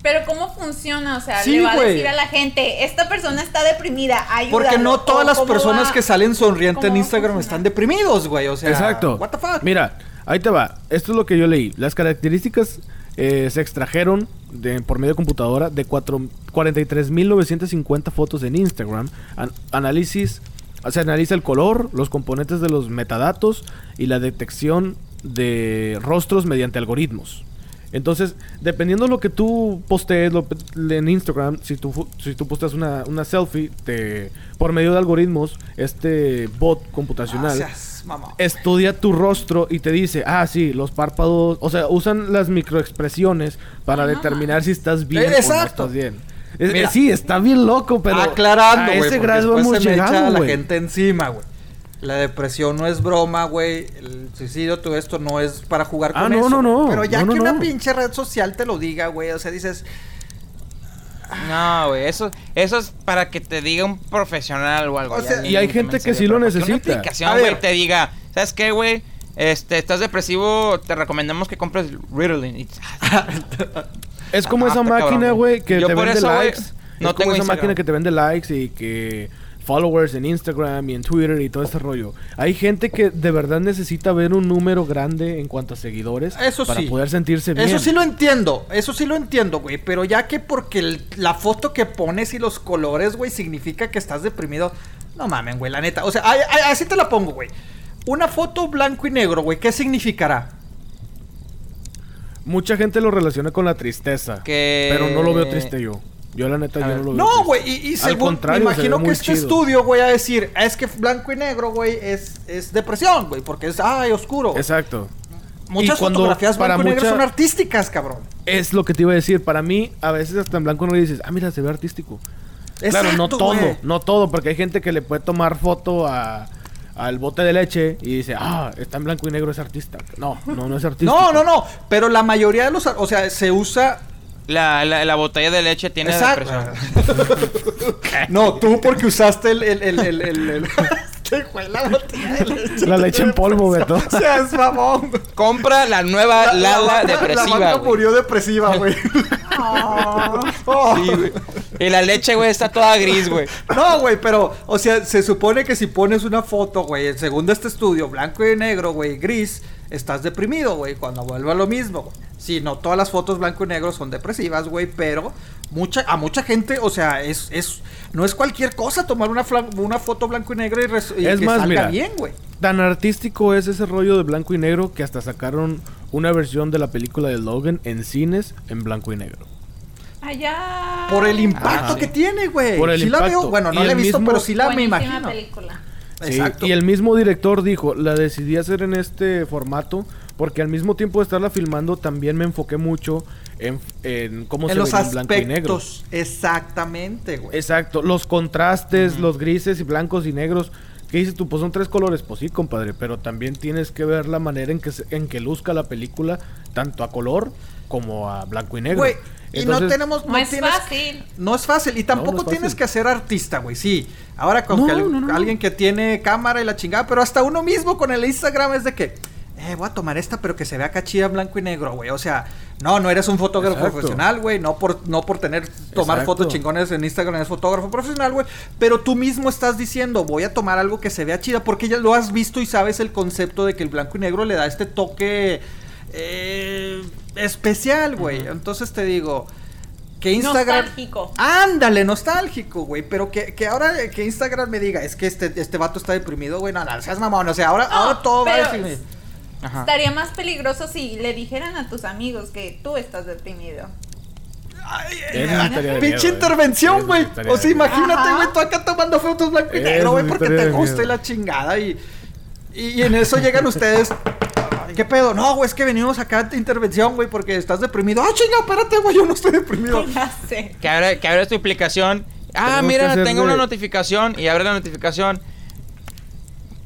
F: Pero ¿cómo funciona? O sea,
C: Sí,
F: le va a decir a la gente, esta persona está deprimida, ayúdalo.
C: Porque no todas las personas
F: va-
C: que salen sonrientes en Instagram están deprimidos, güey. O sea,
B: Exacto.
C: What the fuck?
B: Mira, ahí te va. Esto es lo que yo leí. Las características eh, se extrajeron de, por medio de computadora de cuatro- 43.950 fotos en Instagram. An- análisis, se analiza el color, los componentes de los metadatos y la detección de rostros mediante algoritmos. Entonces, dependiendo de lo que tú postees lo- en Instagram, si tú, si tú posteas una, una selfie, te, por medio de algoritmos, este bot computacional
C: mamá.
B: estudia tu rostro y te dice, ah, sí, los párpados, o sea, usan las microexpresiones para
F: Ay, no
B: determinar si estás bien
C: Eh,
B: o no
C: exacto.
B: estás bien. Es-
C: Mira.
B: eh, sí, está bien loco, pero
C: Aclarando,
B: a
C: güey.
B: ese grado hemos
C: se me echa
B: llegado,
C: la
B: güey.
C: gente encima, güey. La depresión no es broma, güey. El suicidio, todo esto no es para jugar
B: Ah,
C: con
B: no,
C: eso.
B: no, no.
C: Pero ya
B: No, no,
C: que una
B: no.
C: pinche red social te lo diga, güey. O sea, dices,
D: No, güey, eso, eso es para que te diga un profesional o algo.
C: O sea,
B: y hay gente que sí lo
D: que
B: necesita.
D: Una aplicación, güey, te diga, ¿sabes qué, güey? Este, estás depresivo, te recomendamos que compres Ritalin.
B: Es como
D: Ah,
B: esa máquina, güey, que
D: Yo
B: te vende
D: eso,
B: likes.
D: no
B: es como
D: tengo
B: esa
D: Instagram.
B: máquina que te vende likes y que followers en Instagram y en Twitter y todo ese rollo. Hay gente que de verdad necesita ver un número grande en cuanto a seguidores
C: Eso
B: para
C: sí.
B: poder sentirse bien.
C: Eso sí lo entiendo, eso sí lo entiendo, güey. Pero ya que porque el- la foto que pones y los colores, güey, significa que estás deprimido. No mamen, güey, la neta. O sea, ay- ay- así te la pongo, güey. Una foto blanco y negro, güey, ¿qué significará?
B: Mucha gente lo relaciona con la tristeza. Pero no lo veo triste yo. Yo la neta
D: A
B: yo
D: ver.
B: no lo veo
C: No, güey, y, y
B: Al
C: según
B: contrario,
C: me
B: se
C: imagino que este
B: chido.
C: estudio, güey, a decir, es que blanco y negro, güey, es, es depresión, güey, porque es, ay, oscuro.
B: Exacto.
C: Muchas
B: y cuando
C: fotografías
B: para
C: blanco y negro
B: mucha-
C: son artísticas, cabrón.
B: Es lo que te iba a decir. Para mí, a veces hasta en blanco no dices, ah, mira, se ve artístico. claro, no
C: Exacto,
B: todo, no todo, porque hay gente que le puede tomar foto a, al bote de leche y dice, ah, está en blanco y negro, es artista. No, no, no es artista.
C: No, no, no. Pero la mayoría de los. O sea, se usa
D: La, la, la botella de leche tiene
C: Exacto.
D: depresión.
C: No, tú porque usaste el... el, el, el, el, el- ¿Qué fue la botella de leche?
B: La leche en polvo, Beto.
C: Seas mamón.
D: Compra la nueva Lala
C: La
D: depresiva,
C: vaca
D: güey.
C: murió depresiva, güey. Oh.
D: Sí, güey. Y la leche, güey, está toda gris, güey.
C: No, güey, pero, o sea, se supone que si pones una foto, güey, según este estudio, blanco y negro, güey, gris, estás deprimido, güey, cuando vuelve a lo mismo, güey. Sí, no todas las fotos blanco y negro son depresivas, güey, pero mucha, a mucha gente, o sea, es, es, no es cualquier cosa tomar una, una foto blanco y negro y, res- y
B: Es
C: que
B: más,
C: salga
B: mira.
C: bien, güey.
B: Tan artístico es ese rollo de blanco y negro que hasta sacaron una versión de la película de Logan en cines en blanco y negro.
F: Allá.
C: Por el impacto
D: Ah, sí.
C: que tiene, güey.
B: Por el
C: sí la veo,
B: impacto.
C: bueno, no la he visto,
B: mismo-
C: pero sí la me imagino.
F: película.
C: Exacto.
B: y el mismo director dijo, la decidí hacer en este formato porque al mismo tiempo de estarla filmando también me enfoqué mucho en, en cómo
C: en
B: se
C: los
B: veía en blanco y negro.
C: exactamente, güey.
B: Exacto, los contrastes, los grises y blancos y negros. ¿Qué dices tú? Pues son tres colores, pues sí, compadre, pero también tienes que ver la manera en que, se- en que luzca la película, tanto a color como a blanco y negro.
C: Güey, y no tenemos...
F: No es
C: tienes-
F: fácil.
C: No es fácil. Y tampoco
B: no
C: tienes
B: fácil.
C: que ser artista, güey. Sí. Ahora con
B: No,
C: que al-
B: no, no, no.
C: alguien que tiene cámara y la chingada. Pero hasta uno mismo con el Instagram es de que... Eh, voy a tomar esta, pero que se vea cachida en blanco y negro, güey. O sea, no, no eres un fotógrafo
B: Exacto.
C: profesional, güey. No por, no por tener, tomar
B: Exacto.
C: fotos chingones en Instagram eres fotógrafo profesional, güey. Pero tú mismo estás diciendo, voy a tomar algo que se vea chida. Porque ya lo has visto y sabes el concepto de que el blanco y negro le da este toque eh, especial, güey. Entonces te digo... Que Instagram...
F: Nostálgico.
C: Ándale, nostálgico, güey. Pero que, que ahora eh, que Instagram me diga, es que este, este vato está deprimido, güey. No, no, seas mamón. O sea, ahora,
F: No,
C: ahora todo va a
F: pero-
C: decir.
D: Ajá.
F: Estaría más peligroso si le dijeran a tus amigos que tú estás deprimido.
B: De
C: Pinche
B: miedo, eh.
C: intervención, güey. O sea, imagínate, güey, tú acá tomando fotos blanco y negro, güey, porque te gusta y la chingada. Y, y, y en eso llegan ustedes. ¿Qué pedo? No, güey, es que venimos acá de intervención, güey, porque estás deprimido. Ah, chinga, espérate, güey, yo no estoy deprimido.
F: Ya sé.
D: Que abre, que abre tu aplicación. Ah, mira, tengo una notificación. Y abre la notificación.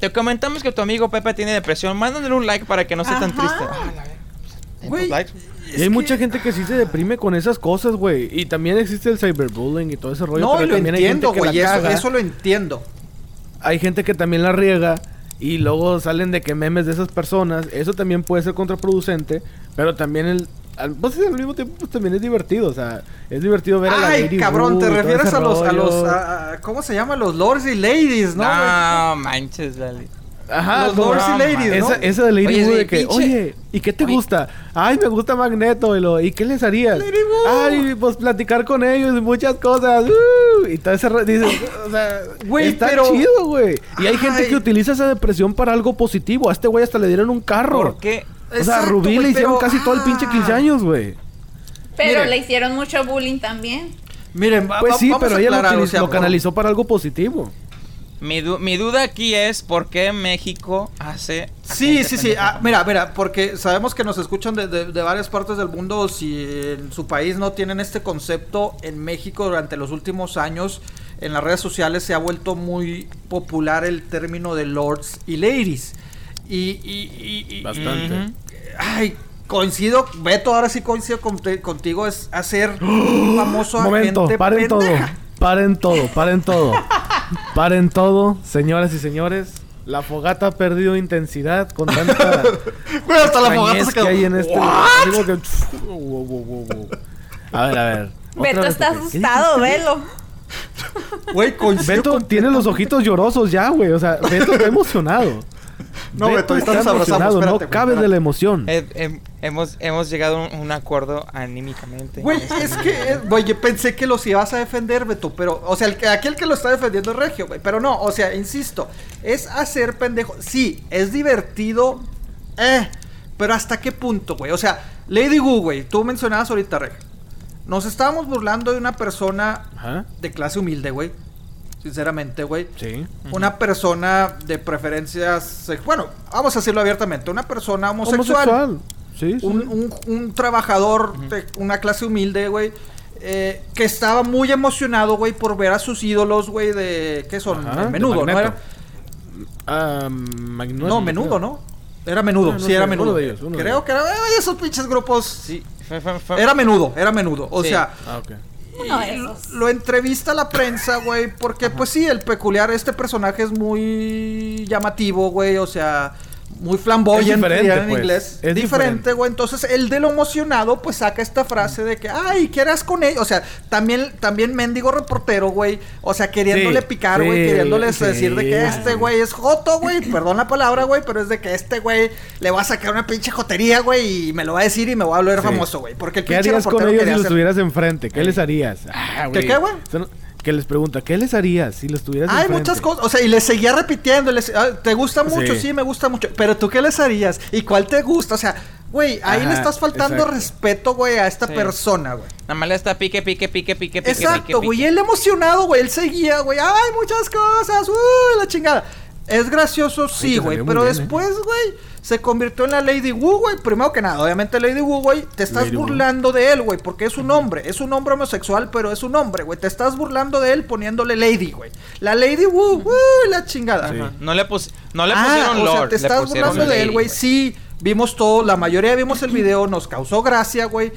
D: Te comentamos que tu amigo Pepe tiene depresión. Mándale un like para que no esté tan triste. Ah, la verga.
C: Güey,
D: likes.
B: Y hay mucha gente que sí se deprime con esas cosas, güey. Y también existe el cyberbullying y todo ese rollo.
C: No,
B: pero
C: lo
B: también
C: entiendo,
B: que la
C: güey. Eso, eso lo entiendo.
B: Hay gente que también la riega. Y luego salen de que memes de esas personas. Eso también puede ser contraproducente. Pero también el. Al, pues, al mismo tiempo pues, también es divertido. O sea, es divertido ver a la
C: Ay,
B: Lady
C: cabrón,
B: Wu
C: te refieres a los, a los, a- a- ¿cómo se llama? Los lords y ladies, ¿no?
D: No, manches, dale.
B: Ajá,
C: los
B: como-
C: lords y ladies, ¿no?
B: Esa, esa de Lady
D: Oye,
B: Wu de que,
D: pinche-
B: oye, ¿y qué te
D: Oye.
B: gusta? Ay, me gusta Magneto. Y, lo, ¿y qué les harías?
C: Lady.
B: Ay, pues platicar con ellos y muchas cosas. uh, y todo ese dices, o sea,
C: Güey,
B: está
C: pero-
B: chido, güey. Y hay gente que utiliza esa depresión para algo positivo. A este güey hasta le dieron un carro.
D: ¿Por qué?
B: O sea, a Rubí le hicieron
C: pero-
B: casi todo el pinche
C: ah.
B: 15 años, güey.
F: Pero le hicieron mucho bullying también.
C: Miren, va-
B: Pues sí,
C: vamos
B: pero
C: a
B: ella lo,
C: o sea,
B: canalizó para algo positivo.
D: Mi, du- mi duda aquí es por qué México hace.
C: Sí, sí, sí. Ah, mira, mira, porque sabemos que nos escuchan de, de- de varias partes del mundo. Si en su país no tienen este concepto, en México durante los últimos años en las redes sociales se ha vuelto muy popular el término de lords y ladies. Y, y- y- y-
B: Bastante.
C: Ay, coincido, Beto, ahora sí coincido con- contigo, es hacer famoso a
B: Momento,
C: gente
B: paren todo. Paren todo, paren todo. Paren todo, señoras y señores. La fogata ha perdido intensidad con tanta
C: Güey, hasta la fogata se
B: que
C: quedó.
B: hay en este. Que-. A ver, a ver.
F: Beto está
B: Pepe. ¿Qué
F: asustado, velo.
C: Güey, coincido
B: Beto
C: con-
B: tiene los ojitos llorosos ya, güey. O sea, Beto está emocionado.
C: No, Beto, ahorita
B: está
C: abrazamos, espérate,
B: no cabe de la emoción.
D: Eh, em- hemos, hemos llegado a un, un acuerdo anímicamente.
C: Güey, es que, eh, güey, yo pensé que los ibas a defender, Beto, pero, o sea, el, que- aquel que lo está defendiendo es Regio, güey, pero no, o sea, insisto, es hacer pendejo, sí, es divertido, eh, pero ¿hasta qué punto, güey? O sea, Lady Wu, güey, tú mencionabas ahorita, Regio, nos estábamos burlando de una persona
B: Ajá.
C: de clase humilde, güey, sinceramente, güey.
B: Sí.
C: Una persona de preferencias, bueno, vamos a decirlo abiertamente, una persona homosexual
B: Homosexual. Sí, sí.
C: un, un- un trabajador de una clase humilde, güey. eh, que estaba muy emocionado, güey, por ver a sus ídolos, güey, de... ¿Qué son?
B: Ajá,
C: De
B: de
C: menudo, ¿no era?
B: Ah, Magno-
C: No, menudo, ¿no? Era menudo,
B: Ah, no
C: sí,
B: sé,
C: era menudo.
B: de ellos, de
C: Creo
B: ellos.
C: que era eh, esos pinches grupos.
D: Sí,
C: Era menudo, era menudo. O
D: Sí.
C: sea,
B: Ah, ok.
F: Uno de
C: y lo,
F: esos.
C: lo entrevista la prensa, güey, porque pues sí, el peculiar, este personaje es muy llamativo, güey, o sea, muy flamboyante
B: Es diferente,
C: en
B: pues.
C: inglés.
B: Es
C: diferente, güey. Entonces, el de lo emocionado, pues saca esta frase de que, ay, ¿quieras con él? O sea, también, también mendigo reportero, güey. O sea, queriéndole
B: Sí,
C: picar, güey,
B: sí,
C: queriéndoles
B: sí.
C: decir de que este güey es joto, güey. Perdón la palabra, güey, pero es de que este güey le va a sacar una pinche jotería, güey, y me lo va a decir y me va a volver famoso, güey. Porque el
B: ¿Qué
C: pinche
B: harías con ellos si los
C: hacer-
B: tuvieras enfrente? ¿Qué les harías? Ah,
C: ¿Qué, qué, güey?
B: Que les pregunta, ¿qué les harías si los tuvieras
C: Hay
B: enfrente?
C: muchas cosas, o sea, y le seguía repitiendo, le se- ah, ¿te gusta mucho? Sí.
B: Sí.
C: me gusta mucho, pero ¿tú qué les harías? ¿Y cuál te gusta? O sea, güey, ahí le
B: Ajá,
C: estás faltando
B: exacto.
C: respeto, güey, a esta
D: Sí.
C: persona, güey.
D: Nada más le está pique, pique, pique, pique, pique. pique,
C: Exacto, güey, él emocionado, güey, él seguía, güey, ay, muchas cosas, uy, la chingada. Es gracioso, sí,
B: te
C: güey, pero
B: bien, ¿eh?
C: después, güey, se convirtió en la Lady Wu, güey. Primero que nada, obviamente Lady Wu, güey, te estás
B: Lady Wu.
C: burlando de él, güey, porque es un hombre, es un hombre homosexual, pero es un hombre, güey. Te estás burlando de él poniéndole Lady, güey. La Lady Wu, uy, la chingada.
D: Ajá. No le, pus- no le
C: Ah,
D: pusieron
C: o sea,
D: Lord.
C: te
D: le
C: estás burlando de él, güey. Sí, vimos todo, la mayoría vimos el video, nos causó gracia, güey.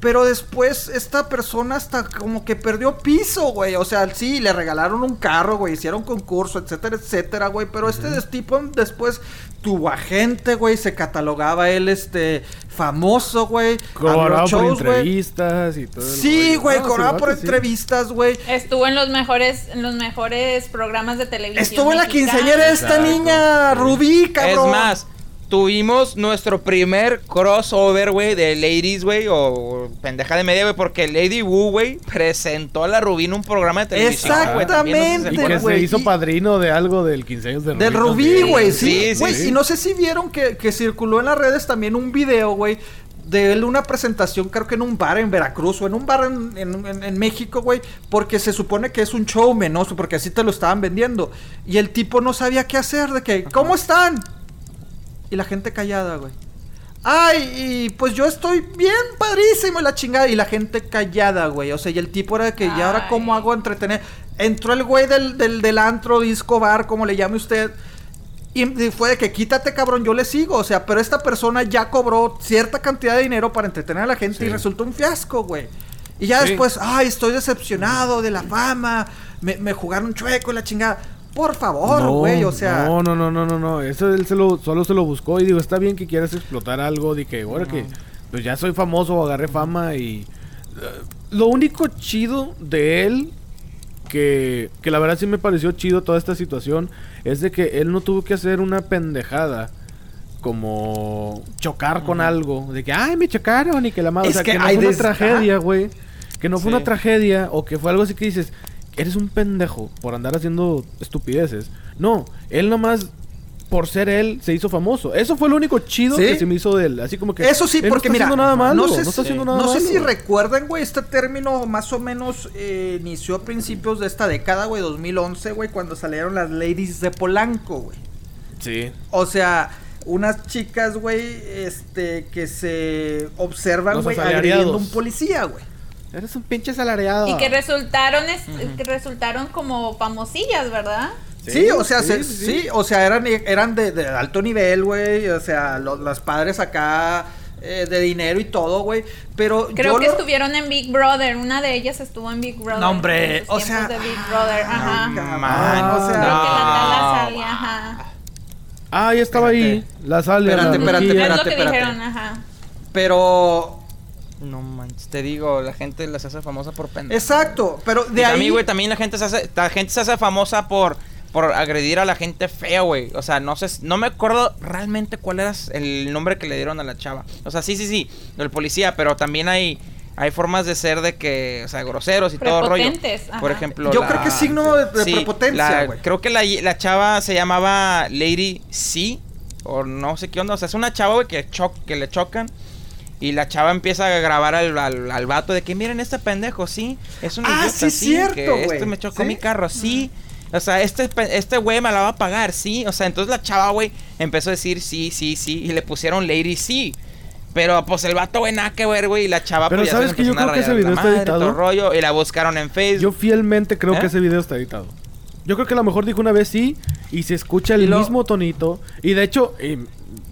C: Pero después esta persona hasta como que perdió piso, güey. O sea, sí, le regalaron un carro, güey. Hicieron concurso, etcétera, etcétera, güey. Pero este tipo después tuvo agente, güey. Se catalogaba él, este, famoso, güey.
B: Cobraba por
C: shows, güey.
B: entrevistas y todo.
C: Sí, güey,
B: No,
C: cobraba por
B: sí.
C: entrevistas, güey.
F: Estuvo en los mejores, en los mejores programas de televisión.
C: Estuvo en la quinceañera de esta
B: Exacto.
C: niña, Rubí, cabrón.
D: Es más, tuvimos nuestro primer crossover, güey, de ladies, güey, o pendeja de media, güey, porque Lady Wu, güey, presentó a la Rubí en un programa de televisión, güey. también, no
C: Exactamente,
B: que
C: güey,
B: se hizo padrino de algo del 15 años de Rubí.
C: Del Rubí, güey,
D: Sí,
C: sí,
D: sí,
C: güey.
D: sí.
C: Y no sé si vieron que, que circuló en las redes también un video, güey, de él una presentación, creo que en un bar en Veracruz o en un bar en, en- en- en México, güey, porque se supone que es un showman, ¿no? Porque así te lo estaban vendiendo. Y el tipo no sabía qué hacer, de que, ¿cómo están? Y la gente callada, güey. Ay, y pues yo estoy bien padrísimo y la chingada. Y la gente callada, güey. O sea, y el tipo era de que, ¿y ahora cómo hago entretener? Entró el güey del, del, del antro, disco bar, como le llame usted. Y fue de que quítate, cabrón, yo le sigo. O sea, pero esta persona ya cobró cierta cantidad de dinero para entretener a la gente y resultó un fiasco, güey. Y ya
B: Sí.
C: después, ay, estoy decepcionado de la fama. Me, me jugaron chueco y la chingada. Por favor,
B: No,
C: güey, o sea.
B: No, no, no, no, no, no. Eso él se lo, solo se lo buscó y digo, está bien que quieras explotar algo. De que ahora que pues ya soy famoso, agarré fama y. eh, lo único chido de él, que, que la verdad sí me pareció chido toda esta situación, es de que él no tuvo que hacer una pendejada. Como chocar con algo, de que, ay, me chocaron y que la madre.
C: Es
B: o sea,
C: que
B: que, no
C: hay
B: fue una tragedia, güey. Que no fue
D: Sí.
B: una tragedia o que fue algo así que dices, eres un pendejo por andar haciendo estupideces. No, él nomás por ser él se hizo famoso. Eso fue lo único chido
C: Sí.
B: que se me hizo de él. Así como que
C: Eso sí, porque
B: no está
C: mira,
B: haciendo nada malo,
C: no
B: no,
C: sé,
B: está
C: si-
B: haciendo nada
C: no sé si recuerdan, güey, este término más o menos eh, inició a principios de esta década, güey, 2011, güey, cuando salieron las ladies de Polanco, güey.
B: Sí.
C: O sea, unas chicas, güey, este, que se observan, güey, agrediendo a un policía, güey.
B: Eres un pinche salariado.
F: Y que resultaron, es- que resultaron como famosillas, ¿verdad?
C: Sí, o sea, se-
B: sí,
C: sí,
B: sí.
C: o sea, eran, eran de, de alto nivel, güey, o sea, lo- los padres acá eh, de dinero y todo, güey, pero
F: Creo
C: yo
F: que
C: lo-
F: estuvieron en Big Brother. Una de ellas estuvo en Big Brother.
C: No, hombre,
F: en los
C: o sea,
F: de Big Brother, ajá.
C: cabrón,
D: man,
C: o sea,
F: Creo que la
D: No.
F: tala salía, ajá.
B: Ah, ya estaba ahí. La sal
C: Espérate,
B: la
C: espérate,
B: loquilla.
F: Es lo
C: espérate,
F: que
C: espérate.
F: dijeron, ajá.
C: pero
D: No manches, te digo, la gente las hace famosa por pendejo.
C: exacto, pero de
D: Y
C: ahí
D: también, güey, también la gente se hace, la gente se hace famosa por, por agredir a la gente fea, güey. O sea, no sé, no me acuerdo realmente cuál era el nombre que le dieron a la chava. O sea, sí, sí, sí, del policía, pero también hay, hay formas de ser de que, o sea, groseros y todo el rollo.
F: Prepotentes, ajá.
D: Por ejemplo,
C: Yo
D: la-
C: creo que es signo de, de
D: sí,
C: prepotencia,
D: la-
C: güey.
D: creo que la, la chava se llamaba Lady C, o no sé qué onda. O sea, es una chava, güey, que, cho- que le chocan. Y la chava empieza a grabar al, al, al vato de que miren este pendejo, sí, es un
C: Ah,
D: idiota,
C: sí, cierto,
D: que este me chocó
C: ¿Sí?
D: mi carro, sí. O sea, este este güey me la va a pagar, sí. O sea, entonces la chava, güey, empezó a decir sí, sí, sí. Y le pusieron Lady sí. Pero pues el vato, güey, nada que ver, güey. Y la chava,
B: Pero
D: pues
B: ¿sabes que yo creo que ese video está
D: madre,
B: editado?
D: rollo, y la buscaron en Facebook.
B: Yo fielmente creo
D: ¿Eh?
B: que ese video está editado. Yo creo que a lo mejor dijo una vez sí y se escucha el
C: Y lo-
B: mismo tonito. Y de hecho, y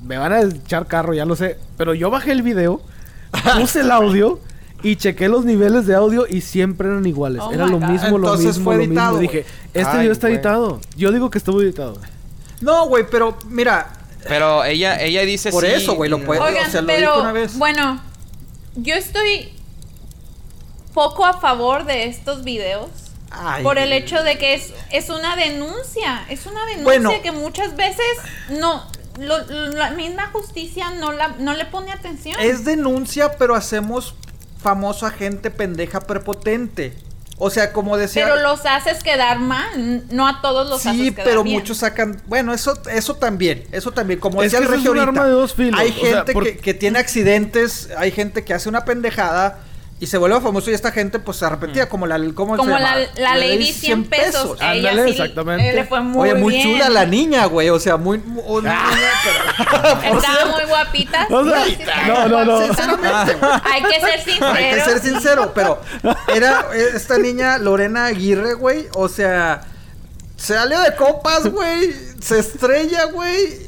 B: me van a echar carro, ya lo sé. Pero yo bajé el video Puse el audio y chequé los niveles de audio y siempre eran iguales.
F: Oh
B: Era lo mismo, lo
C: Entonces
B: mismo,
C: fue
B: lo
C: editado,
B: mismo. Dije, este
D: Ay,
B: video está
D: güey.
B: editado. Yo digo que estuvo editado.
C: No, güey, pero mira,
D: Pero ella, ella dice
C: Por
D: sí,
C: eso, güey, lo puede-
F: Oigan,
C: o sea, lo
F: pero
C: dijo una vez.
F: bueno, yo estoy poco a favor de estos videos.
C: Ay,
F: por el hecho de que es, es una denuncia, es una denuncia
C: Bueno.
F: que muchas veces no lo- lo- la misma justicia no la no le pone atención.
C: Es denuncia, pero hacemos famoso a gente pendeja prepotente. O sea, como decía.
F: pero los haces quedar mal, no a todos los
C: sí,
F: haces quedar
C: pero
F: bien.
C: muchos sacan. Bueno, eso, eso también. Eso también. Como
B: Es
C: decía el regio
B: es un
C: ahorita,
B: arma de dos filos,
C: Hay
B: o sea,
C: gente
B: por-
C: que, que tiene accidentes, hay gente que hace una pendejada. Y se vuelve famoso y esta gente pues se arrepentía como la ¿cómo se
F: Como la, la Lady 100 pesos.
B: Ándale,
F: sí
B: exactamente.
F: le fue muy
C: Oye, muy
F: bien.
C: chula la niña, güey. O sea, muy. niña, pero- por
F: Estaba
C: cierto,
F: muy guapita.
B: O sea,
F: sí, sí, estaba
B: no, no, no.
C: Sinceramente, güey.
F: Hay que ser sincero.
C: Hay que ser sincero, pero era esta niña Lorena Aguirre, güey. O sea, se salió de copas, güey. Se estrella, güey.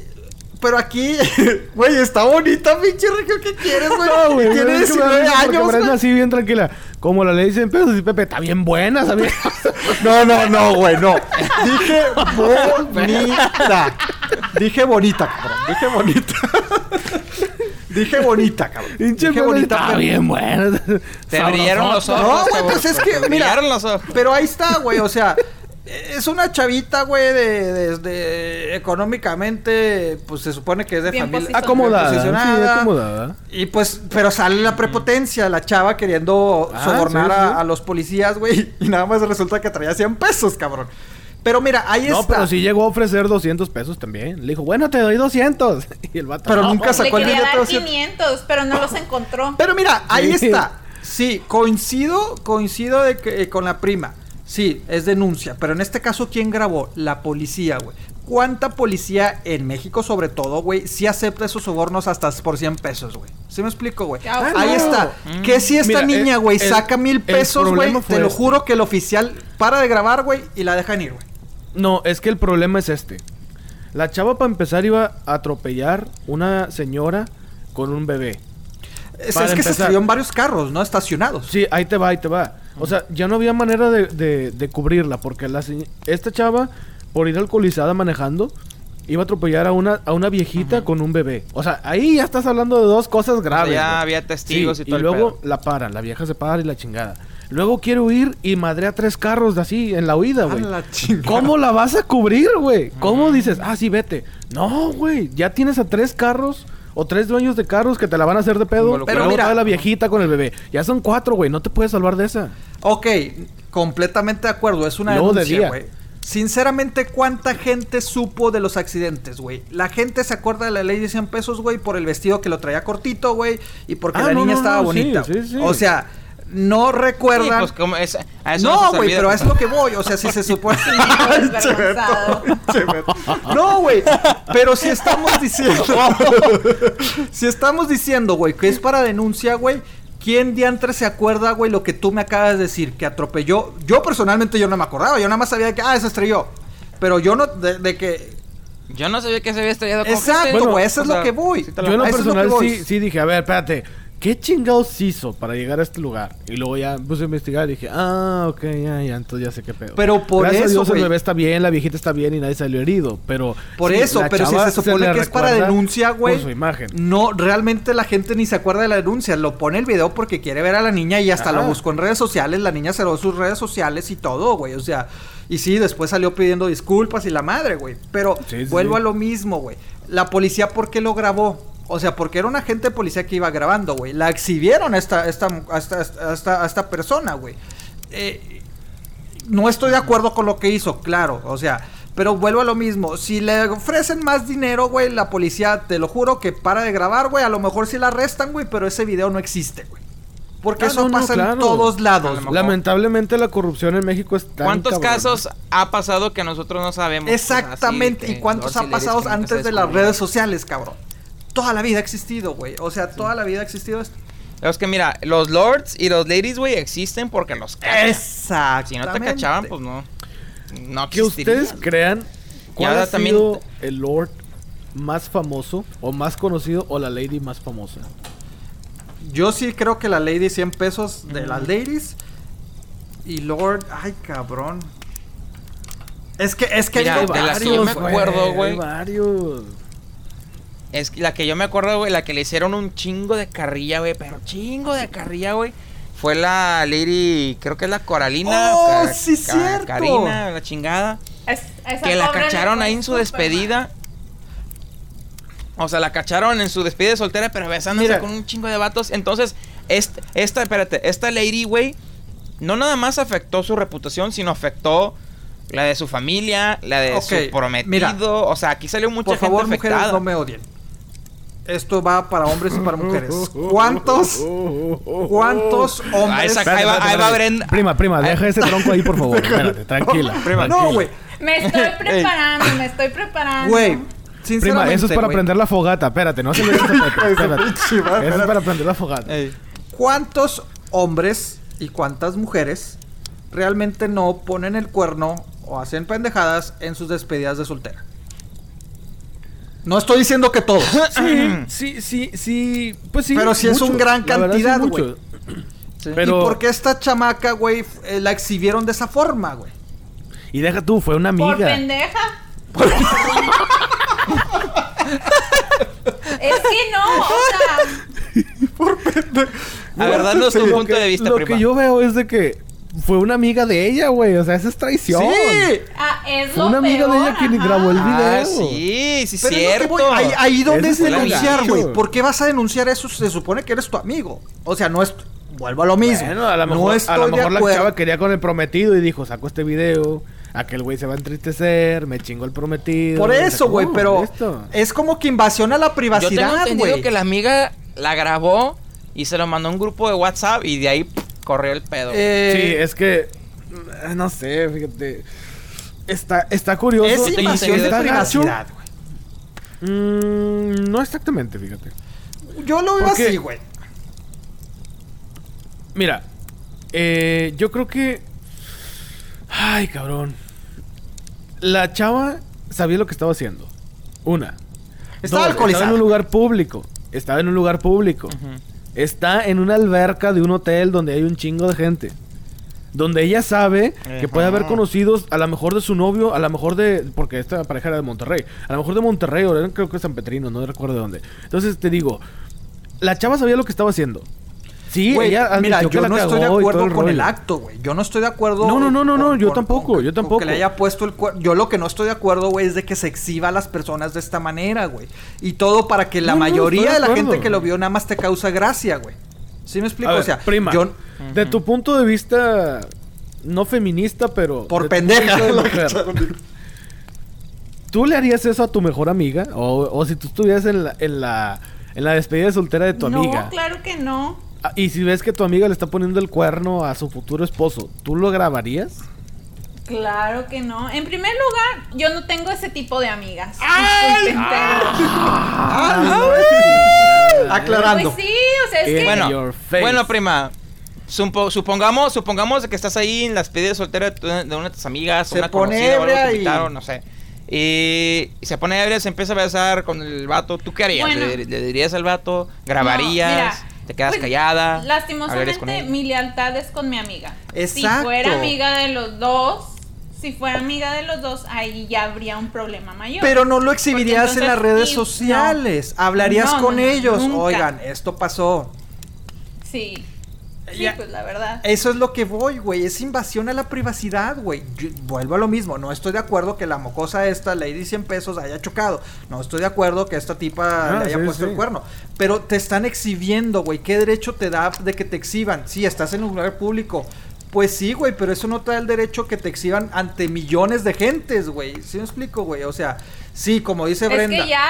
C: Pero aquí, güey, está bonita, pinche Regio, ¿qué quieres, güey?
B: No, güey,
C: tiene
B: es que me da
C: 19
B: risa porque
C: años, güey.
B: así bien tranquila. Como la ley dicen pesos y Pepe, está bien buena, ¿sabes?
C: No, no, no, güey, no. Dije bonita. Dije bonita, cabrón. Dije bonita. Dije bonita, cabrón. Dije bonita,
B: está
C: pero-
B: bien buena.
D: Te brillaron los ojos.
C: No, güey, pues es que,
D: Te
C: mira,
D: brillaron los ojos.
C: pero ahí está, güey, o sea, es una chavita, güey, de, desde económicamente, pues se supone que es de
F: Bien
C: familia
F: posicionada.
B: Acomodada, sí,
C: posicionada.
B: acomodada.
C: Y pues, pero sale la prepotencia, la chava queriendo
B: Ah,
C: sobornar
B: sí,
C: a,
B: sí.
C: a los policías, güey, y nada más resulta que traía 100 pesos, cabrón. Pero mira, ahí
B: No,
C: está.
B: pero sí llegó a ofrecer 200 pesos también. Le dijo, bueno, te doy 200. Y el vato,
C: Pero
B: no.
C: nunca
F: Le
C: sacó el
F: dar
C: de 200.
F: 500, pero no los encontró.
C: Pero mira, ahí
B: Sí.
C: está. Sí, coincido, coincido de que, eh, con la prima. Sí, es denuncia. Pero en este caso, ¿quién grabó? La policía, güey. ¿Cuánta policía en México, sobre todo, güey, sí acepta esos sobornos hasta por 100 pesos, güey? ¿Sí me explico, güey?
F: Ah,
C: Ahí
F: no.
C: está. Que si esta
B: Mira,
C: niña, güey, saca mil pesos, güey, te lo
B: este.
C: juro que el oficial para de grabar, güey, y la dejan ir, güey.
B: No, es que el problema es este. La chava, para empezar, iba a atropellar una señora con un bebé.
C: Es, que se estrelló en varios carros, ¿no? Estacionados.
B: Sí, ahí te va, ahí te va. O sea, ya no había manera de, de- de cubrirla porque la esta chava, por ir alcoholizada manejando, iba a atropellar a una, a una viejita con un bebé. O sea, ahí ya estás hablando de dos cosas graves.
D: ya había testigos
B: Sí,
D: y todo el
B: luego
D: pedo.
B: la paran, la vieja se para y la chingada. Luego quiere huir y madrea tres carros de así en la huida, güey. ¿Cómo la vas a cubrir, güey? ¿Cómo dices, ah, sí, vete? No, güey, ya tienes a tres carros o tres dueños de carros que te la van a hacer de pedo. Pero
C: mira-
B: la viejita con el bebé. Ya son cuatro, güey, no te puedes salvar de esa.
C: Ok, completamente de acuerdo. Es una
B: de
C: denuncia, güey. Sinceramente, ¿cuánta gente supo de los accidentes, güey? La gente se acuerda de la ley de 100 pesos, güey, por el vestido que lo traía cortito, güey, y porque
B: Ah,
C: la
B: no,
C: niña
B: no,
C: estaba
B: no,
C: bonita.
B: sí, sí, sí.
C: O sea, no
D: Sí,
C: recuerdan.
D: pues como es, a eso
C: no, güey, pero es lo que voy. O sea, si se supone. No, güey. Pero si estamos diciendo. si estamos diciendo, güey, que es para denuncia, güey. ¿Quién diantre se acuerda, güey, lo que tú me acabas de decir? Que atropelló. Yo personalmente yo no me acordaba. Yo nada más sabía que, ah, se estrelló. Pero yo no, de, de que.
D: Yo no sabía que se había estrellado con
C: Exacto, güey, eso es lo
D: sea,
C: que voy.
B: Yo en lo
C: a eso es lo
B: personal
C: que voy.
B: sí, sí dije, a ver, espérate. ¿Qué chingados hizo para llegar a este lugar? Y luego ya puse a investigar y dije, ah, ok, ya, ya, entonces ya sé qué pedo.
C: Pero por
B: Gracias a
C: eso,
B: Dios
C: güey.
B: el bebé está bien, la viejita está bien y nadie salió herido. Pero.
C: Por
B: sí,
C: eso, pero si se supone
B: le
C: que es para denuncia, güey.
B: Por su imagen.
C: No, realmente la gente ni se acuerda de la denuncia. Lo pone el video porque quiere ver a la niña y hasta
B: Ajá.
C: lo buscó en redes sociales. La niña cerró sus redes sociales y todo, güey. O sea, y sí, después salió pidiendo disculpas y la madre, güey. Pero
B: Sí, sí,
C: vuelvo
B: sí.
C: a lo mismo, güey. La policía, ¿por qué lo grabó? O sea, porque era un agente de policía que iba grabando, güey. La exhibieron a esta, esta, a esta, a esta, persona, güey. Eh, no estoy de acuerdo con lo que hizo, claro, o sea, pero vuelvo a lo mismo. Si le ofrecen más dinero, güey, la policía, te lo juro que para de grabar, güey. A lo mejor sí la arrestan, güey, pero ese video no existe, güey. Porque
B: Ah,
C: eso
B: no, no,
C: pasa en todos lados.
B: Lamentablemente la corrupción en México es tan
D: ¿Cuántos casos ha pasado que nosotros no sabemos?
C: Exactamente.
D: Así
C: ¿Y cuántos
D: Ladies
C: pasado antes de las redes sociales, cabrón? Toda la vida ha existido, güey. O sea, toda la vida ha existido esto.
D: Es que mira, los lords y los ladies, güey, existen porque los cachan.
C: Exacto.
D: Si no te cachaban, pues no. No
B: Que ustedes crean cuál ha
D: también
B: sido el Lord más famoso o más conocido o la Lady más famosa.
C: Yo sí creo que la lady 100 pesos de las ladies. Y Lord, ay cabrón. Es que, es que
D: Mira,
C: hay
D: de las que yo
C: varios,
D: me
C: güey.
D: acuerdo,
B: Hay
D: güey.
B: varios.
D: Es que la que yo me acuerdo, güey, la que le hicieron un chingo de carrilla, güey, pero chingo de carrilla, güey. Fue la Lady, creo que es la Coralina.
C: ¡Oh, sí, cierto!
D: Karina, la chingada.
F: Es- esa
D: que la cacharon ahí en su despedida. O sea, la cacharon en su despedida de soltera, pero besándose
C: Mira.
D: con un chingo de vatos. Entonces, este, esta, espérate, esta lady, güey, no nada más afectó su reputación, sino afectó la de su familia, la de su prometido.
C: mira.
D: o sea, aquí salió mucha
C: Por
D: gente
C: favor, mujeres,
D: afectada.
C: no me odien. Esto va para hombres y para mujeres. ¿Cuántos, cuántos
D: Ah,
C: hombres?
D: esa- ahí va, ahí va Brenda.
B: Prima, prima, deja ese tronco ahí, por favor. Espérate, tranquila.
C: No, güey.
F: Me estoy preparando, me estoy preparando.
C: Güey,
B: Prima, eso es para
C: güey,
B: prender la fogata. Espérate, no se Pepe. Espérate. Eso es para prender la fogata.
D: Ey.
C: ¿Cuántos hombres y cuántas mujeres realmente no ponen el cuerno o hacen pendejadas en sus despedidas de soltera? No estoy diciendo que todos.
B: Sí, sí, sí, sí. Pues sí.
C: Pero sí es un gran
B: La verdad,
C: cantidad,
B: mucho.
C: güey.
D: Sí.
B: Pero-
C: ¿Y por qué esta chamaca, güey, eh, la exhibieron de esa forma, güey?
B: Y deja tú, fue una
F: Por
B: amiga.
F: pendeja. es que no, o sea,
D: A ver, danos tu
B: Lo
D: punto
B: que-
D: de vista,
B: Lo
D: prima.
B: que yo veo es de que fue una amiga de ella, güey. O sea, esa es traición.
C: Sí.
F: ah, es
B: Fue
F: lo
B: una amiga de ella quien
F: ajá.
B: grabó el
D: Ah,
B: video.
D: sí, sí,
C: Pero es lo que
D: cierto.
C: voy, ahí, ahí donde es
B: es
C: denunciar, güey. ¿Por qué vas a denunciar eso? Se supone que eres tu amigo. O sea, no es. Vuelvo a lo mismo.
B: Bueno, a lo
C: no
B: mejor,
C: estoy
B: a lo mejor la chava quería con el prometido y dijo, saco este video. Aquel güey se va a entristecer, me chingo el prometido.
C: Por eso, güey, pero
B: listo.
C: es como que invasión a la
D: Yo tengo
C: privacidad,
D: entendido
C: güey.
D: que la amiga la grabó y se lo mandó a un grupo de WhatsApp y de ahí pff, corrió el pedo.
C: Eh,
B: Sí, es que. No sé, fíjate. Está, está curioso.
C: es invasión de privacidad, güey.
B: Mm, no exactamente, fíjate.
C: Yo lo veo
B: Porque-
C: así, güey.
B: Mira, eh, yo creo que. Ay, cabrón. La chava sabía lo que estaba haciendo. Una.
C: Estaba
B: Dos,
C: alcoholizada.
B: Estaba en un lugar público. Estaba en un lugar público. Está en una alberca de un hotel donde hay un chingo de gente. Donde ella sabe que puede haber conocidos a lo mejor de su novio, a lo mejor de. Porque esta pareja era de Monterrey. A lo mejor de Monterrey, o creo que San Petrino, no recuerdo de dónde. Entonces te digo, la chava sabía lo que estaba haciendo. Sí,
C: Güey,
B: ella admitió
C: mira,
B: que
C: yo no estoy de acuerdo con el acto, güey. Yo no estoy de acuerdo.
B: No, no, no, no, no, yo
C: con-
B: tampoco,
C: con-
B: yo tampoco.
C: que le haya puesto el. Yo lo que no estoy de acuerdo, güey, es de que se exhiba a las personas de esta manera, güey. Y todo para que la
B: No, no,
C: mayoría
B: de
C: de la
B: acuerdo.
C: gente que lo vio nada más te causa gracia, güey. ¿Sí me explico?
B: A ver,
C: o sea,
B: prima,
C: yo
B: de tu punto de vista, no feminista, pero...
C: por pendeja.
B: ¿Tú le harías eso a tu mejor amiga? O, o si tú estuvieras en la, en, la, en la despedida de soltera de tu
F: no,
B: amiga.
F: claro que no.
B: Ah, Y si ves que tu amiga le está poniendo el cuerno a su futuro esposo, ¿tú lo grabarías?
F: Claro que no. En primer lugar, yo no tengo ese tipo de amigas. Disculpen,
C: Ah,
F: pero-
C: Aclarando.
F: Pues sí, o sea, es que...
B: Your
D: Bueno, bueno, prima. supo- supongamos, supongamos que estás ahí en las despedida de soltera de, una de tus amigas,
C: Se
D: una
C: pone
D: conocida o algo,
C: ebria
D: te
C: y-
D: invitaron, no sé. Y, y se pone ebria, se empieza a besar con el vato. ¿Tú qué harías?
F: Bueno.
D: ¿Le, le dirías al vato? ¿Grabarías?
F: No, mira,
D: ¿Te quedas
F: pues,
D: callada? ¿Hablarías
F: Lastimosamente, mi lealtad es con mi amiga. Si fuera amiga de los dos, si fuera amiga de los dos, ahí ya habría un problema mayor.
C: Pero no lo exhibirías en las redes
F: y-
C: sociales. Hablarías
F: No,
C: con
F: no,
C: ellos.
F: nunca.
C: Oigan, esto pasó.
F: Sí. Sí,
C: Ya.
F: pues la verdad.
C: Eso es lo que voy, güey. Es invasión a la privacidad, güey. Vuelvo a lo mismo. No estoy de acuerdo que la mocosa esta, Lady 100 pesos, haya chocado. No estoy de acuerdo que esta tipa
B: Ah,
C: le haya
B: sí,
C: puesto
B: sí.
C: el cuerno. Pero te están exhibiendo, güey. ¿Qué derecho te da de que te exhiban? Sí, estás en un lugar público. Pues sí, güey, pero eso no te da el derecho que te exhiban ante millones de gentes, güey. ¿Sí me explico, güey? O sea, sí, como dice
F: es
C: Brenda.
F: que ya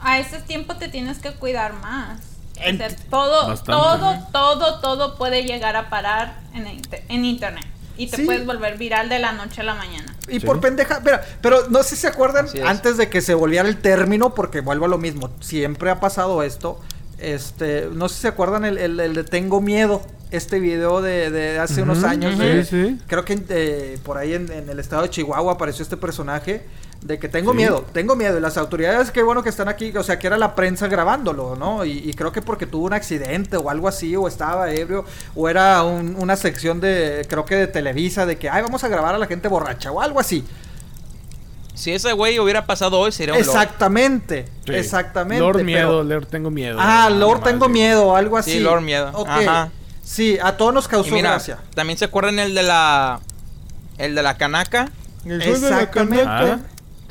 F: a ese tiempo te tienes que cuidar más. O
C: En-
F: sea, todo,
B: Bastante.
F: todo, todo, todo puede llegar a parar en, en internet. Y te
C: Sí.
F: puedes volver viral de la noche a la mañana.
C: Y
B: Sí.
C: por pendeja, mira, pero no sé si se acuerdan antes de que se volviera el término, porque vuelvo a lo mismo, siempre ha pasado esto. Este, no sé si se acuerdan el, el- el de Tengo Miedo, este video de, de hace unos años. de-
B: Sí, sí.
C: Creo que eh, por ahí en, en el estado de Chihuahua apareció este personaje De que tengo miedo, tengo miedo. Y las autoridades, qué bueno que están aquí, o sea, que era la prensa grabándolo, ¿no? Y, y creo que porque tuvo un accidente o algo así, o estaba ebrio, o era un- una sección de, creo que de Televisa, de que, ay, vamos a grabar a la gente borracha, o algo así.
D: Si ese güey hubiera pasado hoy, sería un.
C: Exactamente,
B: Sí.
C: exactamente.
B: Lord
C: pero-
B: Miedo, Lord Tengo Miedo.
C: Ah, Lord tengo miedo, algo así.
D: Sí, Lord Miedo.
C: Ok.
D: Ajá.
C: Sí, a todos nos
D: Y
C: causó
D: mira,
C: gracia.
D: también se acuerdan el de la. El de la canaca.
C: Exactamente.
B: Ah.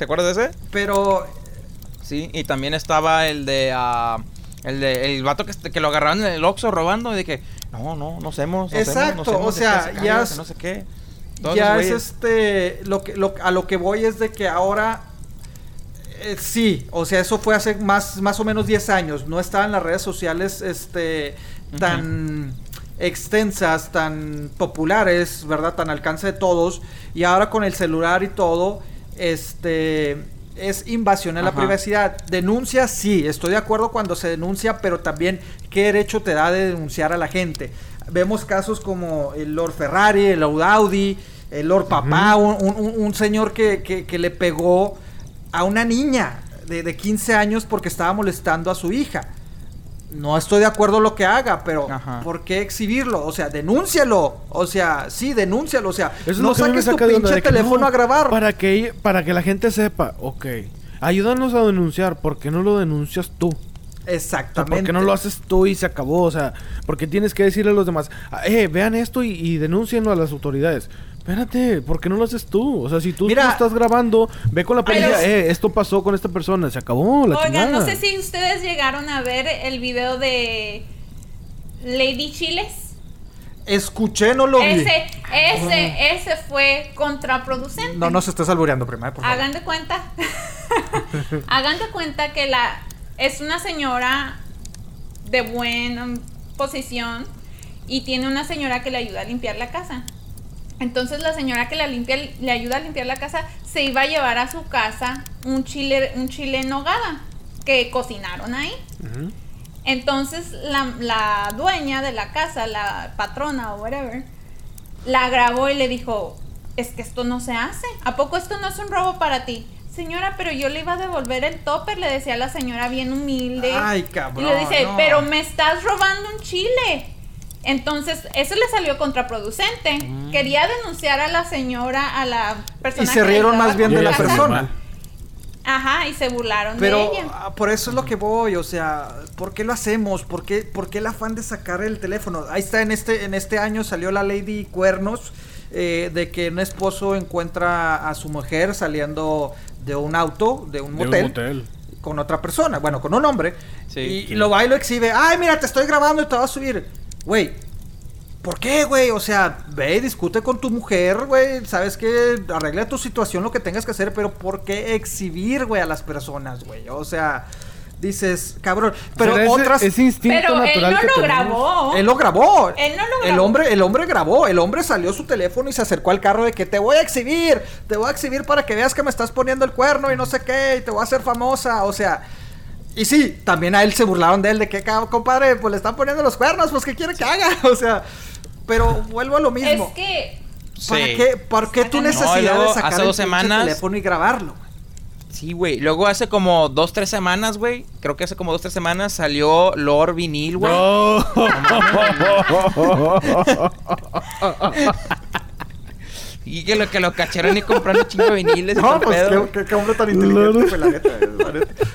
D: ¿Te acuerdas de ese?
C: Pero
D: Sí, y también estaba el de. ah, el de. El vato que, que lo agarraron en el Oxxo robando y de que. No, no, no hacemos. no hacemos,
C: Exacto, o sea,
D: se
C: ya es-
D: no sé qué. Todos
C: ya es este lo que lo- a lo que voy es de que ahora eh, sí, o sea, eso fue hace más más o menos 10 años, no estaban las redes sociales este tan extensas, tan populares, ¿verdad? Tan al alcance de todos y ahora con el celular y todo este es invasión a la privacidad. Denuncia, sí, estoy de acuerdo cuando se denuncia, pero también qué derecho te da de denunciar a la gente. Vemos casos como el Lord Ferrari, el Lord Audi, el Lord Papá, un, un- un señor que, que- que le pegó a una niña de, de 15 años porque estaba molestando a su hija. No estoy de acuerdo lo que haga, pero
D: Ajá.
C: ¿por qué exhibirlo? O sea, denúncialo. O sea, sí, denúncialo. O sea,
B: Eso es
C: no saques tu
B: saca
C: pinche teléfono
B: no,
C: a grabar.
B: Para que, para que la gente sepa, ok. Ayúdanos a denunciar, ¿por qué no lo denuncias tú? O sea,
C: Exactamente.
B: ¿por qué no lo haces tú y se acabó? O sea, porque tienes que decirle a los demás, "Ah, eh, vean esto y, y denúncienlo a las autoridades. Espérate, ¿por qué no lo haces tú? O sea, si tú,
C: Mira-
B: tú estás grabando, ve con la
F: Pero-
B: policía, eh, esto pasó con esta persona, se acabó la
F: Oigan, no
B: chingada.
F: sé si ustedes llegaron a ver el video de Lady Chiles.
C: Escuché, no lo vi.
F: Ese, ese, ese fue contraproducente.
C: No, no se estés albureando primero, por favor.
F: Hagan de cuenta. Hagan de cuenta que la es una señora de buena posición y tiene una señora que le ayuda a limpiar la casa. Entonces la señora que la limpia, le ayuda a limpiar la casa se iba a llevar a su casa un chile, un chile en nogada que cocinaron ahí. Entonces la, la dueña de la casa, la patrona o whatever, la grabó y le dijo, es que esto no se hace. ¿A poco esto no es un robo para ti? Señora, pero yo le iba a devolver el topper, le decía la señora bien humilde.
C: Ay, cabrón,
F: Y le dice,
C: no.
F: pero me estás robando un chile. Entonces, eso le salió contraproducente. Quería denunciar a la señora, a la persona
C: Mm. Y se rieron más bien de la persona.
F: Ajá, y se burlaron
C: Pero
F: de ella.
C: ah, por eso es lo que voy, o sea, ¿por qué lo hacemos? ¿Por qué, por qué el afán de sacar el teléfono? Ahí está, en este, en este año salió la Lady Cuernos, eh, de que un esposo encuentra a su mujer saliendo de un auto, de un
B: De un
C: motel,
B: motel.
C: con otra persona, bueno, con un hombre,
D: Sí.
C: y, y lo va y lo exhibe, ay, mira, te estoy grabando y te vas a subir. Güey, ¿por qué, güey? O sea, ve y discute con tu mujer, güey, sabes que arregla tu situación, lo que tengas que hacer, pero ¿por qué exhibir, güey, a las personas, güey? O sea, dices, cabrón, pero
B: ese-
C: otras...
B: ese instinto
F: Pero él
B: natural
F: no
B: que
F: lo
B: tenemos.
F: grabó.
C: Él lo grabó.
F: Él no lo
C: El
F: grabó.
C: hombre, el hombre grabó. El hombre salió su teléfono y se acercó al carro de que te voy a exhibir. Te voy a exhibir para que veas que me estás poniendo el cuerno y no sé qué. Y te voy a hacer famosa. O sea. Y sí, también a él se burlaron de él. De que, "Cab- compadre, pues le están poniendo los cuernos. Pues, ¿qué quiere que haga? O sea. Pero vuelvo a lo mismo.
F: Es que
C: ¿Para
D: Sí.
C: qué, ¿Por qué tu
F: No,
C: necesidad
D: luego,
C: de sacar
D: hace dos semanas-
C: teléfono y grabarlo?
D: Sí, güey. Luego hace como dos, tres semanas, güey. Creo que hace como dos, tres semanas salió Lord Vinil, güey.
B: No.
D: Y que lo, que lo cacharon y comprando chingo de viniles. y
C: No, pues
D: pedo.
C: qué, qué- qué hombre tan inteligente, pues, la neta.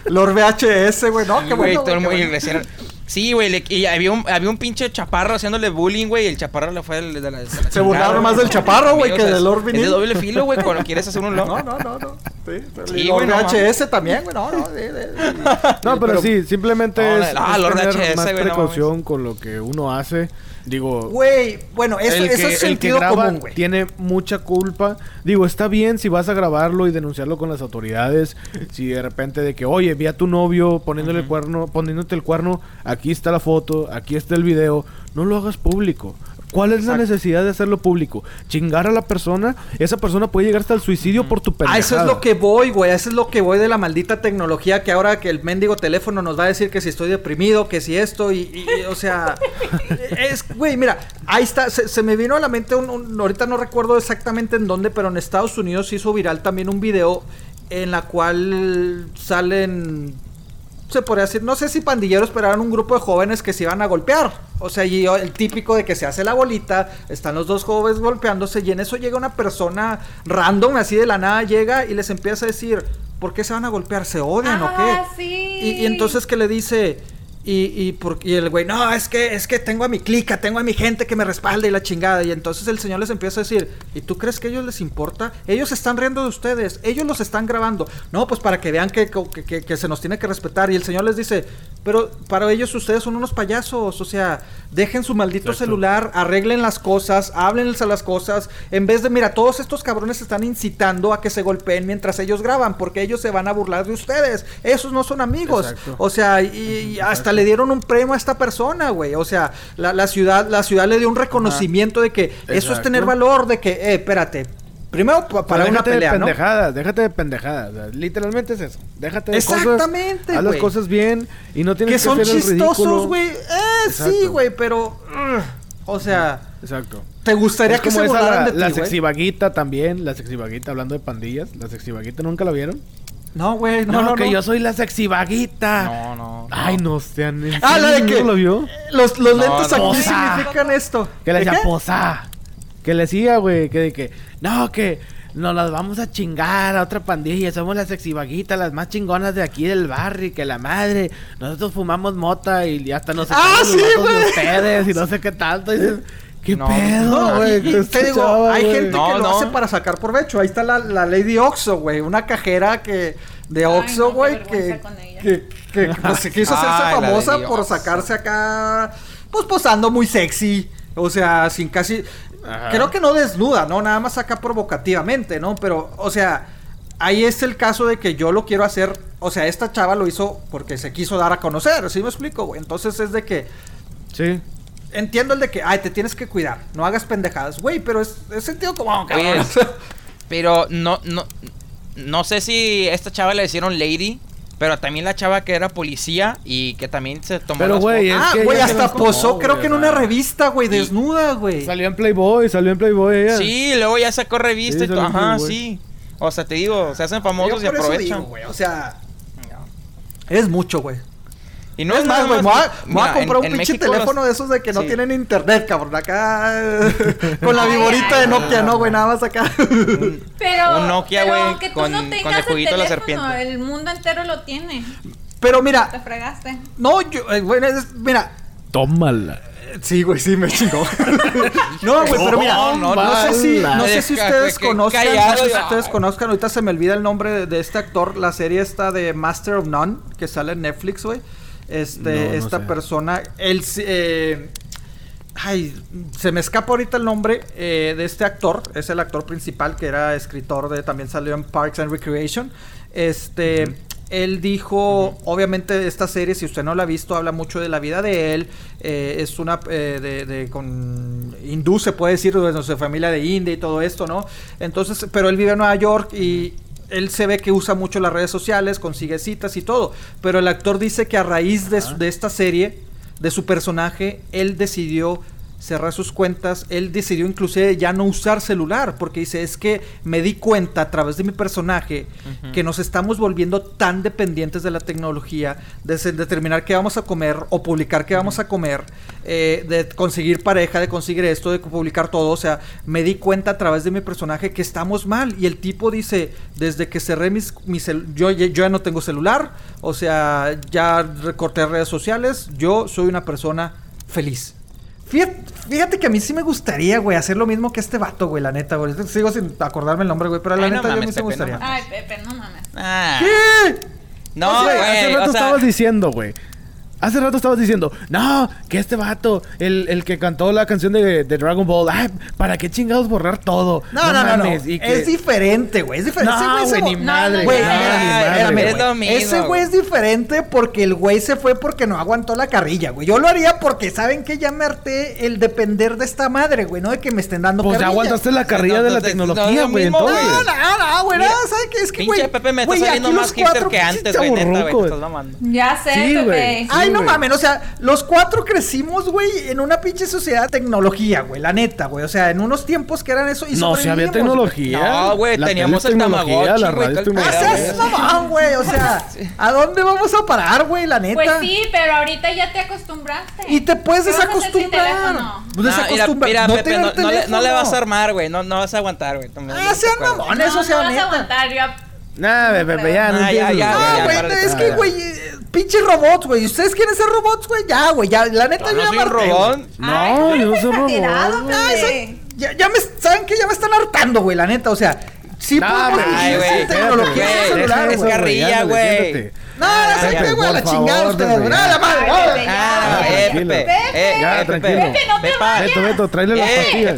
C: Lord VHS, güey. No,
D: Sí,
C: qué
D: güey,
C: bueno.
D: Sí, güey, le- y había un, había un pinche chaparro haciéndole bullying, güey, y el chaparro le fue el de la, de la
C: Se
D: chingada,
C: burlaron
D: güey.
C: más del chaparro, güey, que
D: sea,
C: del Lord
D: Es de
C: Vinil.
D: doble filo, güey, cuando quieres hacer un
C: No,
D: logo.
C: no, no, no. Sí,
D: Sí,
C: y Lord
D: güey, no
C: VHS también, güey. No, no. sí, sí, sí.
B: No, pero, sí, simplemente
D: No,
B: es,
D: ah,
B: es
D: Lord
B: tener
D: HS,
B: más
D: güey, no
B: precaución con lo que uno hace. Digo,
C: Güey, bueno, eso,
B: el
C: eso
B: que,
C: es
B: el que
C: sentido
B: graba
C: común, güey.
B: tiene mucha culpa. Digo, está bien si vas a grabarlo y denunciarlo con las autoridades. Si de repente de que, oye, vi a tu novio poniéndole el cuerno, poniéndote el cuerno, aquí está la foto, aquí está el video, no lo hagas público. ¿Cuál es la necesidad de hacerlo público? Chingar a la persona, esa persona puede llegar hasta el suicidio por tu
C: A
B: pendejada.
C: eso es lo que voy, güey. A eso es lo que voy de la maldita tecnología que ahora que el mendigo teléfono nos va a decir que si estoy deprimido, que si esto y, y- y, o sea, es, güey, mira, ahí está, se, se me vino a la mente un, un- ahorita no recuerdo exactamente en dónde, pero en Estados Unidos hizo viral también un video en la cual salen se podría decir, no sé si pandilleros, pero eran un grupo de jóvenes que se iban a golpear. O sea, y el típico de que se hace la bolita, están los dos jóvenes golpeándose y en eso llega una persona random, así de la nada llega y les empieza a decir, ¿por qué se van a golpear? ¿Se odian o
F: Ah,
C: qué?
F: sí.
C: Y, y entonces que le dice, y, y, por- y el güey, no, es que, es que tengo a mi clica, tengo a mi gente que me respalda y la chingada. Y entonces el señor les empieza a decir, ¿y tú crees que a ellos les importa? Ellos están riendo de ustedes, ellos los están grabando. No, pues para que vean que, que, que- que se nos tiene que respetar. Y el señor les dice, pero para ellos ustedes son unos payasos, o sea, dejen su maldito
B: Exacto.
C: celular, arreglen las cosas, háblenles a las cosas. En vez de, mira, todos estos cabrones están incitando a que se golpeen mientras ellos graban, porque ellos se van a burlar de ustedes. Esos no son amigos.
B: Exacto.
C: O sea, y, y hasta le dieron un premio a esta persona, güey. O sea, la, la ciudad, la ciudad le dio un reconocimiento de que eso es tener valor, de que, eh, espérate. Primero pa- para
B: Pero
C: una
B: déjate
C: pelea,
B: de
C: ¿no?
B: pendejadas, déjate de pendejadas. o sea, literalmente es eso. Déjate de
C: Exactamente,
B: cosas. Haz las cosas bien y no tienes
C: Que
B: que,
C: son
B: hacer
C: chistosos, güey. Eh, sí,
B: Exacto.
C: güey, pero. ugh, o sea,
B: Exacto.
C: ¿te gustaría
B: Es
C: que
B: como
C: se
B: esa la,
C: de
B: la
C: ti, güey?
B: sexivaguita también, la sexivaguita hablando de pandillas, la sexivaguita nunca la vieron.
C: No, güey, no,
B: No,
C: no,
B: que
C: no.
B: yo soy la sexivaguita.
D: No, no.
B: Ay, no sean. ¿en
C: Ah, la de que.
B: ¿No lo vio?
C: Los, los
D: No,
C: lentes
D: no.
C: aquí
B: Posa.
C: significan esto.
B: Que le
C: ¿De
B: decía posá. Que le decía, güey, que de que. No, que nos las vamos a chingar a otra pandilla. Somos las sexivaguitas, las más chingonas de aquí del barrio. Que la madre. Nosotros fumamos mota y hasta nos
C: Ah, sí, güey.
B: ustedes y no sé qué tanto. Y dices, ¿Qué
D: No.
B: pedo,
C: No,
B: güey?
C: y- y
B: ¿Qué
C: te digo, hay gente
D: No,
C: que lo hace para sacar provecho. Ahí está la, la Lady Oxo, güey. Una cajera que de Oxo, güey, que,
F: con ella.
C: que, que, pues, se quiso hacerse
D: Ay,
C: famosa por sacarse acá, pues posando muy sexy. O sea, sin casi.
B: Ajá.
C: Creo que no desnuda, ¿no? Nada más acá provocativamente, ¿no? Pero, o sea, ahí es el caso de que yo lo quiero hacer. O sea, esta chava lo hizo porque se quiso dar a conocer, ¿sí me explico, güey? Entonces es de que.
B: Sí.
C: Entiendo el de que, ay, te tienes que cuidar, no hagas pendejadas, güey, pero es, es sentido común,
D: Oye,
C: cabrón.
D: pero no, no, no sé si esta chava le hicieron lady, pero también la chava que era policía y que también se tomó
B: Pero,
D: las
B: güey,
C: ah, güey, hasta posó, creo que en una revista, güey, desnuda, güey.
B: Salió en Playboy, salió en Playboy ella.
D: Sí, luego ya sacó revista
B: Sí,
D: y todo. Ajá,
B: Playboy.
D: sí. O sea, te digo, se hacen
C: Yo
D: famosos y aprovechan.
C: digo, güey, o sea, es mucho, güey.
D: Y no
C: es
D: es
C: más,
D: nada
C: güey, me voy a, voy comprar
D: en-
C: un
D: en
C: pinche
D: México
C: teléfono
D: los-
C: de esos de que no
D: Sí.
C: tienen internet, cabrón. Acá con la viborita de Nokia, no, güey, nada más acá.
F: Pero,
D: Un Nokia, güey,
F: aunque tú
D: con-
F: no
D: con el
F: tengas el,
D: juguito de la
F: teléfono,
D: serpiente.
F: el mundo entero lo tiene.
C: Pero
F: Te
C: mira,
F: fregaste.
C: no, yo, eh, güey, es- mira,
B: Tómala.
C: Sí, güey, sí, me chingó. no, güey, pero mira, no,
B: No,
C: no sé si, no sé si ustedes conozcan, no sé si ustedes conozcan, ahorita se me olvida el nombre de, de este actor, la serie esta de Master of None, que sale en Netflix, güey. Este,
B: No, no
C: esta
B: sé.
C: persona, él, eh, ay, se me escapa ahorita el nombre eh, de este actor, es el actor principal que era escritor de, también salió en Parks and Recreation. Este, él dijo, obviamente esta serie, si usted no la ha visto, habla mucho de la vida de él. eh, es una eh, de, de- con hindú, se puede decir, de su familia de India y todo esto, ¿no? Entonces, pero él vive en Nueva York y él se ve que usa mucho las redes sociales, consigue citas y todo. Pero el actor dice que a raíz de, su- de esta serie, de su personaje, él decidió cerrar sus cuentas, él decidió inclusive ya no usar celular, porque dice, es que me di cuenta a través de mi personaje que nos estamos volviendo tan dependientes de la tecnología, de determinar qué vamos a comer o publicar qué vamos a comer, eh, de conseguir pareja, de conseguir esto, de publicar todo, o sea, me di cuenta a través de mi personaje que estamos mal y el tipo dice, desde que cerré mis, mi cel- yo, yo ya no tengo celular, o sea, ya recorté redes sociales, yo soy una persona feliz. Fíjate, fíjate que a mí sí me gustaría, güey, hacer lo mismo que este vato, güey, la neta, güey. Sigo sin acordarme el nombre, güey, pero la
D: Ay, no
C: neta yo a mí sí me
D: Pepe, no
C: gustaría.
F: Ay, Pepe, no mames.
D: Ah,
C: ¿Qué?
D: no,
B: O sea, hace
D: güey.
B: rato
D: O sea,
B: estabas diciendo, güey. Hace rato estabas diciendo, no, que este vato, el, el que cantó la canción de, de Dragon Ball, ay, ¿para qué chingados borrar todo?
C: No, no, no, no.
B: que-
C: Es diferente, güey. Es diferente.
B: No,
C: Ese
B: güey, ni madre.
C: Güey, Ese güey es diferente porque el güey se fue porque no aguantó la carrilla, güey. Yo lo haría porque saben que ya me harté el depender de esta madre, güey, no de que me estén dando
B: Pues ya
C: carrilla.
B: aguantaste la carrilla
D: No,
B: de la
D: no, no,
B: tecnología,
D: lo
B: güey, entonces.
C: No, no, no, güey, no, ¿sabes qué? Es que,
D: Pinche
C: güey.
D: Pepe me está
C: güey,
D: saliendo más hipster que antes, güey, neta, güey.
C: chavorrucos.
D: Te estás mamando.
F: Ya sé, Pepe.
C: Ay, no mames. O sea, los cuatro crecimos, güey, en una pinche sociedad de tecnología, güey. La neta, güey. O sea, en unos tiempos que eran eso. Y
B: No, si había tecnología.
D: No, güey, teníamos el
B: tecnología,
D: Tamagotchi,
B: la radio
C: Ah, mamón, güey. O sea, ¿a dónde vamos a parar, güey? La neta.
F: Pues sí, pero ahorita ya te acostumbraste.
C: Y te puedes
F: ¿Qué vas a hacer sin
C: desacostumbrar. Pues desacostumbrar.
D: mira,
C: no
D: no, no le, no le vas a armar, güey. No, no vas a aguantar, güey. No,
C: Ah, sean mamones, o sea,
F: no vas a
C: neta.
B: Nah, bebé, ya, no
D: ya, ya.
C: No, güey,
D: párale,
C: es que, güey, pinches robots, güey. ¿Ustedes quieren ser robots, güey? Ya, güey, ya, la neta,
D: No,
C: yo
D: no
C: ya
D: soy
C: me
D: robot.
B: No, yo no soy robot.
C: soy- ya, ya me, ¿saben qué? Ya me están hartando, güey, la neta, o sea, sí
B: No,
C: podemos
B: güey,
C: vivir
D: güey,
C: sin tecnología en
D: güey,
C: el celular, güey.
D: eso, carrilla, güey.
C: No, qué, güey, la chingada ustedes, güey.
B: Pepe,
C: la madre.
G: Pepe.
D: Pepe.
G: Pepe.
F: Pepe, no te.
B: Beto, Beto, tráele las
D: Eh,
B: pastillas.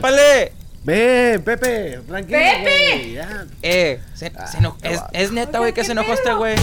B: Ve, Pepe, tranquilo.
F: Pepe.
B: güey, ya.
D: Eh, se, se eno- es, es neta, güey, que se enojó este güey.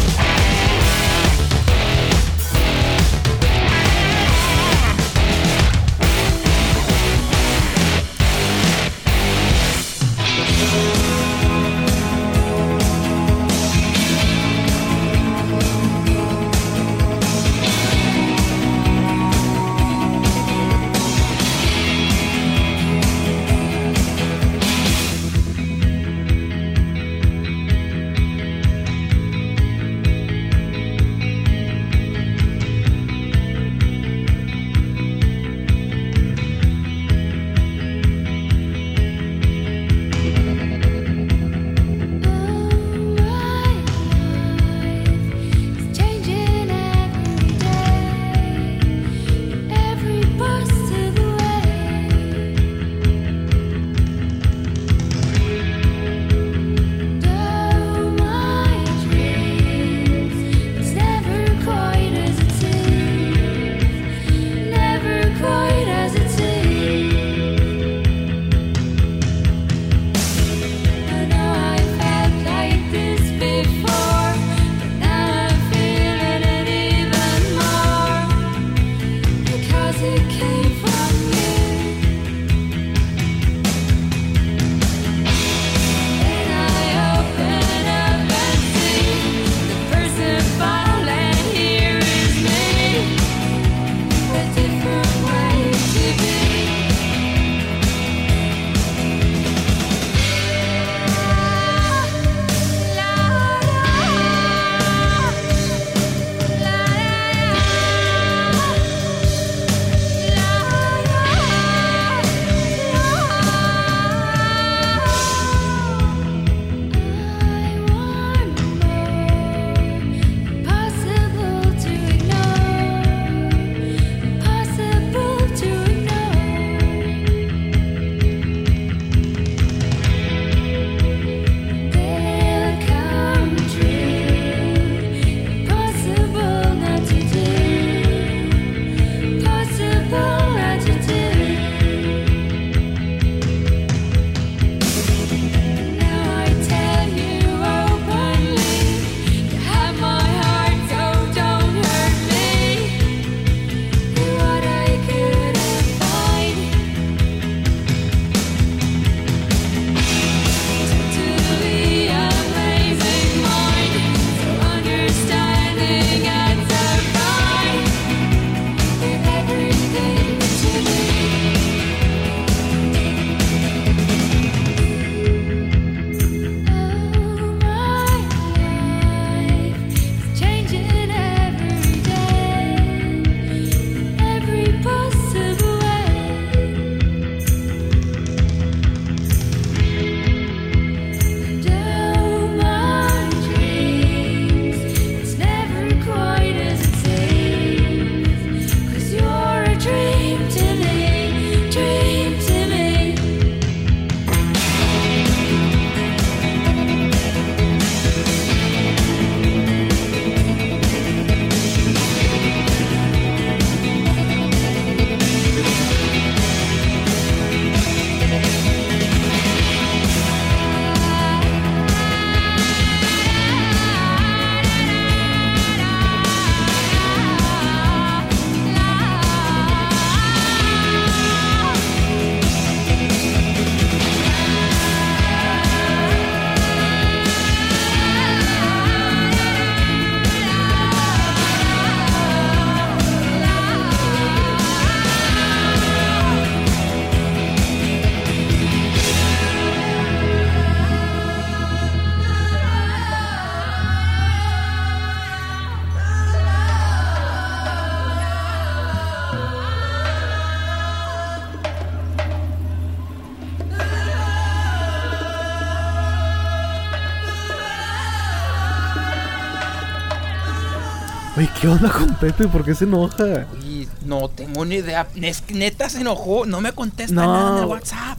B: ¿Qué onda con Pepe? ¿Por qué se enoja?
D: Oye, no tengo ni idea. Neta se enojó. No me contesta
B: No.
D: nada en el WhatsApp.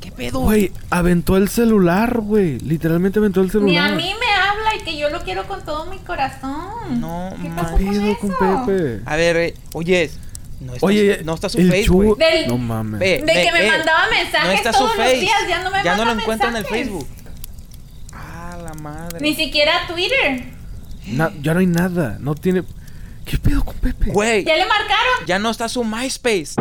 D: ¿Qué pedo?
B: Güey, aventó el celular, güey. Literalmente aventó el celular.
F: Ni a mí me habla y que yo lo quiero con todo mi corazón.
D: No,
F: ¿Qué pasó
B: ¿Qué
F: con
B: pedo
F: eso?
B: con Pepe?
D: A ver, eh, oye, no está,
B: Oye,
D: su, no está su
B: el
D: face,
B: Chu-
D: güey.
F: Del-
B: No mames.
D: Ve,
F: De
D: ve,
F: que me
D: ve.
F: mandaba mensajes
D: No está
F: todos
D: su
F: los
D: face.
F: días, ya no me
D: Ya no lo
F: manda
D: encuentro en el
F: mensajes.
D: Facebook. Ah, la madre.
F: Ni siquiera Twitter.
B: Na- ya no hay nada. No tiene. ¿Qué pedo con Pepe?
D: Güey,
F: Ya le marcaron.
D: ya no está su MySpace.